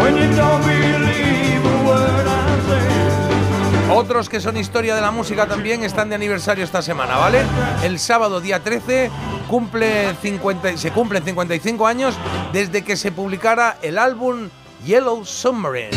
When you don't believe a word I say. Otros que son historia de la música también están de aniversario esta semana, ¿vale? El sábado día 13 cumple 50, se cumplen 55 años desde que se publicara el álbum Yellow Submarine.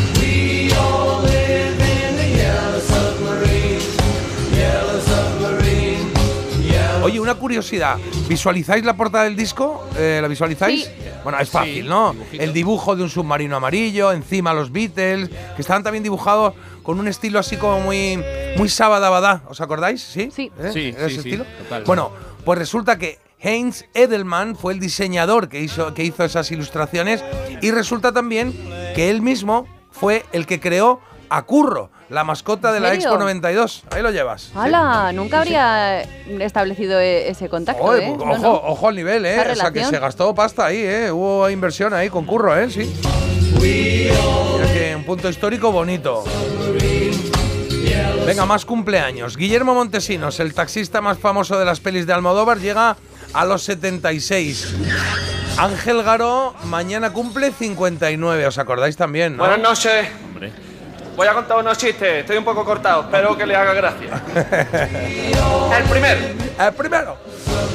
Oye, una curiosidad. ¿Visualizáis la portada del disco? Eh, ¿La visualizáis? Sí. Bueno, es fácil, ¿no? El dibujo de un submarino amarillo, encima los Beatles, que estaban también dibujados con un estilo así como muy, muy sabadabadá. ¿Os acordáis? Sí. Sí. ¿Eh? Sí, ¿Era sí, ese sí, estilo? total. Bueno, pues resulta que Heinz Edelman fue el diseñador que hizo, que hizo esas ilustraciones y resulta también que él mismo fue el que creó a Curro, la mascota de la serio? Expo 92. Ahí lo llevas. ¡Hala! Nunca habría establecido e- ese contacto, Oye, ¿eh? ojo, No, no. ojo al nivel, ¿eh? Esa O sea, que se gastó pasta ahí, ¿eh? Hubo inversión ahí con Curro, ¿eh? Sí. Mira que un punto histórico bonito. Venga, más cumpleaños. Guillermo Montesinos, el taxista más famoso de las pelis de Almodóvar, llega a los 76. Ángel Garó mañana cumple 59, ¿os acordáis también, no? Buenas noches. Voy a contar unos chistes, estoy un poco cortado, espero que le haga gracia. El primero. El primero.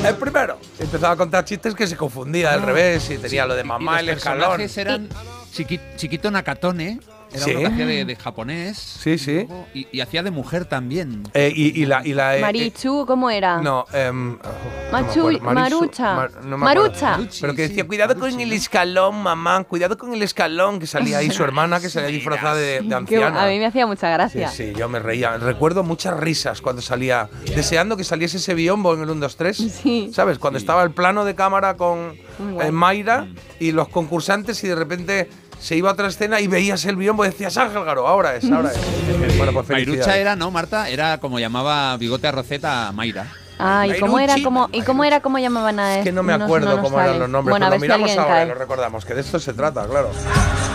El primero. Empezaba a contar chistes que se confundía al revés y tenía lo de mamá, y el los escalón. personajes eran Chiqui- Chiquito Nakatone, era Sí. uno que de, de japonés. Sí, sí. Y, y hacía de mujer también. Eh, y, y la. Y la eh, Marichu, ¿cómo era? No, Machu- no me acuerdo. Marucha. Mar- no me acuerdo. Marucha. Pero que decía, cuidado con el escalón, mamá, cuidado con el escalón, que salía ahí su hermana, que salía disfrazada de, de anciana. a mí me hacía mucha Sí, gracia. sí, yo me reía. Recuerdo muchas risas cuando salía, deseando que saliese ese biombo en el 1, 2, 3. Sí. ¿Sabes? Cuando estaba el plano de cámara con eh, Mayra y los concursantes y de repente se iba a otra escena y veías el biombo y decías, Ángel Garo, ahora es, ahora es. bueno, pues Mairucha felicidades. era, ¿no, Marta? Era como llamaba Bigote a Rosetta a Mayra. Ah, ¿y cómo era? ¿Cómo, ¿Y cómo era? ¿Cómo llamaban a Es que no me acuerdo no nos cómo eran sale. los nombres, Bueno, pero lo miramos ahora y cae. lo recordamos, que de esto se trata, claro.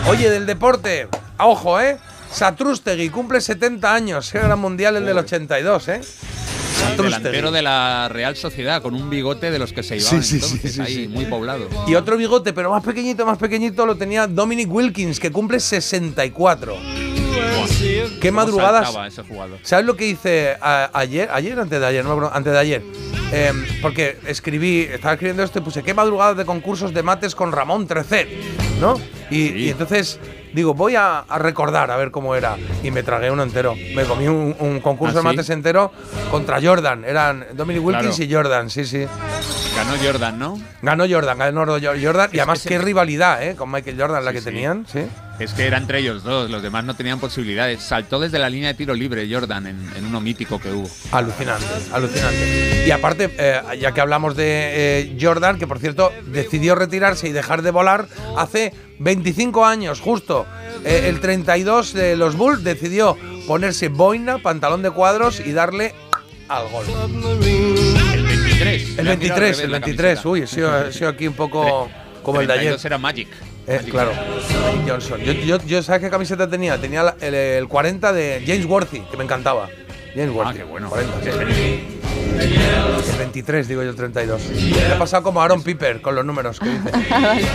Oye, del deporte, ojo, ¿eh? Satrústegui cumple 70 años, era gran mundial el del 82, ¿eh? Delantero de la Real Sociedad, con un bigote de los que se iban Sí, entonces, sí, ahí, sí. muy poblado. Y otro bigote, pero más pequeñito, más pequeñito, lo tenía Dominic Wilkins, que cumple 64. Qué Cómo madrugadas. ese. ¿Sabes lo que hice a- ayer? ¿Ayer o antes de ayer? No, antes de ayer. Em, porque escribí, estaba escribiendo esto y puse qué madrugadas de concursos de mates con Ramón Trecet, ¿no? Y, y entonces digo, voy a, a recordar a ver cómo era. Y me tragué uno entero. Me comí un, un concurso ¿Ah, de sí? mates entero contra Jordan. Eran Dominic Wilkins Claro. y Jordan, sí, sí. Ganó Jordan, ¿no? Ganó Jordan, ganó Jordan. Y además, qué rivalidad, ¿eh? Con Michael Jordan, la que sí. tenían, sí. Es que era entre ellos dos, los demás no tenían posibilidades. Saltó desde la línea de tiro libre Jordan en, en uno mítico que hubo. Alucinante, alucinante. Y aparte, eh, ya que hablamos de eh, Jordan, que por cierto decidió retirarse y dejar de volar hace 25 años, justo. Eh, el 32 de los Bulls decidió ponerse boina, pantalón de cuadros y darle al gol. El 23. El Le ha tirado al 23, revés el la 23. camiseta. Uy, he sido, he sido aquí un poco como el de ayer. 32 era Magic. Eh, claro, Magic Johnson. Yo, yo, yo, ¿sabes qué camiseta tenía? Tenía el, el 40 de James Worthy, que me encantaba. James Worthy. Ah, qué bueno. 40, sí. El 23, digo yo, el 32. Me ha pasado como Aaron Piper con los números que dice.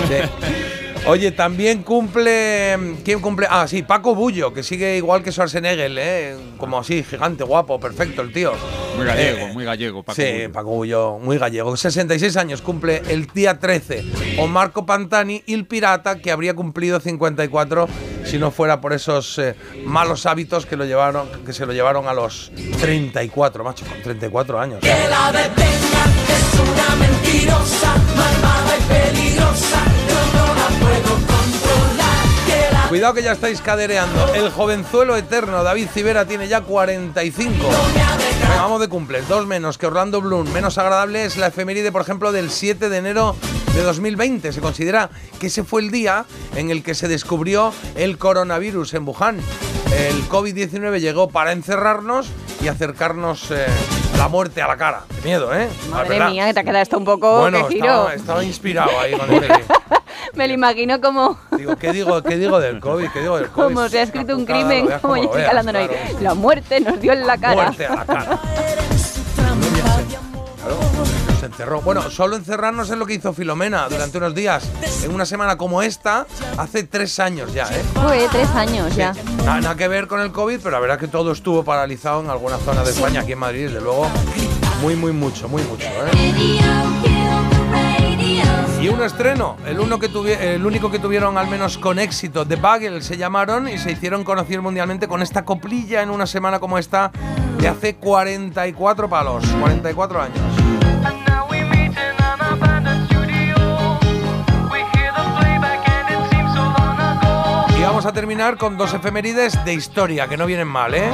Sí. Oye, también cumple. ¿Quién cumple? Ah, sí, Paco Bullo, que sigue igual que Schwarzenegger, ¿eh? Como así, gigante, guapo, perfecto el tío. Muy gallego, Eh, muy gallego. Paco sí, Bullo. Paco Bullo, muy gallego. 66 años cumple el día 13. O Marco Pantani, el pirata, que habría cumplido 54 si no fuera por esos eh, malos hábitos que, lo llevaron, que se lo llevaron a los 34, macho, con 34 años. Que la detengan, es una mentirosa, malvada y peligrosa. Cuidado que ya estáis cadereando. El jovenzuelo eterno David Civera tiene ya 45. Venga, vamos de cumples. Dos menos que Orlando Bloom. Menos agradable es la efeméride, por ejemplo, del 7 de enero de 2020. Se considera que ese fue el día en el que se descubrió el coronavirus en Wuhan. El COVID-19 llegó para encerrarnos y acercarnos eh, la muerte a la cara. Qué miedo, ¿eh? Madre mía, que te ha quedado esto un poco Bueno, que giro. estaba, estaba inspirado ahí con el Me lo imagino como, Digo, ¿qué digo, ¿qué digo del COVID? ¿Qué digo del COVID? como se ha escrito un lo crimen, como veas, claro. La muerte nos dio en la cara. Muerte a la cara. Claro, nos encerró. Bueno, solo encerrarnos es lo que hizo Filomena durante unos días. En una semana como esta, hace tres años ya, ¿eh? Fue tres años ya. Nada, nada que ver con el COVID, pero la verdad que todo estuvo paralizado en alguna zona de España, aquí en Madrid, desde luego. Muy, muy mucho, muy mucho, ¿eh? Y un estreno, el, único que tuvieron al menos con éxito, The Bagel se llamaron y se hicieron conocer mundialmente con esta coplilla en una semana como esta de hace 44 palos, 44 años. Y vamos a terminar con dos efemérides de historia, que no vienen mal, ¿eh?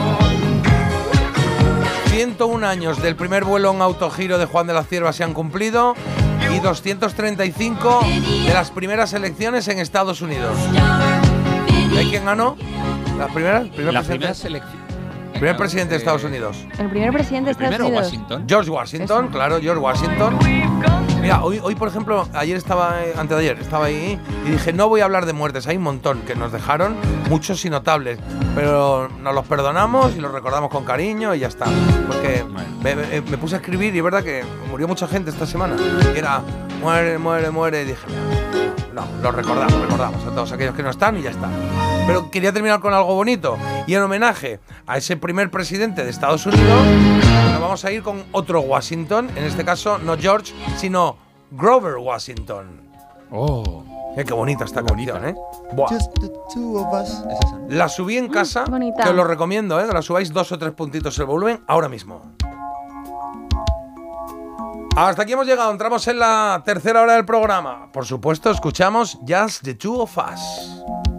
101 años del primer vuelo en autogiro de Juan de la Cierva se han cumplido y 235 de las primeras elecciones en Estados Unidos. ¿Y hay quién ganó? ¿Las primeras? ¿Primer La presidente? primera selección. Primer presidente de Estados Unidos. El primer presidente de Estados primero Unidos. Washington. George Washington, claro, George Washington. Mira, hoy, hoy, por ejemplo, ayer estaba, eh, antes de ayer, estaba ahí y dije, no voy a hablar de muertes, hay un montón que nos dejaron, muchos y notables, pero nos los perdonamos y los recordamos con cariño y ya está. Porque me, me- me puse a escribir y es verdad que murió mucha gente esta semana. Y era, muere, muere, muere, y dije, no, los recordamos, recordamos a todos aquellos que no están y ya está. Pero quería terminar con algo bonito. Y en homenaje a ese primer presidente de Estados Unidos, nos vamos a ir con otro Washington. En este caso, no George, sino Grover Washington. Oh. Eh, qué bonita esta canción, ¿eh? Buah. Es esa, ¿no? La subí en casa, bonita. que os lo recomiendo, ¿eh? Que la subáis dos o tres puntitos el volumen ahora mismo. Hasta aquí hemos llegado, entramos en la tercera hora del programa. Por supuesto, escuchamos Just the Two of Us.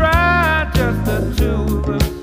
try, just the two of us.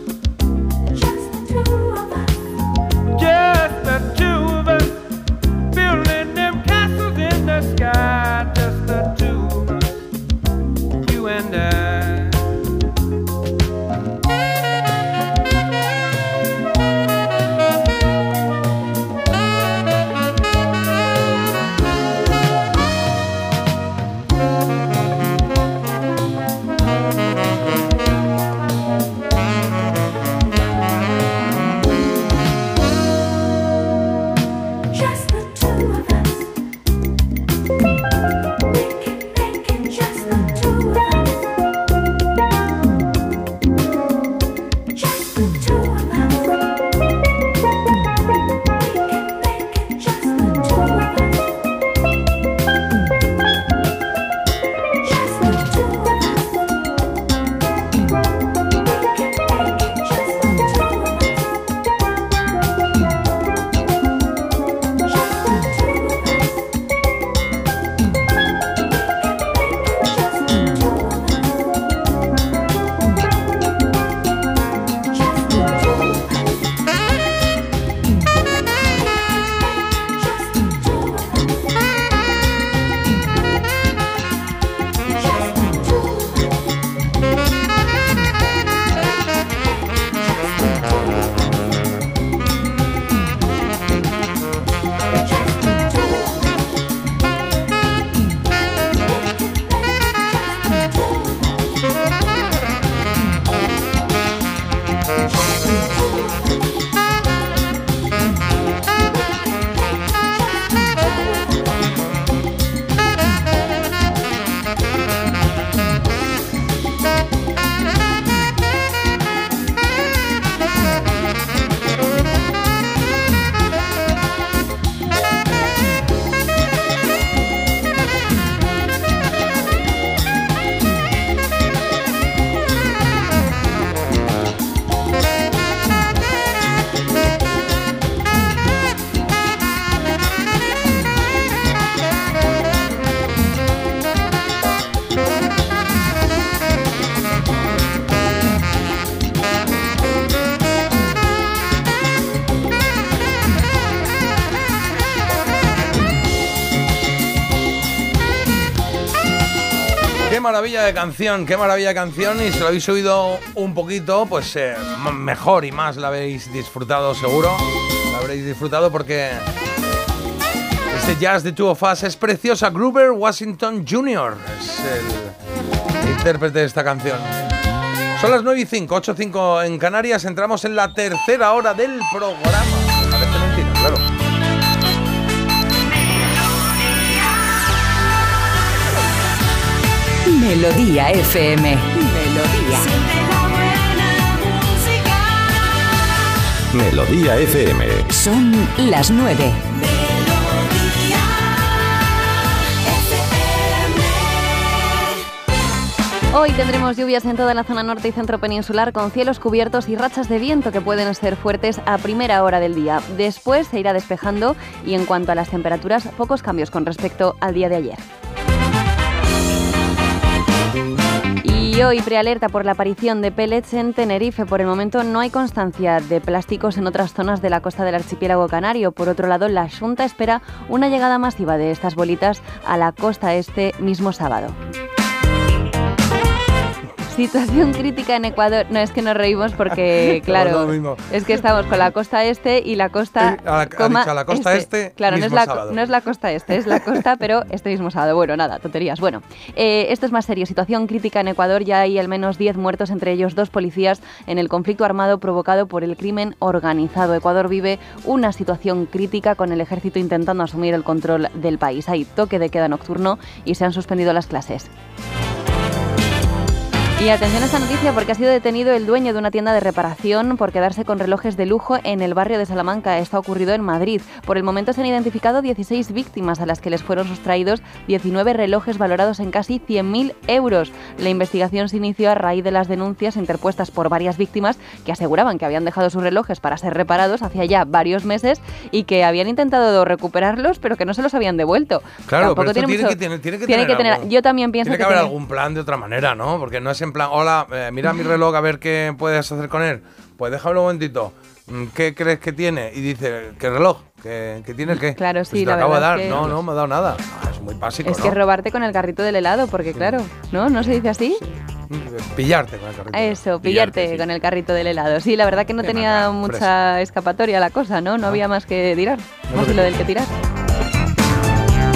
De canción, qué maravilla de canción. Y si lo habéis oído un poquito, pues eh, mejor y más la habéis disfrutado, seguro. La habréis disfrutado porque este jazz de Two of Us es preciosa. Gruber Washington Jr. es el intérprete de esta canción. Son las 9 y 5, 8 y 5 en Canarias. Entramos en la tercera hora del programa. Melodía FM. Melodía. Melodía FM. Son las nueve. Hoy tendremos lluvias en toda la zona norte y centro peninsular con cielos cubiertos y rachas de viento que pueden ser fuertes a primera hora del día. Después se irá despejando y en cuanto a las temperaturas, pocos cambios con respecto al día de ayer. Y hoy prealerta por la aparición de pellets en Tenerife. Por el momento no hay constancia de plásticos en otras zonas de la costa del archipiélago canario. Por otro lado, la Junta espera una llegada masiva de estas bolitas a la costa este mismo sábado. Situación crítica en Ecuador. No es que nos reímos porque, claro, es que estamos con la costa este y la costa. Eh, a la- ha coma dicho a la costa este, Claro, no es, la, no es la costa este, es la costa, pero este mismo sábado. Bueno, nada, tonterías. Bueno, eh, esto es más serio. Situación crítica en Ecuador. Ya hay al menos 10 muertos, entre ellos dos policías, en el conflicto armado provocado por el crimen organizado. Ecuador vive una situación crítica con el ejército intentando asumir el control del país. Hay toque de queda nocturno y se han suspendido las clases. Y atención a esta noticia porque ha sido detenido el dueño de una tienda de reparación por quedarse con relojes de lujo en el barrio de Salamanca. Esto ha ocurrido en Madrid. Por el momento se han identificado 16 víctimas a las que les fueron sustraídos 19 relojes valorados en casi 100.000 euros. La investigación se inició a raíz de las denuncias interpuestas por varias víctimas que aseguraban que habían dejado sus relojes para ser reparados hacía ya varios meses y que habían intentado recuperarlos pero que no se los habían devuelto. Claro, Tampoco pero tiene, mucho- que tener, tiene que tiene tener que tener- algún- yo también pienso tiene que que haber algún plan de otra manera, ¿no? Porque no es en plan, hola, eh, mira mi reloj a ver qué puedes hacer con él. Pues déjame un momentito. Mm, ¿Qué crees que tiene? Y dice, ¿qué reloj? ¿Qué, qué tiene qué? Claro, Pues sí, te la acabo de verdad dar. es que- No, no me ha dado nada. Ah, es muy básico, Es ¿no? que robarte con el carrito del helado, porque claro, ¿no? ¿No se dice así? Pillarte con el carrito. Eso, pillarte con el carrito del helado. Sí, la verdad que no Qué tenía mucha escapatoria la cosa, ¿no? No había más que tirar. Más de lo del que tirar.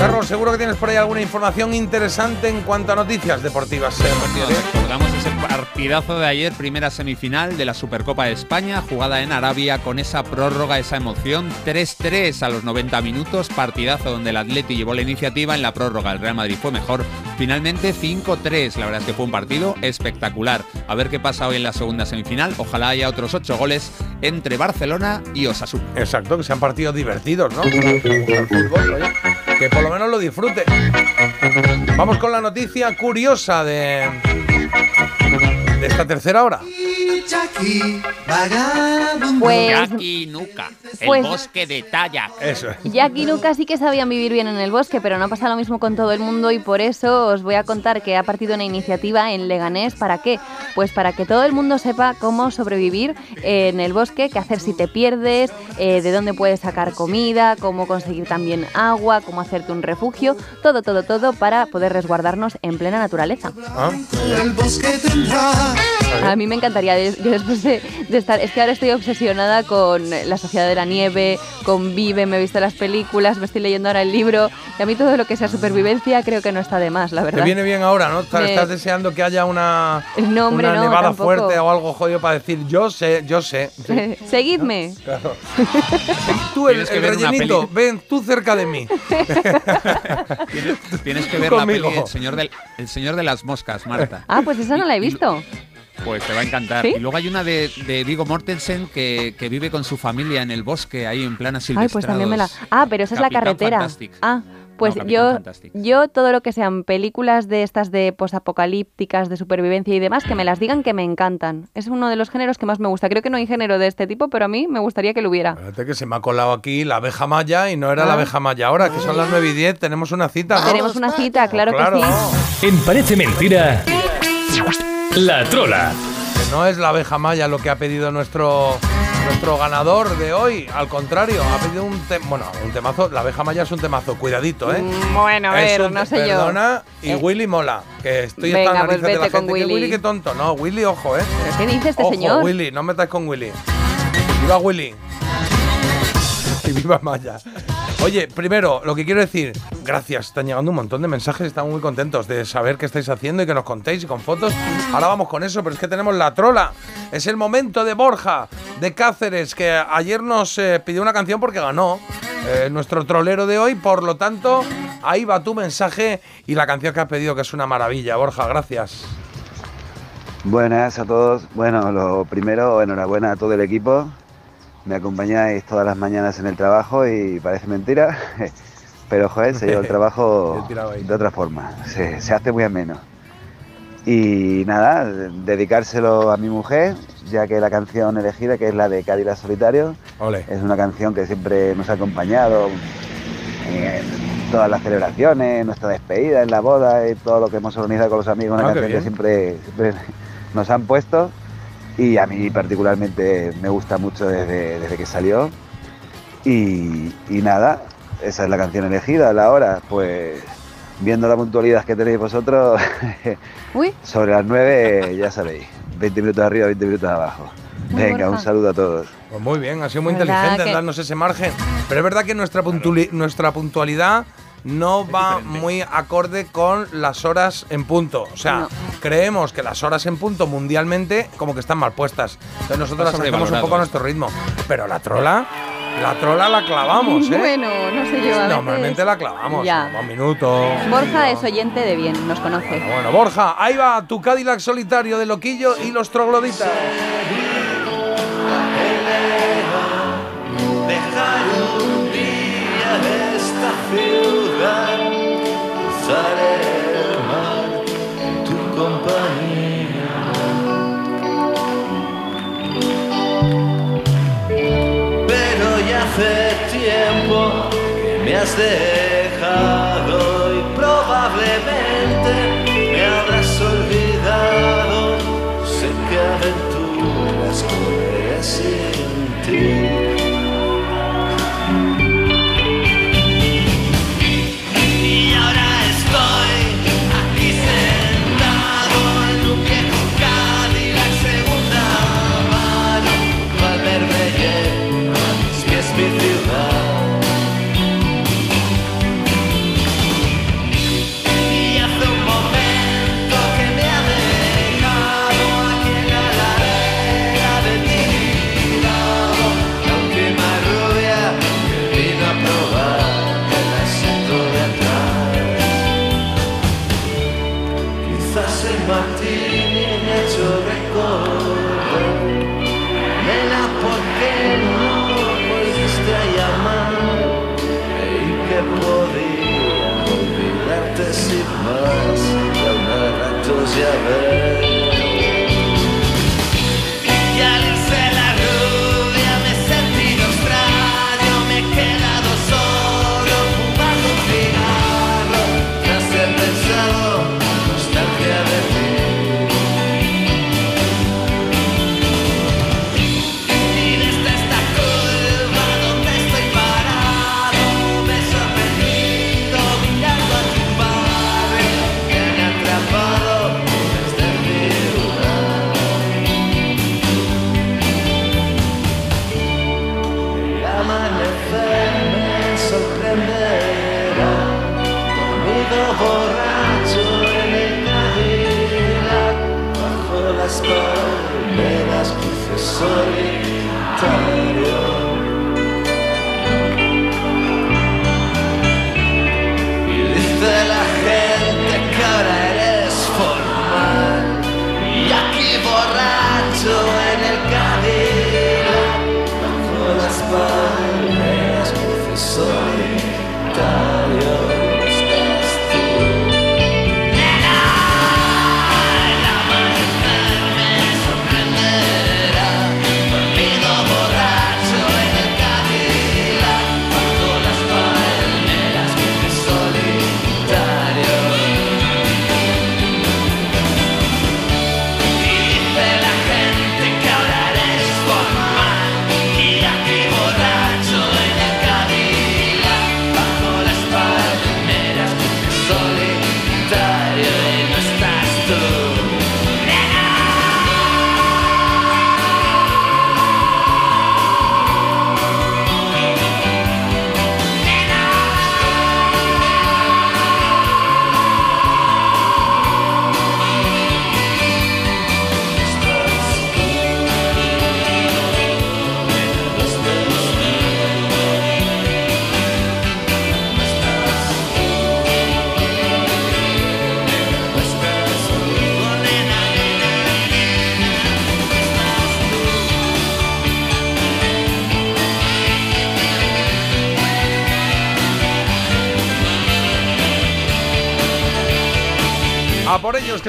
Carlos, seguro que tienes por ahí alguna información interesante en cuanto a noticias deportivas. Recordamos ese partidazo de ayer, primera semifinal de la Supercopa de España, jugada en Arabia con esa prórroga, esa emoción. 3-3 a los 90 minutos, partidazo donde el Atleti llevó la iniciativa en la prórroga. El Real Madrid fue mejor. Finalmente 5-3. La verdad es que fue un partido espectacular. A ver qué pasa hoy en la segunda semifinal. Ojalá haya otros 8 goles entre Barcelona y Osasuna. Exacto, que sean partidos divertidos, ¿no? El fútbol, oye, que por lo menos lo disfrute. Vamos con la noticia curiosa de, de esta tercera hora. Pues- Jackie Nuca, el pues- bosque de Tayak. Eso es. Jack y Luca sí que sabían vivir bien en el bosque, pero no pasa lo mismo con todo el mundo y por eso os voy a contar que ha partido una iniciativa en Leganés. ¿Para qué? Pues para que todo el mundo sepa cómo sobrevivir en el bosque, qué hacer si te pierdes, eh, de dónde puedes sacar comida, cómo conseguir también agua, cómo hacerte un refugio, todo, todo, todo para poder resguardarnos en plena naturaleza. Ah, A mí me encantaría, yo después de, de estar, es que ahora estoy obsesionada con La Sociedad de la Nieve, con Vive, me he visto las películas, me estoy leyendo ahora el libro, y a mí todo lo que sea supervivencia creo que no está de más, la Te verdad. viene bien ahora, ¿no? Estás, Me- estás deseando que haya una, No, hombre, una no, nevada tampoco. fuerte o algo jodido para decir yo sé, yo sé. Sí, Seguidme. claro. Tú, el, el rellenito, ven tú cerca de mí. Tienes, tienes que ver la peli el señor, del, el señor de las moscas, Marta. Ah, pues esa no la he visto. Pues te va a encantar. ¿Sí? Y luego hay una de, de Vigo Mortensen que, que vive con su familia en el bosque, ahí en plana Ay, silvestrados. pues también me la... Ah, pero esa es la carretera. Fantastic. Ah, pues No, yo, yo todo lo que sean películas de estas de posapocalípticas, de supervivencia y demás, que me las digan que me encantan. Es uno de los géneros que más me gusta. Creo que no hay género de este tipo, pero a mí me gustaría que lo hubiera. Espérate que se me ha colado aquí la abeja maya y no era la Ah. abeja maya ahora, que son las 9 y 10, tenemos una cita, ¿no? Tenemos una cita, claro, Claro. que sí. En Parece Mentira, La Trola. Que no es la abeja maya lo que ha pedido nuestro Nuestro ganador de hoy, al contrario, ha pedido un tema. Bueno, un temazo. La abeja maya es un temazo. Cuidadito, ¿eh? Mm, Bueno, a ver, no sé yo. Perdona, y Eh. Willy mola. Que estoy Venga, las pues narices de la vete con gente. Que Willy. Willy, qué tonto. No, Willy, ojo, ¿eh? ¿Pero qué dice este ojo, señor? Willy, no metáis con Willy. Viva Willy. Y viva Maya. Oye, primero, lo que quiero decir, gracias. Están llegando un montón de mensajes, estamos muy contentos de saber qué estáis haciendo y que nos contéis y con fotos. Ahora vamos con eso, pero es que tenemos la trola. Es el momento de Borja, de Cáceres, que ayer nos eh, pidió una canción porque ganó eh, nuestro trolero de hoy. Por lo tanto, ahí va tu mensaje y la canción que has pedido, que es una maravilla. Borja, gracias. Buenas a todos. Bueno, lo primero, enhorabuena a todo el equipo. Me acompañáis todas las mañanas en el trabajo y parece mentira, pero joder, se lleva el trabajo de otra forma. Se, se hace muy ameno. Y nada, dedicárselo a mi mujer, ya que la canción elegida, que es la de Cádiz Solitario, Ole. es una canción que siempre nos ha acompañado en todas las celebraciones, en nuestra despedida, en la boda y todo lo que hemos organizado con los amigos, una Ah, canción que siempre nos han puesto y a mí particularmente me gusta mucho desde, desde que salió. Y, y nada, esa es la canción elegida, a la hora, pues viendo la puntualidad que tenéis vosotros, Uy. sobre las 9 ya sabéis, 20 minutos arriba, 20 minutos abajo. Muy Venga, un saludo a todos. Pues muy bien, ha sido muy ¿Verdad inteligente en que- darnos ese margen. Pero es verdad que nuestra, nuestra puntualidad no va muy acorde con las horas en punto. O sea, No. creemos que las horas en punto mundialmente como que están mal puestas. Entonces nosotros las hacemos un poco a nuestro ritmo. Pero la trola, la trola la clavamos, ¿eh? Bueno, no sé yo. a veces- Normalmente la clavamos. Ya. Dos minutos. Borja es oyente de bien, nos conoce. Bueno, Borja, ahí va tu Cadillac solitario de Loquillo y los trogloditas. Dejar un día de esta ciudad, en tu compañía. Pero ya hace tiempo que me has dejado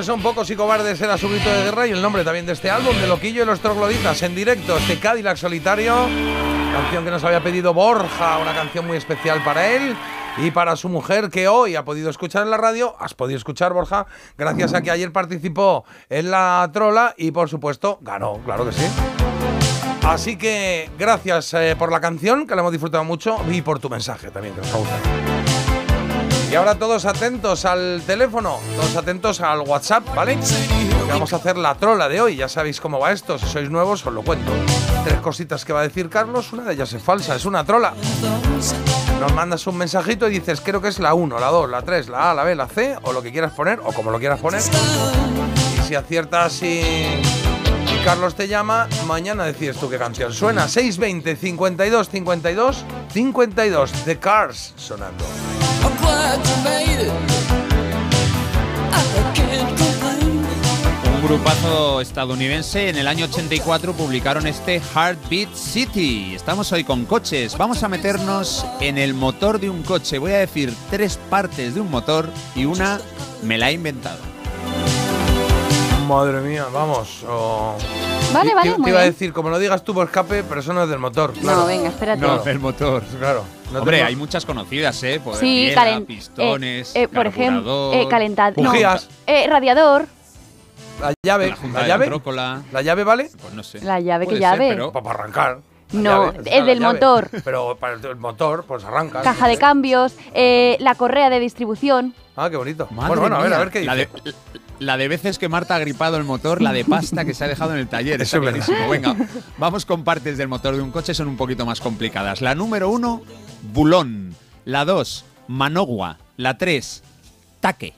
que son pocos y cobardes, era su grito de guerra y el nombre también de este álbum, de Loquillo y los Trogloditas, en directo, este Cadillac solitario, canción que nos había pedido Borja, una canción muy especial para él y para su mujer, que hoy ha podido escuchar en la radio, has podido escuchar, Borja, gracias a que ayer participó en la trola y, por supuesto, ganó, claro que sí. Así que gracias eh, por la canción, que la hemos disfrutado mucho, y por tu mensaje también, que nos ha gustado. Y ahora todos atentos al teléfono, todos atentos al WhatsApp, ¿vale? Porque vamos a hacer la trola de hoy, ya sabéis cómo va esto, si sois nuevos os lo cuento. Tres cositas que va a decir Carlos, una de ellas es falsa, es una trola. Nos mandas un mensajito y dices, creo que es la 1, la 2, la 3, la A, la B, la C, o lo que quieras poner, o como lo quieras poner. Y si aciertas y, Carlos te llama, mañana decides tú qué canción suena. 620 52 52 52 The Cars sonando. Un grupazo estadounidense en el año 84 publicaron este Heartbeat City. Estamos hoy con coches. Vamos a meternos en el motor de un coche. Voy a decir tres partes de un motor y una me la he inventado. Madre mía, vamos. Vale, Te- vale, te, muy iba a decir, como lo digas tú por escape, pero eso no es del motor. Claro. No, venga, espérate. No, del motor. Claro. no Hombre, tengo- hay muchas conocidas, ¿eh? Poder Sí, calen- pistones, eh, eh, por ejemplo, eh, carburador, calentad. no, Bujías. eh, radiador. La llave. La junta ¿La de llave? ¿La llave vale? Pues no sé. La llave, ¿qué ser, llave? pero- Para arrancar. No, llave, es del llave. motor. Pero para el, motor, pues arranca. Caja de cambios, eh, la correa de distribución. Ah, qué bonito. Madre bueno, bueno, a ver, a ver qué la dice. de, la de veces que Marta ha gripado el motor, la de pasta que se ha dejado en el taller. Eso Eso es es clarísimo. Venga, vamos con partes del motor de un coche, son un poquito más complicadas. La número uno, bulón. La dos, manogua. La tres, taque.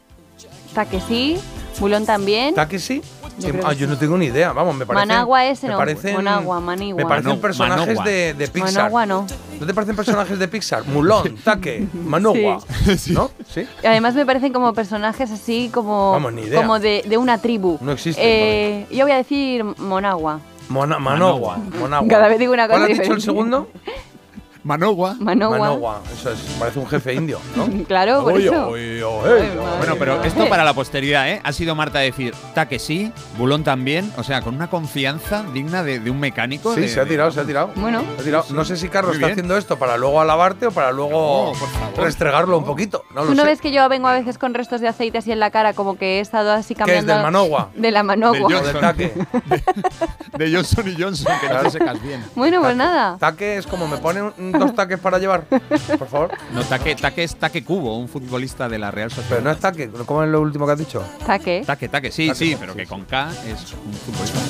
Taque sí, bulón también. ¿Taque sí? Yo ah, yo sí. no tengo ni idea. Vamos, me parecen. Managua ese me no. parecen- Managua, manigua. Me parecen personajes manogua. de, de Pixar. Managua no. ¿No te parecen personajes de Pixar? Mulón, Taque, Manogua. ¿No? ¿Sí? Y además me parecen como personajes así como, Vamos, ni idea. como de, de una tribu. No existen, Eh, yo voy a decir Monagua. Mona- Manogua. Managua. Cada vez digo una cosa ¿Cuál has dicho el segundo? Manogua. Manogua. Manogua. Eso es, parece un jefe indio, ¿no? Claro, por Oye, eso. oye, oye. Bueno, pero esto para la posteridad, ¿eh? Ha sido Marta decir taque sí, bulón también, o sea, con una confianza digna de, de un mecánico. Sí, de- se ha de- tirado, se ha tirado. Bueno. Se ha tirado. No sé si Carlos Muy está bien. haciendo esto para luego alabarte o para luego Oh, restregarlo un poquito. No lo ¿Tú no sé. ves que yo vengo a veces con restos de aceite así en la cara, como que he estado así ¿Qué es cambiando? del Manogua? De la manogua. O del taque. De Johnson y Johnson, que no te secas bien. Bueno, pues nada. Taque es como me ponen un- dos taques para llevar, por favor. No, taque, taque es taque cubo, un futbolista de la Real Sociedad. Pero no es taque, ¿cómo es lo último que has dicho? Taque. Taque, taque, sí, Taque, sí, sí, pero sí, que sí. con K es un futbolista.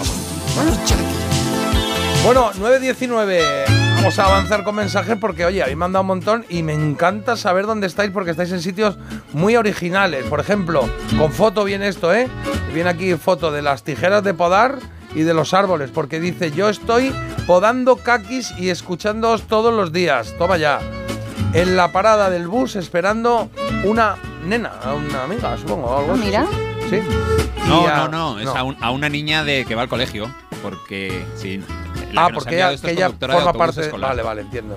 Bueno, 9.19. Vamos a avanzar con mensajes porque, oye, habéis mandado un montón y me encanta saber dónde estáis porque estáis en sitios muy originales. Por ejemplo, con foto viene esto, ¿eh? Viene aquí foto de las tijeras de podar y de los árboles porque dice, yo estoy podando caquis y escuchándoos todos los días. Toma ya. En la parada del bus esperando una nena, una amiga, supongo. o Algo Ah, así. mira. Sí. No, a- no, no, es A, un- a una niña de que va al colegio, porque sí. la Ah, que porque ella, esto que es ella forma parte. escolar. Vale, vale, entiendo.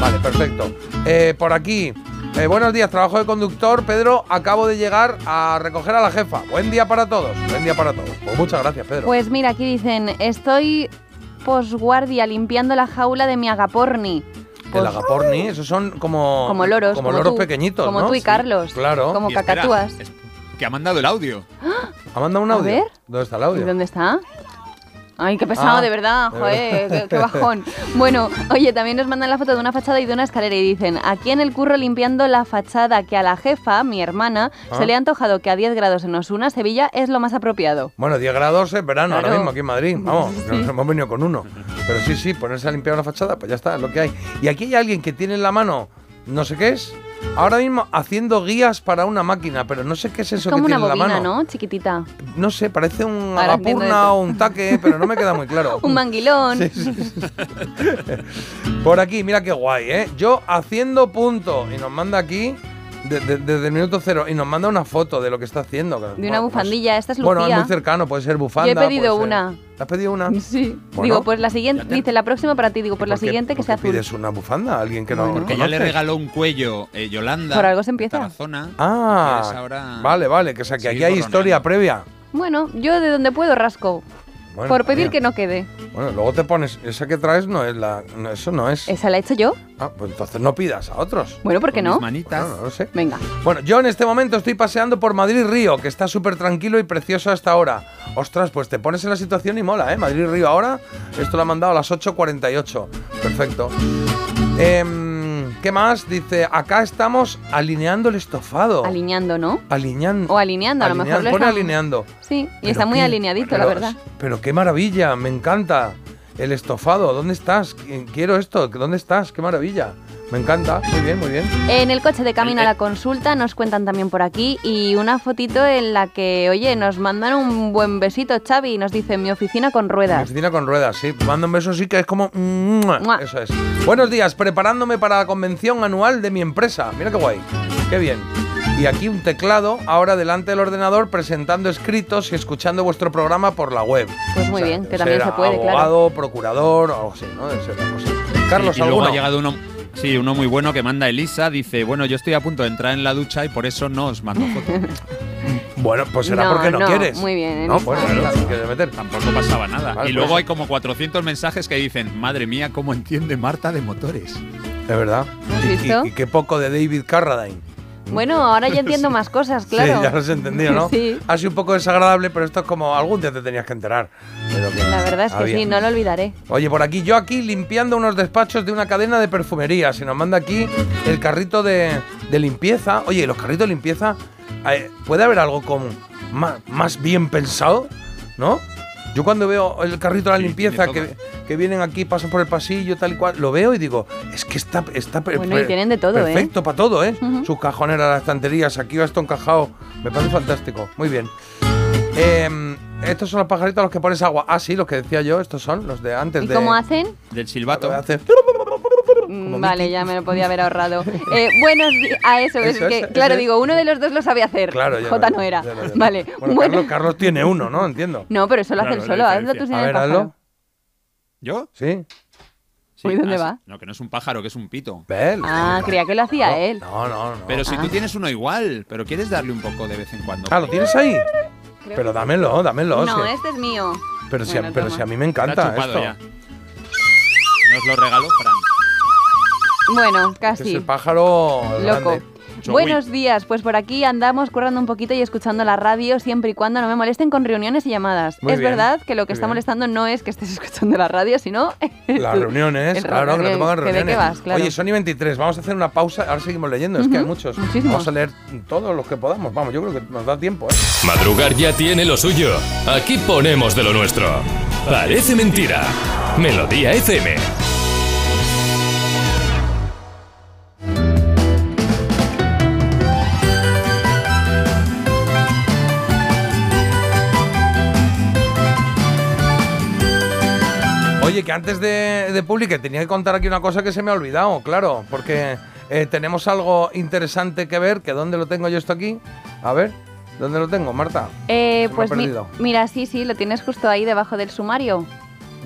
Vale, perfecto. Eh, por aquí. Eh, buenos días, trabajo de conductor. Pedro, acabo de llegar a recoger a la jefa. Buen día para todos. Buen día para todos. Pues muchas gracias, Pedro. Pues mira, aquí dicen, estoy posguardia limpiando la jaula de mi agaporni. El agaporni, esos son como. Como loros. Como, loros tú, pequeñitos. Como ¿no? tú y Sí, Carlos. Claro. Como Y espera, cacatúas. es- que ha mandado el audio. ¿Ha mandado un A audio? ver. ¿Dónde está el ¿Y audio? dónde está? Ay, qué pesado, Ah, de verdad, de joder, qué, qué bajón. Bueno, oye, también nos mandan la foto de una fachada y de una escalera y dicen, aquí en el curro limpiando la fachada que a la jefa, mi hermana, Ah. se le ha antojado que a 10 grados en Osuna, Sevilla, es lo más apropiado. Bueno, 10 grados es verano ahora mismo aquí en Madrid. Vamos, Sí. nos hemos venido con uno. Pero sí, sí, ponerse a limpiar una fachada, pues ya está, es lo que hay. Y aquí hay alguien que tiene en la mano, no sé qué es, ahora mismo haciendo guías para una máquina, pero no sé qué es eso es como que una tiene en la bobina, mano. ¿no? Chiquitita. No sé, parece un Ahora agapurna o un taque, pero no me queda muy claro. Un manguilón. Sí, sí, sí. Por aquí, mira qué guay, ¿eh? Yo haciendo punto. Y nos manda aquí de- de- desde el minuto cero y nos manda una foto de lo que está haciendo. De una bufandilla, esta es Lucía. Bueno, es muy cercano, puede ser bufanda. Yo he pedido una. ¿Te has pedido una? Sí. Bueno, digo, pues la siguiente, dice la próxima para ti, digo, pues la ¿por qué- siguiente que qué azul. pides una bufanda a alguien que no Porque ya le regaló un cuello eh, Yolanda. Por algo se empieza. de Tarazona. Ah, ¿Quieres ahora vale, vale, que o sea que aquí hay historia previa. Bueno, yo de donde puedo rasco. Bueno, por pedir que no quede. Bueno, luego te pones, esa que traes no es la, no, eso no es. ¿Esa la he hecho yo? Ah, pues entonces no pidas a otros. Bueno, ¿por qué no? Bueno, no lo sé. Venga. Bueno, yo en este momento estoy paseando por Madrid Río, que está súper tranquilo y precioso hasta ahora. Ostras, pues te pones en la situación y mola, ¿eh? Madrid Río ahora. Esto lo ha mandado a las 8.48. Perfecto. Em, ¿Qué más? Dice, acá estamos alineando el estofado. Alineando, ¿no? Alineando. O alineando, a lo mejor lo pone están- alineando. Sí, y Pero está muy qué- alineadito, la verdad. Pero qué maravilla, me encanta. El estofado, ¿dónde estás? Qu- Quiero esto, ¿dónde estás? Qué maravilla. Me encanta, muy bien, muy bien. En el coche de camino a la consulta nos cuentan también por aquí y una fotito en la que, oye, nos mandan un buen besito, Xavi, y nos dice mi oficina con Mi ruedas. oficina con ruedas, sí. Manda un beso, sí que es como. Eso es. Buenos días, preparándome para la convención anual de mi empresa. Mira qué guay. Qué bien. Y aquí un teclado, ahora delante del ordenador, presentando escritos y escuchando vuestro programa por la web. Pues muy O sea, bien, que también ser se puede, claro. abogado, procurador, o algo así, ¿no? Debe ser así. Carlos, y, y ha llegado uno, sí, uno muy bueno que manda Elisa, dice, bueno, yo estoy a punto de entrar en la ducha y por eso no os mando foto. Bueno, pues será No, porque no, no, quieres. muy bien, No, Elisa. pues claro, debe meter. Tampoco pasaba nada. Vale, y luego pues- hay como 400 mensajes que dicen, madre mía, cómo entiende Marta de motores. De verdad. ¿Has Y- visto? Y, y qué poco de David Carradine. Bueno, ahora ya entiendo más cosas, claro. Sí, ya lo has entendido, ¿no? Sí. Ha sido un poco desagradable, pero esto es como algún día te tenías que enterar. Pero que- La verdad es que sí, no lo olvidaré. Oye, por aquí, yo aquí limpiando unos despachos de una cadena de perfumería. Se nos manda aquí el carrito de, de limpieza. Oye, los carritos de limpieza, eh, ¿puede haber algo como más, más bien pensado? ¿No? Yo cuando veo el carrito de la limpieza que, que vienen aquí, pasan por el pasillo, tal y cual, lo veo y digo, es que está, está Bueno, y tienen de todo, ¿eh? perfecto para todo, ¿eh? Sus cajoneras, las estanterías, aquí va esto encajado. Me parece fantástico. Muy bien. Em, estos son los pajaritos a los que pones agua. Ah, sí, los que decía yo, estos son los de antes ¿Y de. cómo hacen? Del silbato. Hace- Vale, ya me lo podía haber ahorrado. Eh, buenos días. A eso, es Eso, que, claro, digo, uno de los dos lo sabe hacer. Claro, ya J lo- no era. ya ya Vale. Bueno, bueno. Carlos, Carlos tiene uno, ¿no? Entiendo. No, pero eso lo hace Claro, él la solo. Hazlo tú sin A ver, hazlo. ¿Yo? Sí. Sí. Uy, ¿dónde Ah, va? No, que no es un pájaro, que es un pito. Ve, Ah, creía que lo hacía él. No, no, no. Pero si Ah. tú tienes uno igual, pero quieres darle un poco de vez en cuando. Ah, ¿lo tienes ahí? Creo Pero dámelo, dámelo. No, este es mío. Pero, si, a, pero si a mí me encanta esto. ya. Nos lo regaló Fran. Bueno, casi. es el pájaro Loco. grande. Buenos días, pues por aquí andamos currando un poquito y escuchando la radio siempre y cuando no me molesten con reuniones y llamadas. Muy es bien, verdad que lo que está bien. molestando no es que estés escuchando la radio, sino Las reuniones, claro, que no te pongan que de reuniones. qué vas, claro. Oye, Sony 23, vamos a hacer una pausa. Ahora seguimos leyendo, es que hay muchos. muchísimos. Vamos a leer todos los que podamos. Vamos, yo creo que nos da tiempo, ¿eh? Madrugar ya tiene lo suyo. Aquí ponemos de lo nuestro. Parece mentira. Melodía FM. Oye, que antes de, de publique tenía que contar aquí una cosa que se me ha olvidado, claro, porque eh, tenemos algo interesante que ver, que ¿dónde lo tengo yo esto aquí? A ver, ¿dónde lo tengo, Marta? Eh, pues mi- mira, sí, sí, lo tienes justo ahí debajo del sumario.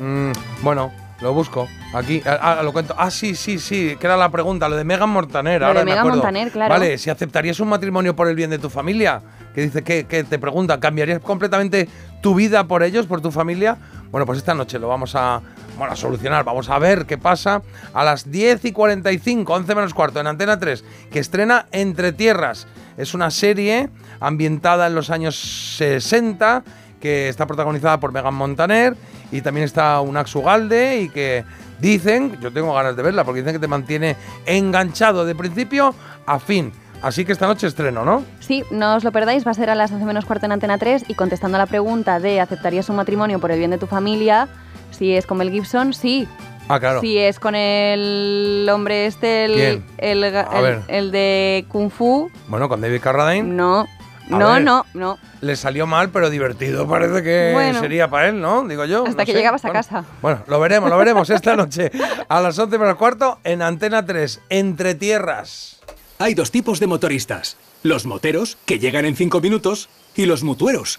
Mm, bueno, lo busco. Aquí, ah, lo cuento. Ah, sí, sí, sí, que era la pregunta, lo de Megan Montaner. Lo ahora de me Megan acuerdo. Montaner, claro. Vale, si aceptarías un matrimonio por el bien de tu familia, que dice que, que te pregunta, ¿cambiarías completamente tu vida por ellos, por tu familia? Bueno, pues esta noche lo vamos a, bueno, a solucionar. Vamos a ver qué pasa a las 10 y 45, 11 menos cuarto, en Antena 3, que estrena Entre Tierras. Es una serie ambientada en los años 60 que está protagonizada por Megan Montaner y también está Unax Ugalde y que dicen, yo tengo ganas de verla porque dicen que te mantiene enganchado de principio a fin. Así que esta noche estreno, ¿no? Sí, no os lo perdáis, va a ser a las 11 menos cuarto en Antena 3 y contestando a la pregunta de ¿aceptarías un matrimonio por el bien de tu familia? Si es con Mel Gibson, sí. Ah, claro. Si es con el hombre este, el, ¿Quién? el, el- el de Kung Fu, Bueno, con David Carradine no. A No, ver. no, no. le salió mal, pero divertido parece que Bueno. sería para él, ¿no? Digo yo. Hasta no que sé. llegabas a casa. Bueno, lo veremos, lo veremos esta noche a las 11 menos cuarto en Antena 3, Entre Tierras. Hay dos tipos de motoristas. Los moteros, que llegan en 5 minutos, y los mutueros,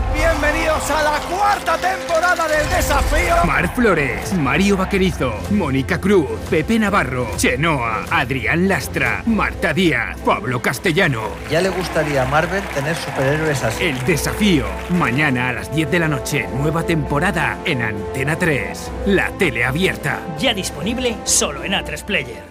A la cuarta temporada del desafío. Mar Flores, Mario Vaquerizo, Mónica Cruz, Pepe Navarro, Chenoa, Adrián Lastra, Marta Díaz, Pablo Castellano. Ya le gustaría a Marvel tener superhéroes así. El desafío. Mañana a las 10 de la noche, nueva temporada en Antena 3. La tele abierta. Ya disponible solo en A3 Player.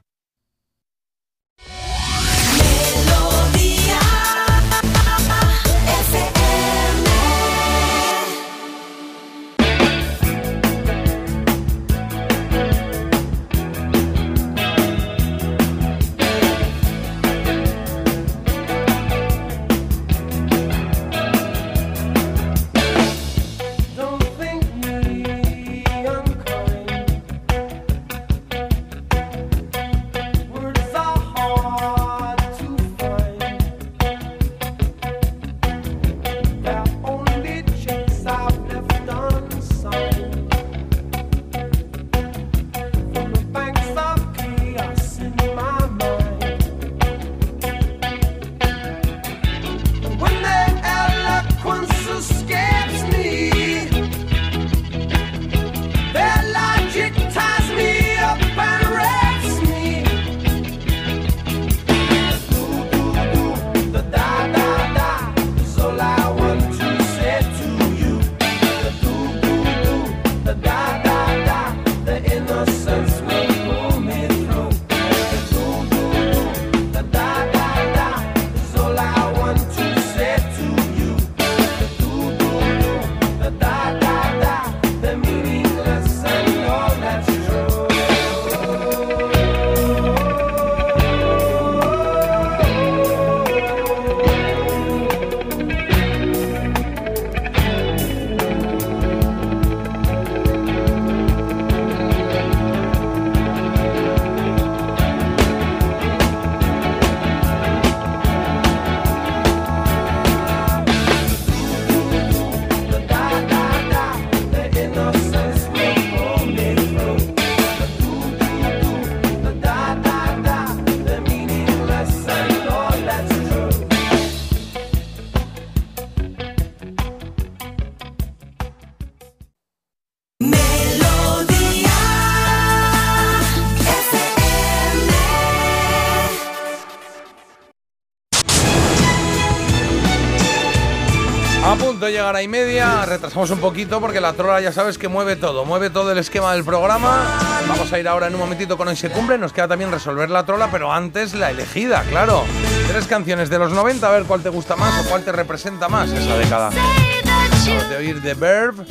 Llegar a y media, retrasamos un poquito porque la trola ya sabes que mueve todo, mueve todo el esquema del programa. Vamos a ir ahora en un momentito con hoy se cumple, nos queda también resolver la trola, pero antes la elegida, claro. Tres canciones de los 90, a ver cuál te gusta más o cuál te representa más esa década. Acabas de oír The Verb,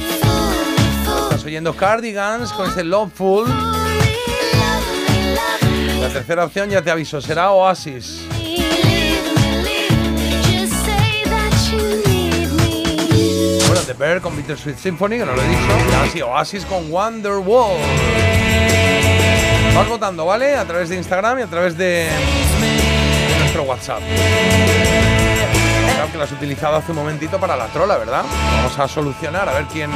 estás oyendo Cardigans con este Loveful. La tercera opción ya te aviso, será Oasis. The Bear con Bittersweet Symphony, que no lo he dicho. Y ahora sí, Oasis con Wonderwall. Vas votando, ¿vale? A través de Instagram y a través de, nuestro WhatsApp. Claro que lo has utilizado hace un momentito para la trola, ¿verdad? Vamos a solucionar a ver quién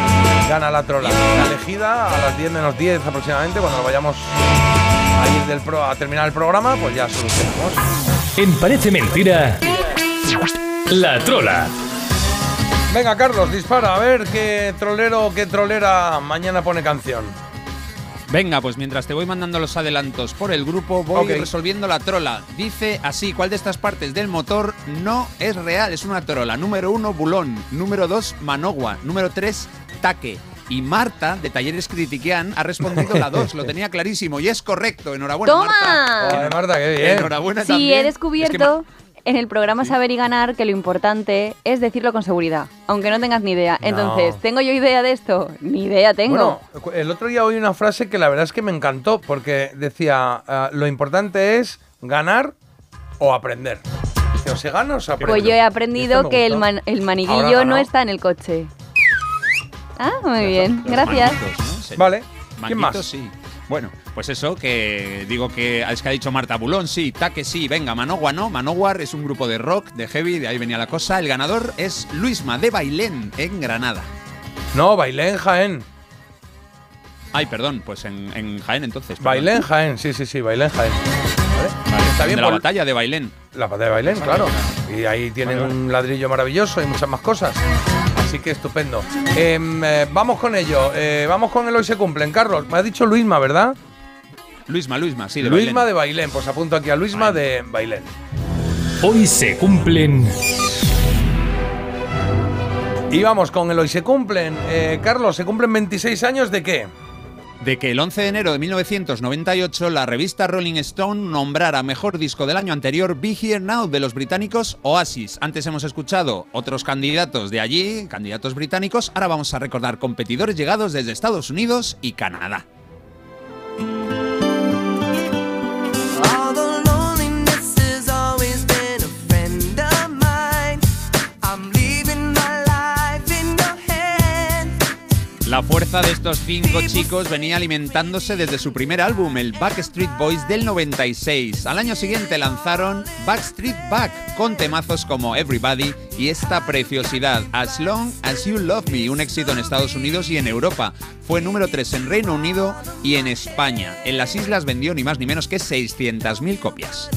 gana la trola. La elegida a las 10 menos 10 aproximadamente, cuando nos vayamos a ir del pro, a terminar el programa, pues ya solucionamos. En Parece Mentira, la trola. Venga, Carlos, dispara, a ver qué trolero o qué trolera mañana pone canción. Venga, pues mientras te voy mandando los adelantos por el grupo, voy resolviendo la trola. Dice así, ¿cuál de estas partes del motor no es real? Es una trola. Número uno, bulón. Número dos, manogua. Número tres, taque. Y Marta, de Talleres Critiquian, ha respondido la 2, lo tenía clarísimo y es correcto. Enhorabuena, ¡Toma! Marta. Joder, Marta, qué bien. Enhorabuena Sí, también. he descubierto en el programa Saber y Ganar que lo importante es decirlo con seguridad, aunque no tengas ni idea. No. Entonces, ¿tengo yo idea de esto? Ni idea tengo. Bueno, el otro día oí una frase que la verdad es que me encantó porque decía, ah, lo importante es ganar o aprender. O se gana o se aprende. pues yo he aprendido que el, man- el maniguillo no está en el coche. Ah, muy bien, gracias. Vale. ¿Quién más? sí. Bueno, pues eso, que digo que es que ha dicho Marta Bulón, sí, Taque sí, venga, Manowar no, Manowar es un grupo de rock, de heavy, de ahí venía la cosa. El ganador es Luisma de Bailén, en Granada. No, bailé en Jaén. Ay, perdón, pues en, en Jaén entonces. perdón. Bailé en Jaén, sí, sí, sí, bailé en Jaén. ¿Vale? Está bien, de la por- batalla de Bailén. La batalla de Bailén, claro. Y ahí tienen un ladrillo maravilloso y muchas más cosas. Así que estupendo. Em, eh, vamos con ello. Eh, vamos con el hoy se cumplen. Carlos, me ha dicho Luisma, ¿verdad? Luisma, Luisma, sí, de Luisma Bailén. de Bailén. Pues apunto aquí a Luisma de Bailén. Hoy se cumplen. Y vamos con el hoy se cumplen. Eh, Carlos, ¿se cumplen 26 años de qué? De que el 11 de enero de 1998 la revista Rolling Stone nombrara mejor disco del año anterior Be Here Now de los británicos Oasis. Antes hemos escuchado otros candidatos de allí, candidatos británicos. Ahora vamos a recordar competidores llegados desde Estados Unidos y Canadá. Fuerza de estos cinco chicos venía alimentándose desde su primer álbum, el Backstreet Boys del 96. Al año siguiente lanzaron Backstreet Back, con temazos como Everybody y esta preciosidad, As Long As You Love Me, un éxito en Estados Unidos y en Europa. Fue número 3 en Reino Unido y en España. En las islas vendió ni más ni menos que 600.000 copias.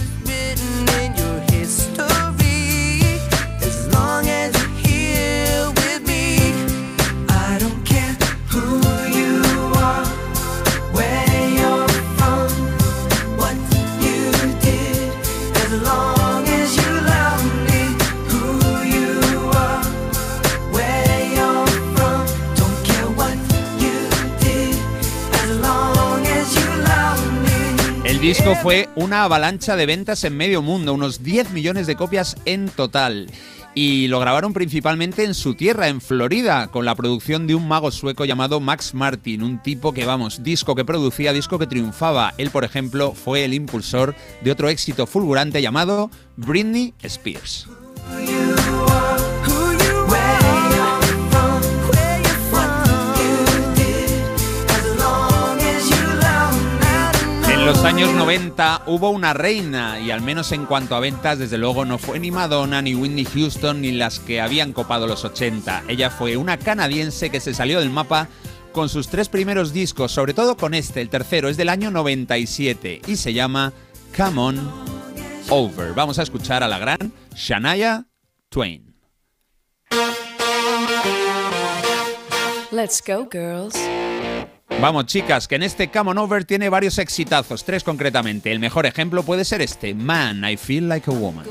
Disco fue una avalancha de ventas en medio mundo, unos 10 millones de copias en total. Y lo grabaron principalmente en su tierra, en Florida, con la producción de un mago sueco llamado Max Martin, un tipo que, vamos, disco que producía, disco que triunfaba. Él, por ejemplo, fue el impulsor de otro éxito fulgurante llamado Britney Spears. Los años 90 hubo una reina y al menos en cuanto a ventas, desde luego no fue ni Madonna, ni Whitney Houston, ni las que habían copado los 80. Ella fue una canadiense que se salió del mapa con sus tres primeros discos, sobre todo con este, el tercero es del año 97 y se llama Come On Over. Vamos a escuchar a la gran Shania Twain. Let's go, girls. Vamos, chicas, que en este Come On Over tiene varios exitazos, tres concretamente. El mejor ejemplo puede ser este, Man, I Feel Like a Woman.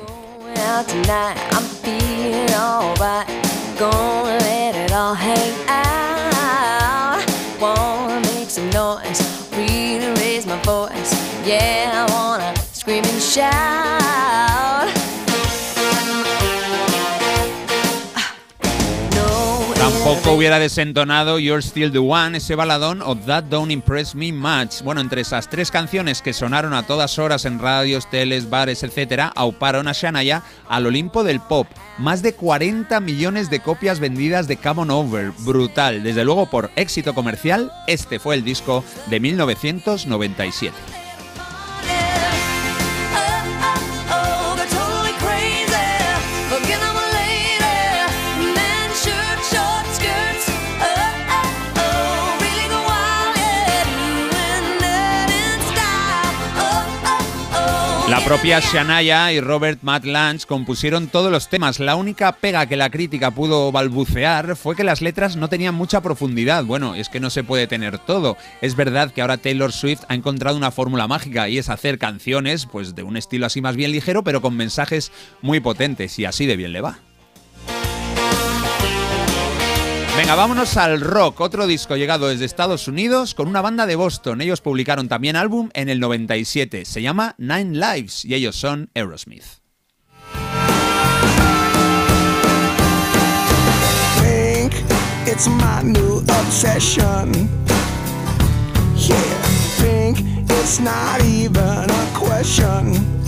Yeah, shout. Tampoco hubiera desentonado You're Still the One, ese baladón o That Don't Impress Me Much. Bueno, entre esas tres canciones que sonaron a todas horas en radios, teles, bares, etc., auparon a Shania al Olimpo del pop. Más de 40 millones de copias vendidas de Come On Over. Brutal. Desde luego, por éxito comercial, este fue el disco de 1997. Propia Shania y Robert Matt Lange compusieron todos los temas. La única pega que la crítica pudo balbucear fue que las letras no tenían mucha profundidad. Bueno, es que no se puede tener todo. Es verdad que ahora Taylor Swift ha encontrado una fórmula mágica y es hacer canciones pues de un estilo así más bien ligero, pero con mensajes muy potentes y así de bien le va. Vámonos al rock, otro disco llegado desde Estados Unidos con una banda de Boston. Ellos publicaron también álbum en el 97, se llama Nine Lives y ellos son Aerosmith. Think it's my new obsession. Yeah, think it's not even a question.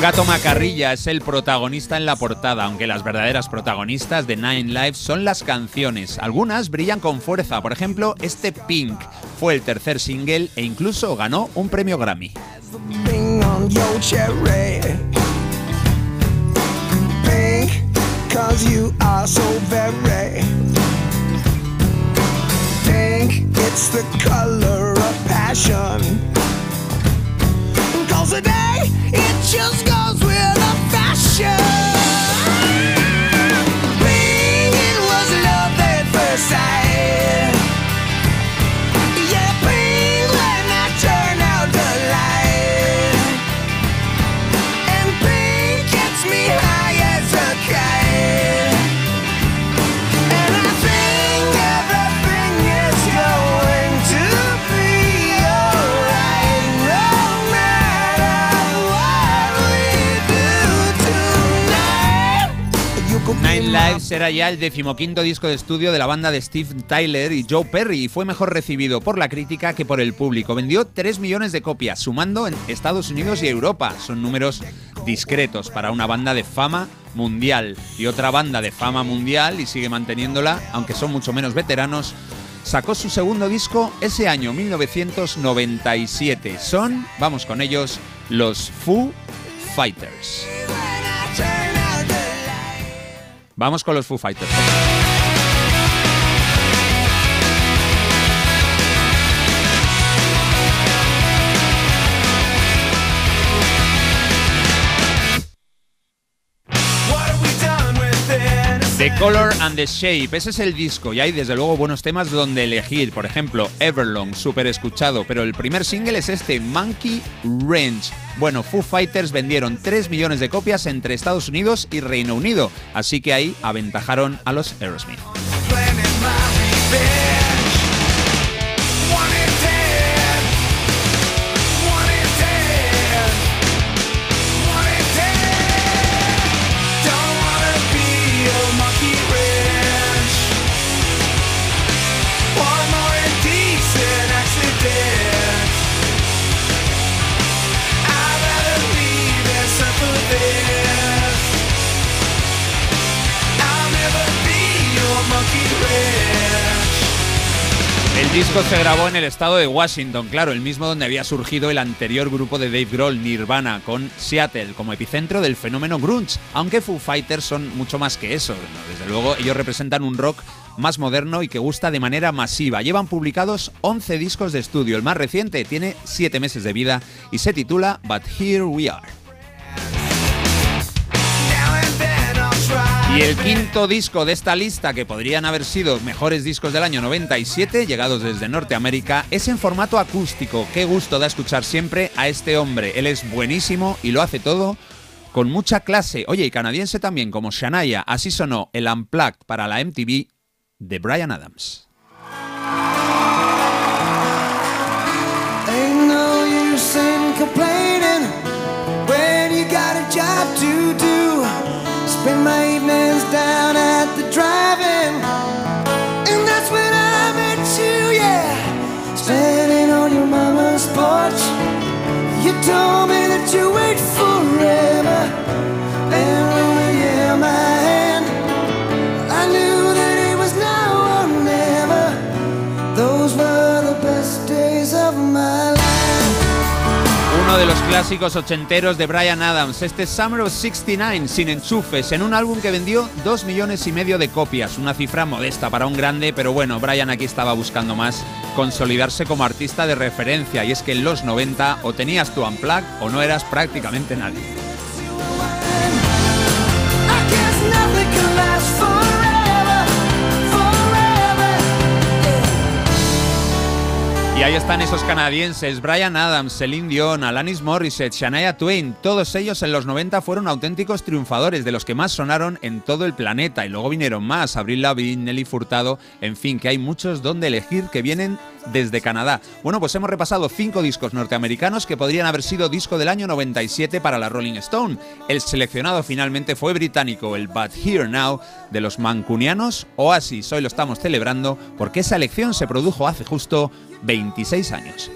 Gato macarrilla es el protagonista en la portada, aunque las verdaderas protagonistas de Nine Lives son las canciones. Algunas brillan con fuerza, por ejemplo, este Pink fue el tercer single e incluso ganó un premio Grammy. Bing on your cherry. Pink, cause you are so very. Pink, it's the color of passion. Cause today, it just goes with the fashion. Pink, it was love at first sight. Lives era ya el decimoquinto disco de estudio de la banda de Steve Tyler y Joe Perry y fue mejor recibido por la crítica que por el público. Vendió 3 millones de copias, sumando en Estados Unidos y Europa. Son números discretos para una banda de fama mundial. Y otra banda de fama mundial, y sigue manteniéndola, aunque son mucho menos veteranos, sacó su segundo disco ese año, 1997. Son, vamos con ellos, los Foo Fighters. Vamos con los Foo Fighters. The Color and the Shape, ese es el disco y hay desde luego buenos temas donde elegir. Por ejemplo, Everlong, súper escuchado, pero el primer single es este, Monkey Range. Bueno, Foo Fighters vendieron 3 millones de copias entre Estados Unidos y Reino Unido, así que ahí aventajaron a los Aerosmith. Disco se grabó en el estado de Washington, claro, el mismo donde había surgido el anterior grupo de Dave Grohl, Nirvana, con Seattle como epicentro del fenómeno grunge, aunque Foo Fighters son mucho más que eso. Desde luego, ellos representan un rock más moderno y que gusta de manera masiva. Llevan publicados 11 discos de estudio, el más reciente tiene 7 meses de vida y se titula But Here We Are. Y el quinto disco de esta lista, que podrían haber sido mejores discos del año 97, llegados desde Norteamérica, es en formato acústico. Qué gusto da escuchar siempre a este hombre. Él es buenísimo y lo hace todo con mucha clase. Oye, y canadiense también, como Shania. Así sonó el Unplugged para la MTV de Brian Adams. Spend my evenings down at the drive-in, and that's when I met you, yeah. Standing on your mama's porch, you told me that you wait forever, clásicos ochenteros de Brian Adams, este Summer of 69, sin enchufes, en un álbum que vendió 2 millones y medio de copias, una cifra modesta para un grande, pero bueno, Brian aquí estaba buscando más. Consolidarse como artista de referencia, y es que en los 90 o tenías tu unplug o no eras prácticamente nadie. Y ahí están esos canadienses, Brian Adams, Celine Dion, Alanis Morissette, Shania Twain, todos ellos en los 90 fueron auténticos triunfadores, de los que más sonaron en todo el planeta. Y luego vinieron más, Avril Lavigne, Nelly Furtado, en fin, que hay muchos donde elegir que vienen desde Canadá. Bueno, pues hemos repasado cinco discos norteamericanos que podrían haber sido disco del año 97 para la Rolling Stone. El seleccionado finalmente fue británico, el But Here Now de los mancunianos Oasis. Hoy lo estamos celebrando porque esa elección se produjo hace justo 26 años.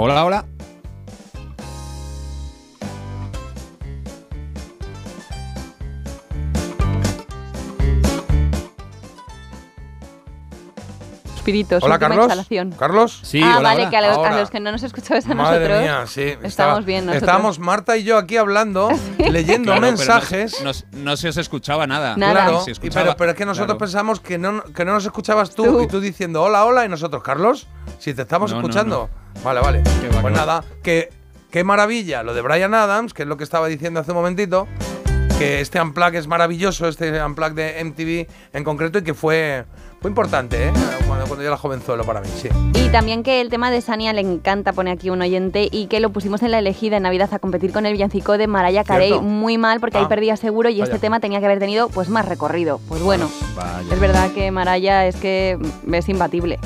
Hola, hola. Espíritus, Hola, Carlos. exhalación. ¿Carlos? Sí, ah, hola, vale, hola. que a los, a Ahora. los que no nos escuchabais a Madre nosotros. mía, sí. Estamos estaba- bien nosotros. Estábamos Marta y yo aquí hablando, leyendo Claro, mensajes. No, no- no se os escuchaba nada. Nada. Claro, Se escuchaba- pero, pero es que nosotros claro. pensamos que no, que no nos escuchabas tú, Tú. y tú diciendo hola, hola, y nosotros, Carlos, si te estamos No, no, escuchando. Vale, vale. va, pues va. nada, que qué maravilla lo de Brian Adams, que es lo que estaba diciendo hace un momentito, que este unplug es maravilloso, este unplug de MTV en concreto, y que fue, fue importante, ¿eh? Cuando, cuando yo era jovenzuelo para mí, sí. Y también que el tema de Sania le encanta, pone aquí un oyente, y que lo pusimos en la elegida en Navidad a competir con el villancico de Mariah Carey. Cierto. Muy mal, porque ahí Ah, perdía seguro y este tema tenía que haber tenido pues más recorrido. Pues bueno, Vaya. es verdad que Mariah es que es imbatible.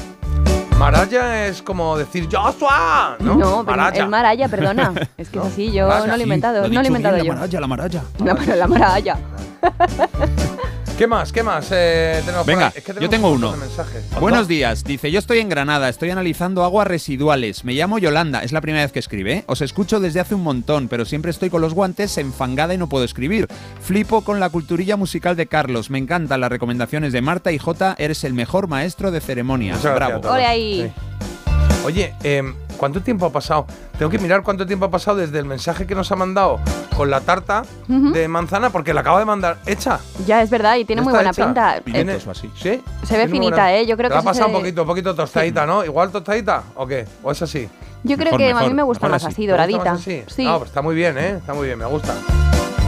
Maraya es como decir Joshua, ¿no? No, Maraya. el Maraya, perdona. Es que es así, yo Maraya. no lo he Sí, inventado, Lo ha no lo he inventado bien, yo. La maralla, la pero la Maraya. ¿Qué más? ¿Qué más eh, tenemos por Venga, ahí? Es que yo tengo un uno. montón de mensajes. Buenos días, dice, yo estoy en Granada, estoy analizando aguas residuales, me llamo Yolanda, es la primera vez que escribe, ¿eh? os escucho desde hace un montón, pero siempre estoy con los guantes enfangada y no puedo escribir. Flipo con la culturilla musical de Carlos, me encantan las recomendaciones de Marta y J, eres el mejor maestro de ceremonias. Muchas gracias Bravo. a todos. Ole ahí. Sí. Oye, em, ¿cuánto tiempo ha pasado? Tengo que mirar cuánto tiempo ha pasado desde el mensaje que nos ha mandado con la tarta de manzana, porque la acaba de mandar hecha. Ya es verdad, y tiene ¿Ya muy buena hecha? pinta. Eh, Viene- o así. ¿Sí? Se ve finita, buena- ¿eh? Yo creo que la ha pasado un poquito, un poquito tostadita, ¿no? ¿Igual tostadita o qué? ¿O es así? Yo creo Mejor, que a mí me gusta más así. así, ¿Te gusta doradita. más así? Sí. No, pues está muy bien, ¿eh? Está muy bien, me gusta.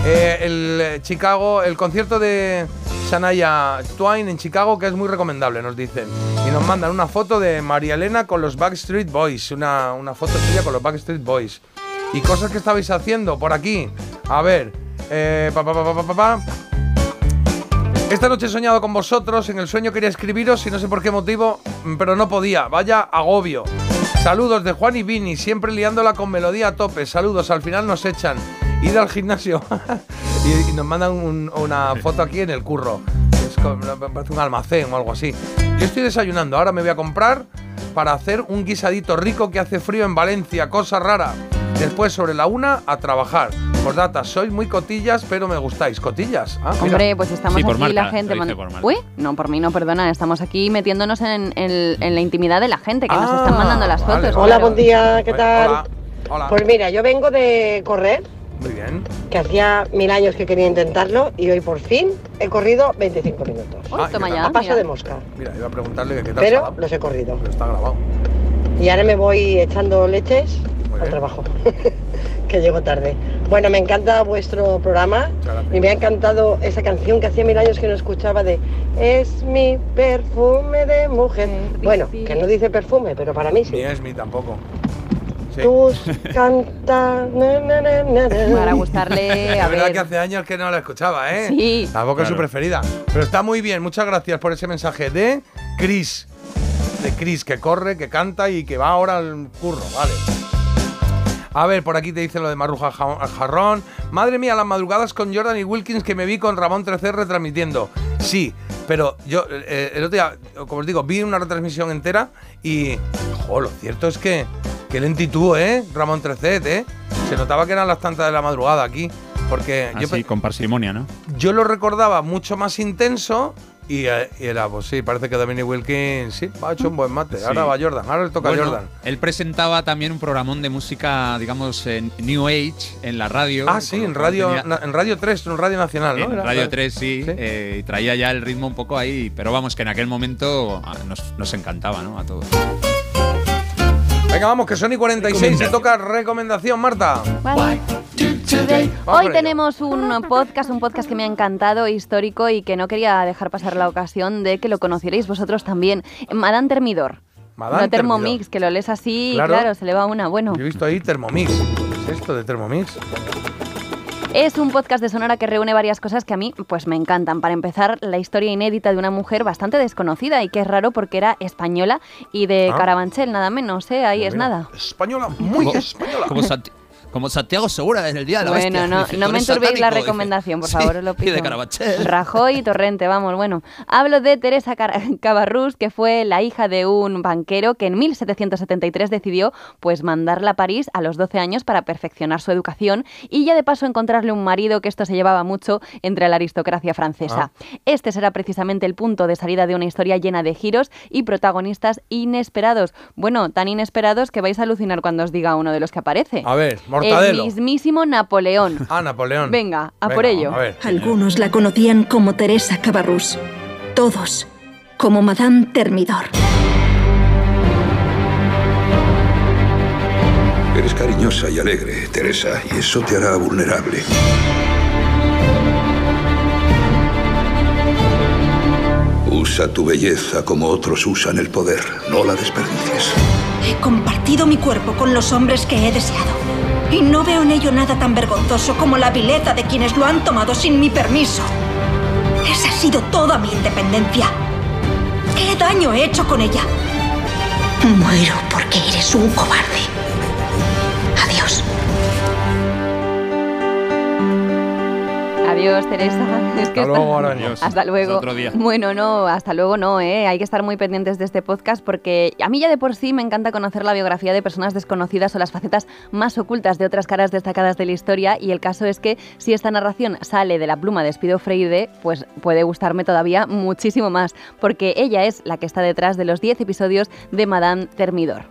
Eh, el eh, Chicago, el concierto de Shania Twain en Chicago, que es muy recomendable, nos dicen. Y nos mandan una foto de María Elena con los Backstreet Boys, una, una foto suya con los Backstreet Boys. Y cosas que estabais haciendo por aquí. A ver, eh, pa. Esta noche he soñado con vosotros, en el sueño quería escribiros y no sé por qué motivo, mm, pero no podía. Vaya agobio. Saludos de Juan y Vini, siempre liándola con melodía a tope. Saludos, al final nos echan. Id al gimnasio. y, y nos mandan un- una foto aquí en el curro. Es como- me parece un almacén o algo así. Yo estoy desayunando, ahora me voy a comprar para hacer un guisadito rico que hace frío en Valencia, cosa rara. Después sobre la una a trabajar. Por data, sois muy cotillas, pero me gustáis. ¿Cotillas? Ah. Hombre, pues estamos Sí, por aquí Marta, la gente. mand- por. Uy, no, por mí no, perdona. Estamos aquí metiéndonos en, en- en la intimidad de la gente que nos Ah, están mandando las vale, fotos. vale. Hola, buen día, ¿qué tal? Hola. Hola. Pues mira, yo vengo de correr, Muy bien. que hacía mil años que quería intentarlo y hoy por fin he corrido 25 minutos. Ah, toma. A paso mira. de mosca. Mira, iba a preguntarle que qué tal Pero los he corrido. pero está grabado. Y ahora me voy echando leches Muy al bien. trabajo, que llego tarde. Bueno, me encanta vuestro programa gracias. y me ha encantado esa canción que hacía mil años que no escuchaba de Es mi perfume de mujer. Bueno, que no dice perfume, pero para mí sí. Ni es mi tampoco. Sí. Tus canta. na, na, na, na, na. Para gustarle, a Es verdad ver. que hace años que no la escuchaba, ¿eh? Sí. Tampoco es su Claro. preferida. Pero está muy bien. Muchas gracias por ese mensaje de Chris. De Chris, que corre, que canta y que va ahora al curro, vale. A ver, por aquí te dice lo de Marruja Ja- Jarrón. Madre mía, las madrugadas con Jordan y Wilkins que me vi con Ramón 13 retransmitiendo. Sí, pero yo eh, el otro día, como os digo, vi una retransmisión entera y. Jo, lo cierto es que. Qué lentitud, ¿eh? Ramón 13, ¿eh? Se notaba que eran las tantas de la madrugada aquí. Porque yo, pe- con parsimonia, ¿no? yo lo recordaba mucho más intenso y, eh, y era, pues sí, parece que Dominic Wilkins sí, ha hecho un buen mate. Sí. Ahora va Jordan, ahora le toca Bueno, a Jordan. Él presentaba también un programón de música, digamos, en New Age en la radio. Ah, sí, en radio, tenía- en radio 3, en Radio Nacional, ¿no? En Era- Radio 3 sí, eh, y traía ya el ritmo un poco ahí, pero vamos, que en aquel momento ah, nos, nos encantaba, ¿no? A todos. Venga, vamos, que son y 46 y toca recomendación, Marta. Vale. Hoy tenemos un podcast, un podcast que me ha encantado, histórico y que no quería dejar pasar la ocasión de que lo conocierais vosotros también. Madame Termidor. Madame no Thermomix, que lo lees así y Claro. claro, se le va una. Bueno, Yo he visto ahí Thermomix. ¿Qué es esto de Thermomix? Es un podcast de Sonora que reúne varias cosas que a mí pues me encantan. Para empezar, la historia inédita de una mujer bastante desconocida y que es raro porque era española y de Ah. Carabanchel, nada menos, ¿eh? Ahí es Mira. nada. Española, muy española. Como, Santi- como Santiago Segura en el día de la Bueno, bestia. no, Dice, no "Tú me enturbéis la satánico", dice. recomendación, por Sí, favor, os lo y pido. de Carabanchel. Rajoy y Torrente, vamos, bueno. Hablo de Teresa Car- Cabarrús, que fue la hija de un banquero que en 1773 decidió pues mandarla a París a los 12 años para perfeccionar su educación y ya de paso encontrarle un marido que esto se llevaba mucho entre la aristocracia francesa. Este será precisamente el punto de salida de una historia llena de giros y protagonistas inesperados. Bueno, tan inesperados que vais a alucinar cuando os diga uno de los que aparece. A ver, El mismísimo Napoleón. Ah, Napoleón. Venga, a Venga, por ello. A ver. Algunos la conocían como Teresa Cabarrús. Todos como Madame Termidor. Eres cariñosa y alegre, Teresa, y eso te hará vulnerable. Usa tu belleza como otros usan el poder. No la desperdicies. He compartido mi cuerpo con los hombres que he deseado. Y no veo en ello nada tan vergonzoso como la vileza de quienes lo han tomado sin mi permiso. Esa ha sido toda mi independencia. ¿Qué daño he hecho con ella? Muero porque eres un cobarde. Adiós. Adiós, Teresa. Es que Hasta luego. Hasta luego. Otro día. Bueno, no, hasta luego no, ¿eh? Hay que estar muy pendientes de este podcast porque a mí ya de por sí me encanta conocer la biografía de personas desconocidas o las facetas más ocultas de otras caras destacadas de la historia y el caso es que si esta narración sale de la pluma de Spido Freire, pues puede gustarme todavía muchísimo más porque ella es la que está detrás de los 10 episodios de Madame Termidor.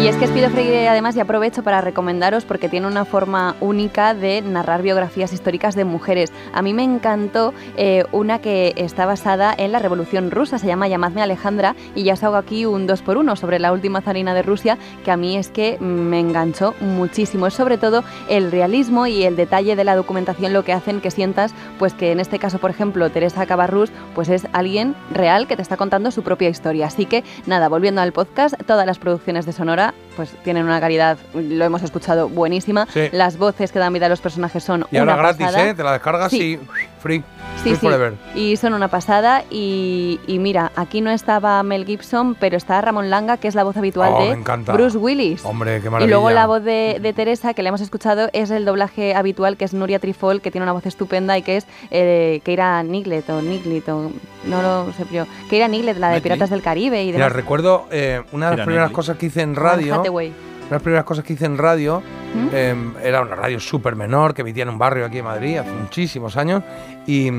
Y es que Spido Freire además y aprovecho para recomendaros porque tiene una forma única de narrar biografías históricas de mujeres. A mí me encantó eh, una que está basada en la Revolución Rusa, se llama Llamadme Alejandra y ya os hago aquí un 2 por 1 sobre la última zarina de Rusia que a mí es que me enganchó muchísimo. Es sobre todo el realismo y el detalle de la documentación lo que hacen que sientas pues que en este caso por ejemplo Teresa Cabarrús pues es alguien real que te está contando su propia historia. Así que nada, volviendo al podcast, todas las producciones de Sonora 감사합니다. Pues tienen una calidad, lo hemos escuchado, buenísima. Sí. Las voces que dan vida a los personajes son Y ahora una gratis, pasada. ¿eh? Te la descargas Sí. y free. Sí, free sí, forever. y son una pasada. Y, y mira, aquí no estaba Mel Gibson, pero está Ramón Langa, que es la voz habitual Oh, de. Bruce Willis. Hombre, qué Y maravilla. luego la voz de, de Teresa, que le hemos escuchado, es el doblaje habitual, que es Nuria Trifol, que tiene una voz estupenda y que es eh, Keira Niglet o Niglet, o no lo sé, pero Keira Niglet, la de. Piratas del Caribe y Mira, demás. recuerdo eh, una de las Keira primeras cosas que hice en Anne radio. Una de las primeras cosas que hice en radio ¿Mm? eh, era una radio súper menor que emitía en un barrio aquí en Madrid hace muchísimos años. Y,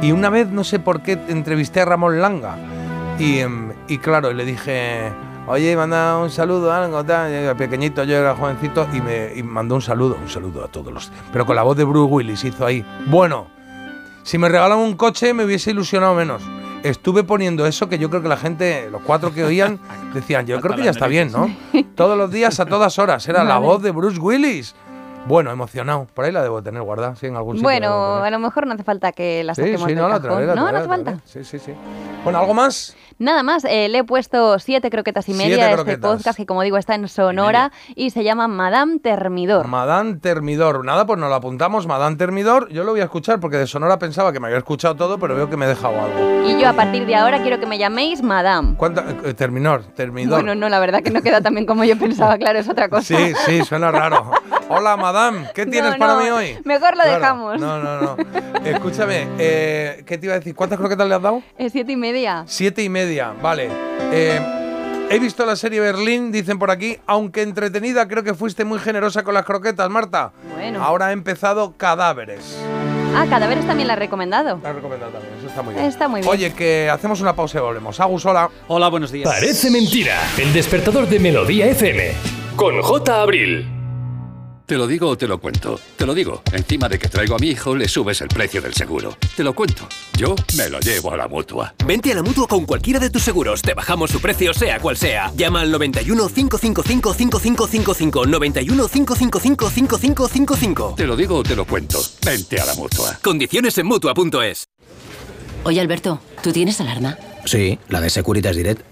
y una vez, no sé por qué, entrevisté a Ramón Langa. Y, em, y claro, le dije, oye, manda un saludo, algo, tal. Pequeñito, yo era jovencito, y me y mandó un saludo, un saludo a todos los. Pero con la voz de Bruce Willis hizo ahí. Bueno, si me regalan un coche me hubiese ilusionado menos. Estuve poniendo eso que yo creo que la gente, los cuatro que oían, decían, yo creo que ya está bien, ¿no? Todos los días, a todas horas. Era la voz de Bruce Willis. Bueno, emocionado. Por ahí la debo tener guardada, sí, en algún sitio. Bueno, a lo mejor no hace falta que la saquemos sí, del no, la cajón. traeré, la no, no hace falta. Sí, sí, sí. Bueno, ¿algo más? Nada más, eh, le he puesto siete croquetas y media a este podcast que como digo está en Sonora y se llama Madame Termidor. Madame Termidor. Nada, pues nos lo apuntamos, Madame Termidor. Yo lo voy a escuchar porque de Sonora pensaba que me había escuchado todo, pero veo que me he dejado algo. Y yo a partir de ahora quiero que me llaméis Madame. ¿Cuánta? eh, Terminor, Termidor. Bueno, no, la verdad que no queda tan bien como yo pensaba, claro, es otra cosa. Sí, sí, suena raro. Hola, Madame, ¿qué tienes No, para no, mí hoy? Mejor lo Claro, dejamos. No, no, no. Escúchame, eh, ¿qué te iba a decir? ¿Cuántas croquetas le has dado? Es siete y media. Siete y media, vale. Eh, he visto la serie Berlín, dicen por aquí, aunque entretenida, creo que fuiste muy generosa con las croquetas, Marta. Bueno. Ahora ha empezado Cadáveres. Ah, Cadáveres también la ha recomendado. La he recomendado también, eso está muy bien. Está muy bien. Oye, que hacemos una pausa y volvemos. Agus, hola. Hola, buenos días. Parece mentira. El despertador de Melodía FM. Con J. Abril. Te lo digo o te lo cuento. Te lo digo. Encima de que traigo a mi hijo, le subes el precio del seguro. Te lo cuento. Yo me lo llevo a la mutua. Vente a la mutua con cualquiera de tus seguros. Te bajamos su precio, sea cual sea. Llama al 91 555 5555. 91 555 5555. Te lo digo o te lo cuento. Vente a la mutua. Condiciones en mutua.es. Oye, Alberto, ¿tú tienes alarma? Sí, la de Securitas Direct.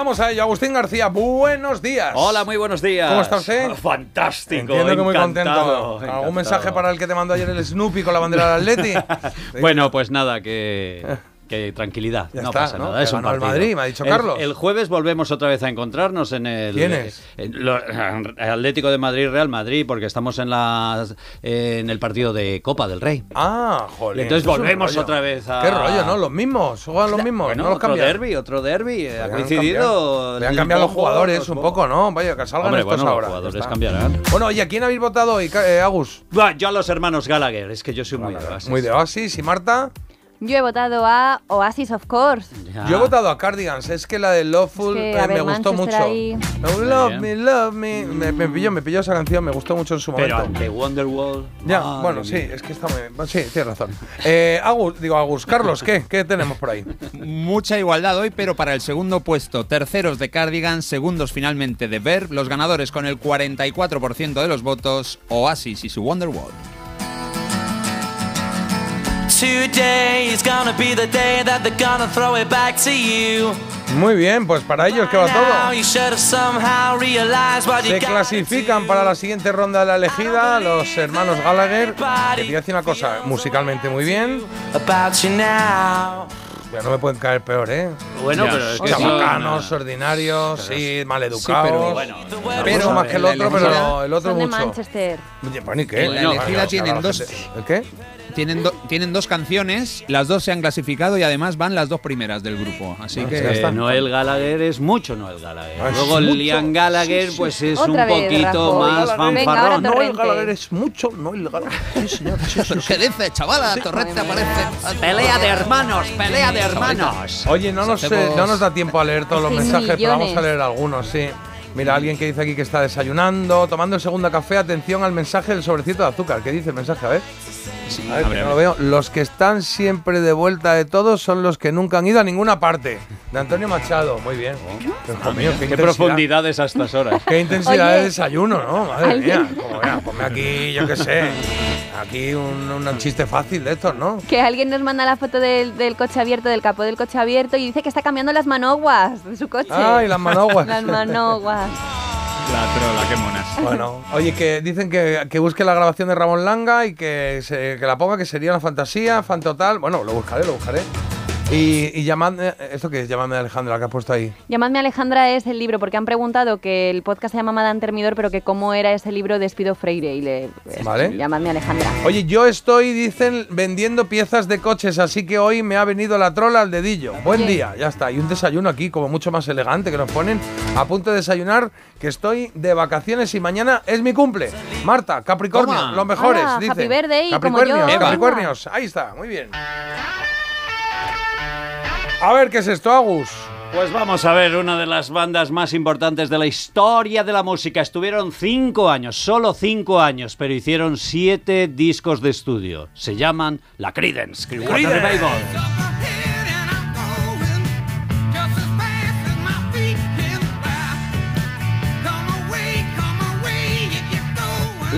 Venga, vamos a ello. Agustín García, buenos días. Hola, muy buenos días. ¿Cómo está usted? Fantástico. Entiendo que muy contento. encantado. ¿Algún mensaje para el que te mandó ayer el Snoopy con la bandera del Atleti? Bueno, pues nada, que, que tranquilidad, Ya no está, pasa ¿no? nada. Es un partido. Madrid, me ha dicho Carlos. El jueves volvemos otra vez a encontrarnos en el ¿Quiénes? en lo- Atlético de Madrid, Real Madrid, porque estamos en las en el partido de Copa del Rey. Ah, joder. Entonces es volvemos otra vez a ¿Qué rollo, no? Los mismos, juegan los mismos, Bueno, no los otro cambian. derby, otro derby, eh, ha coincidido. Podrían el cambiar los jugadores un poco, ¿no? Vaya, que salgan Hombre, estos bueno, ahora. los jugadores cambiarán. Bueno, ¿y a quién habéis votado hoy, eh, Agus? Yo a los hermanos Gallagher, es que yo soy muy de Oasis. Muy de Oasis. ¿Y Marta? Yo he votado a Oasis, of course. Yo he votado a Cardigans. Es que la de Loveful Es que, eh, ver, me gustó mucho. ahí- Oh, love me, love me. Me, me pilló, me pilló esa canción, me gustó mucho en su Pero momento. ante Wonderwall. Ya, madre bueno, sí, es que está muy. Sí, tienes razón. Eh, Agus, digo, Agus, Carlos, ¿qué? ¿Qué tenemos por ahí? Mucha igualdad hoy, pero para el segundo puesto, terceros de Cardigan, segundos finalmente de Verb, los ganadores con el 44% de los votos, Oasis y su Wonderwall. Muy bien, pues para ellos que va todo. Se clasifican para la siguiente ronda de la elegida los hermanos Gallagher. Que te voy a decir una cosa, musicalmente muy bien. Ya no me pueden caer peor, ¿eh? Bueno, Ya. pero es que Chabacanos, son- ordinarios, sí, maleducados. Sí, pero bueno, pero pero más que el otro, pero el otro Son de mucho. Manchester. Oye, ni qué. La No, elegida no, tienen dos- ¿El qué? Tienen, do- tienen dos canciones, las dos se han clasificado y además van las dos primeras del grupo. Así que ya está. Eh, Noel Gallagher es mucho Noel Gallagher. Ah, es Luego mucho. Liam Gallagher, pues es Otra un vez, poquito Rajoy. más fanfarrón. Noel Gallagher es mucho, Noel Gallagher. Sí, señor. Sí, sí, sí. ¿Qué dice, chavala? Torrente aparece. Pelea de hermanos, pelea de hermanos. Oye, no nos, eh, Hacemos- no nos da tiempo a leer todos los mensajes, pero vamos a leer algunos, sí. Mira, alguien que dice aquí que está desayunando, tomando el segundo café. Atención al mensaje del sobrecito de azúcar. ¿Qué dice el mensaje? A ver. a ver, a que ver, no lo veo. Los que están siempre de vuelta de todos son los que nunca han ido a ninguna parte. De Antonio Machado. Muy bien. Hijo mío, Qué intensidad. profundidades a estas horas. Qué intensidad Oye. de desayuno, ¿no? Madre ¿Alguien? mía. Como, mira, ponme aquí, yo qué sé. Aquí un, un chiste fácil de estos, ¿no? Que alguien nos manda la foto del, del coche abierto, del capó del coche abierto y dice que está cambiando las manoguas de su coche. Ay, las manoguas. Las manoguas. La trola, qué monas. Bueno, oye, que dicen que, que busque la grabación de Ramón Langa y que, se- que la ponga, que sería una fantasía, fan total. Bueno, lo buscaré, lo buscaré. Y, y llamadme, ¿esto qué es? Llamadme a Alejandra, que ha puesto ahí. Llamadme Alejandra es el libro, porque han preguntado que el podcast se llama Madame Termidor, pero que cómo era ese libro de Espido Freire. Y le. es- Vale. Llamadme Alejandra. Oye, yo estoy, dicen, vendiendo piezas de coches, así que hoy me ha venido la trola al dedillo. Buen Oye. día, ya está. Y un desayuno aquí, como mucho más elegante, que nos ponen a punto de desayunar, que estoy de vacaciones y mañana es mi cumple. Marta, Capricornio, Toma. los mejores, Hola, dicen. happy birthday, como Capricornios, yo. Capricornios, ahí está, muy bien. A ver, ¿qué es esto, Agus? Pues vamos a ver, una de las bandas más importantes de la historia de la música. Estuvieron cinco años, solo cinco años, pero hicieron siete discos de estudio. Se llaman La Creedence Clearwater Revival.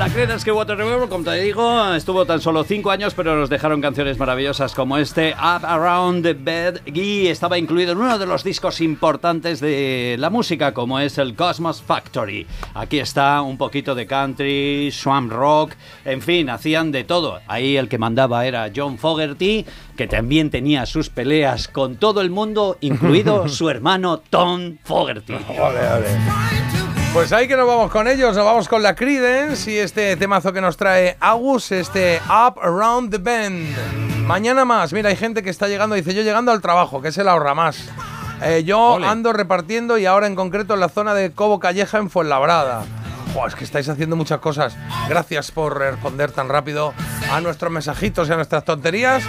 La Creedence Clearwater Revival, como te digo, estuvo tan solo cinco años, pero nos dejaron canciones maravillosas como este Up Around the Bed y estaba incluido en uno de los discos importantes de la música, como es el Cosmos Factory. Aquí está un poquito de country, swamp rock, en fin, hacían de todo. Ahí el que mandaba era John Fogerty, que también tenía sus peleas con todo el mundo, incluido su hermano Tom Fogerty. Ole, ole. Pues ahí que nos vamos con ellos, nos vamos con la Creedence y este temazo que nos trae Agus, este Up Around the Bend. Mañana más, mira, hay gente que está llegando, dice yo llegando al trabajo, que es el ahorra más. Eh, yo Ole. ando repartiendo y ahora en concreto en la zona de Cobo Calleja en Fuenlabrada. Es que estáis haciendo muchas cosas. Gracias por responder tan rápido a nuestros mensajitos y a nuestras tonterías.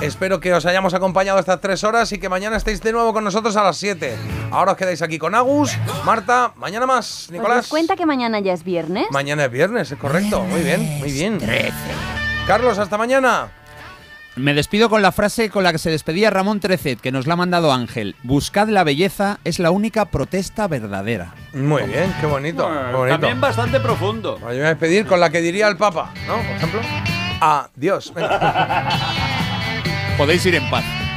Espero que os hayamos acompañado estas tres horas y que mañana estéis de nuevo con nosotros a las 7. Ahora os quedáis aquí con Agus, Marta, mañana más, ¿Os Nicolás. das cuenta que mañana ya es viernes? Mañana es viernes, es correcto. Muy bien, muy bien. Carlos, hasta mañana. Me despido con la frase con la que se despedía Ramón Trecet, que nos la ha mandado Ángel. Buscad la belleza, es la única protesta verdadera. Muy bien, qué bonito. qué bonito. También bastante profundo. Bueno, yo me voy a despedir con la que diría el Papa, ¿no? Por ejemplo. Adiós. podéis ir en paz.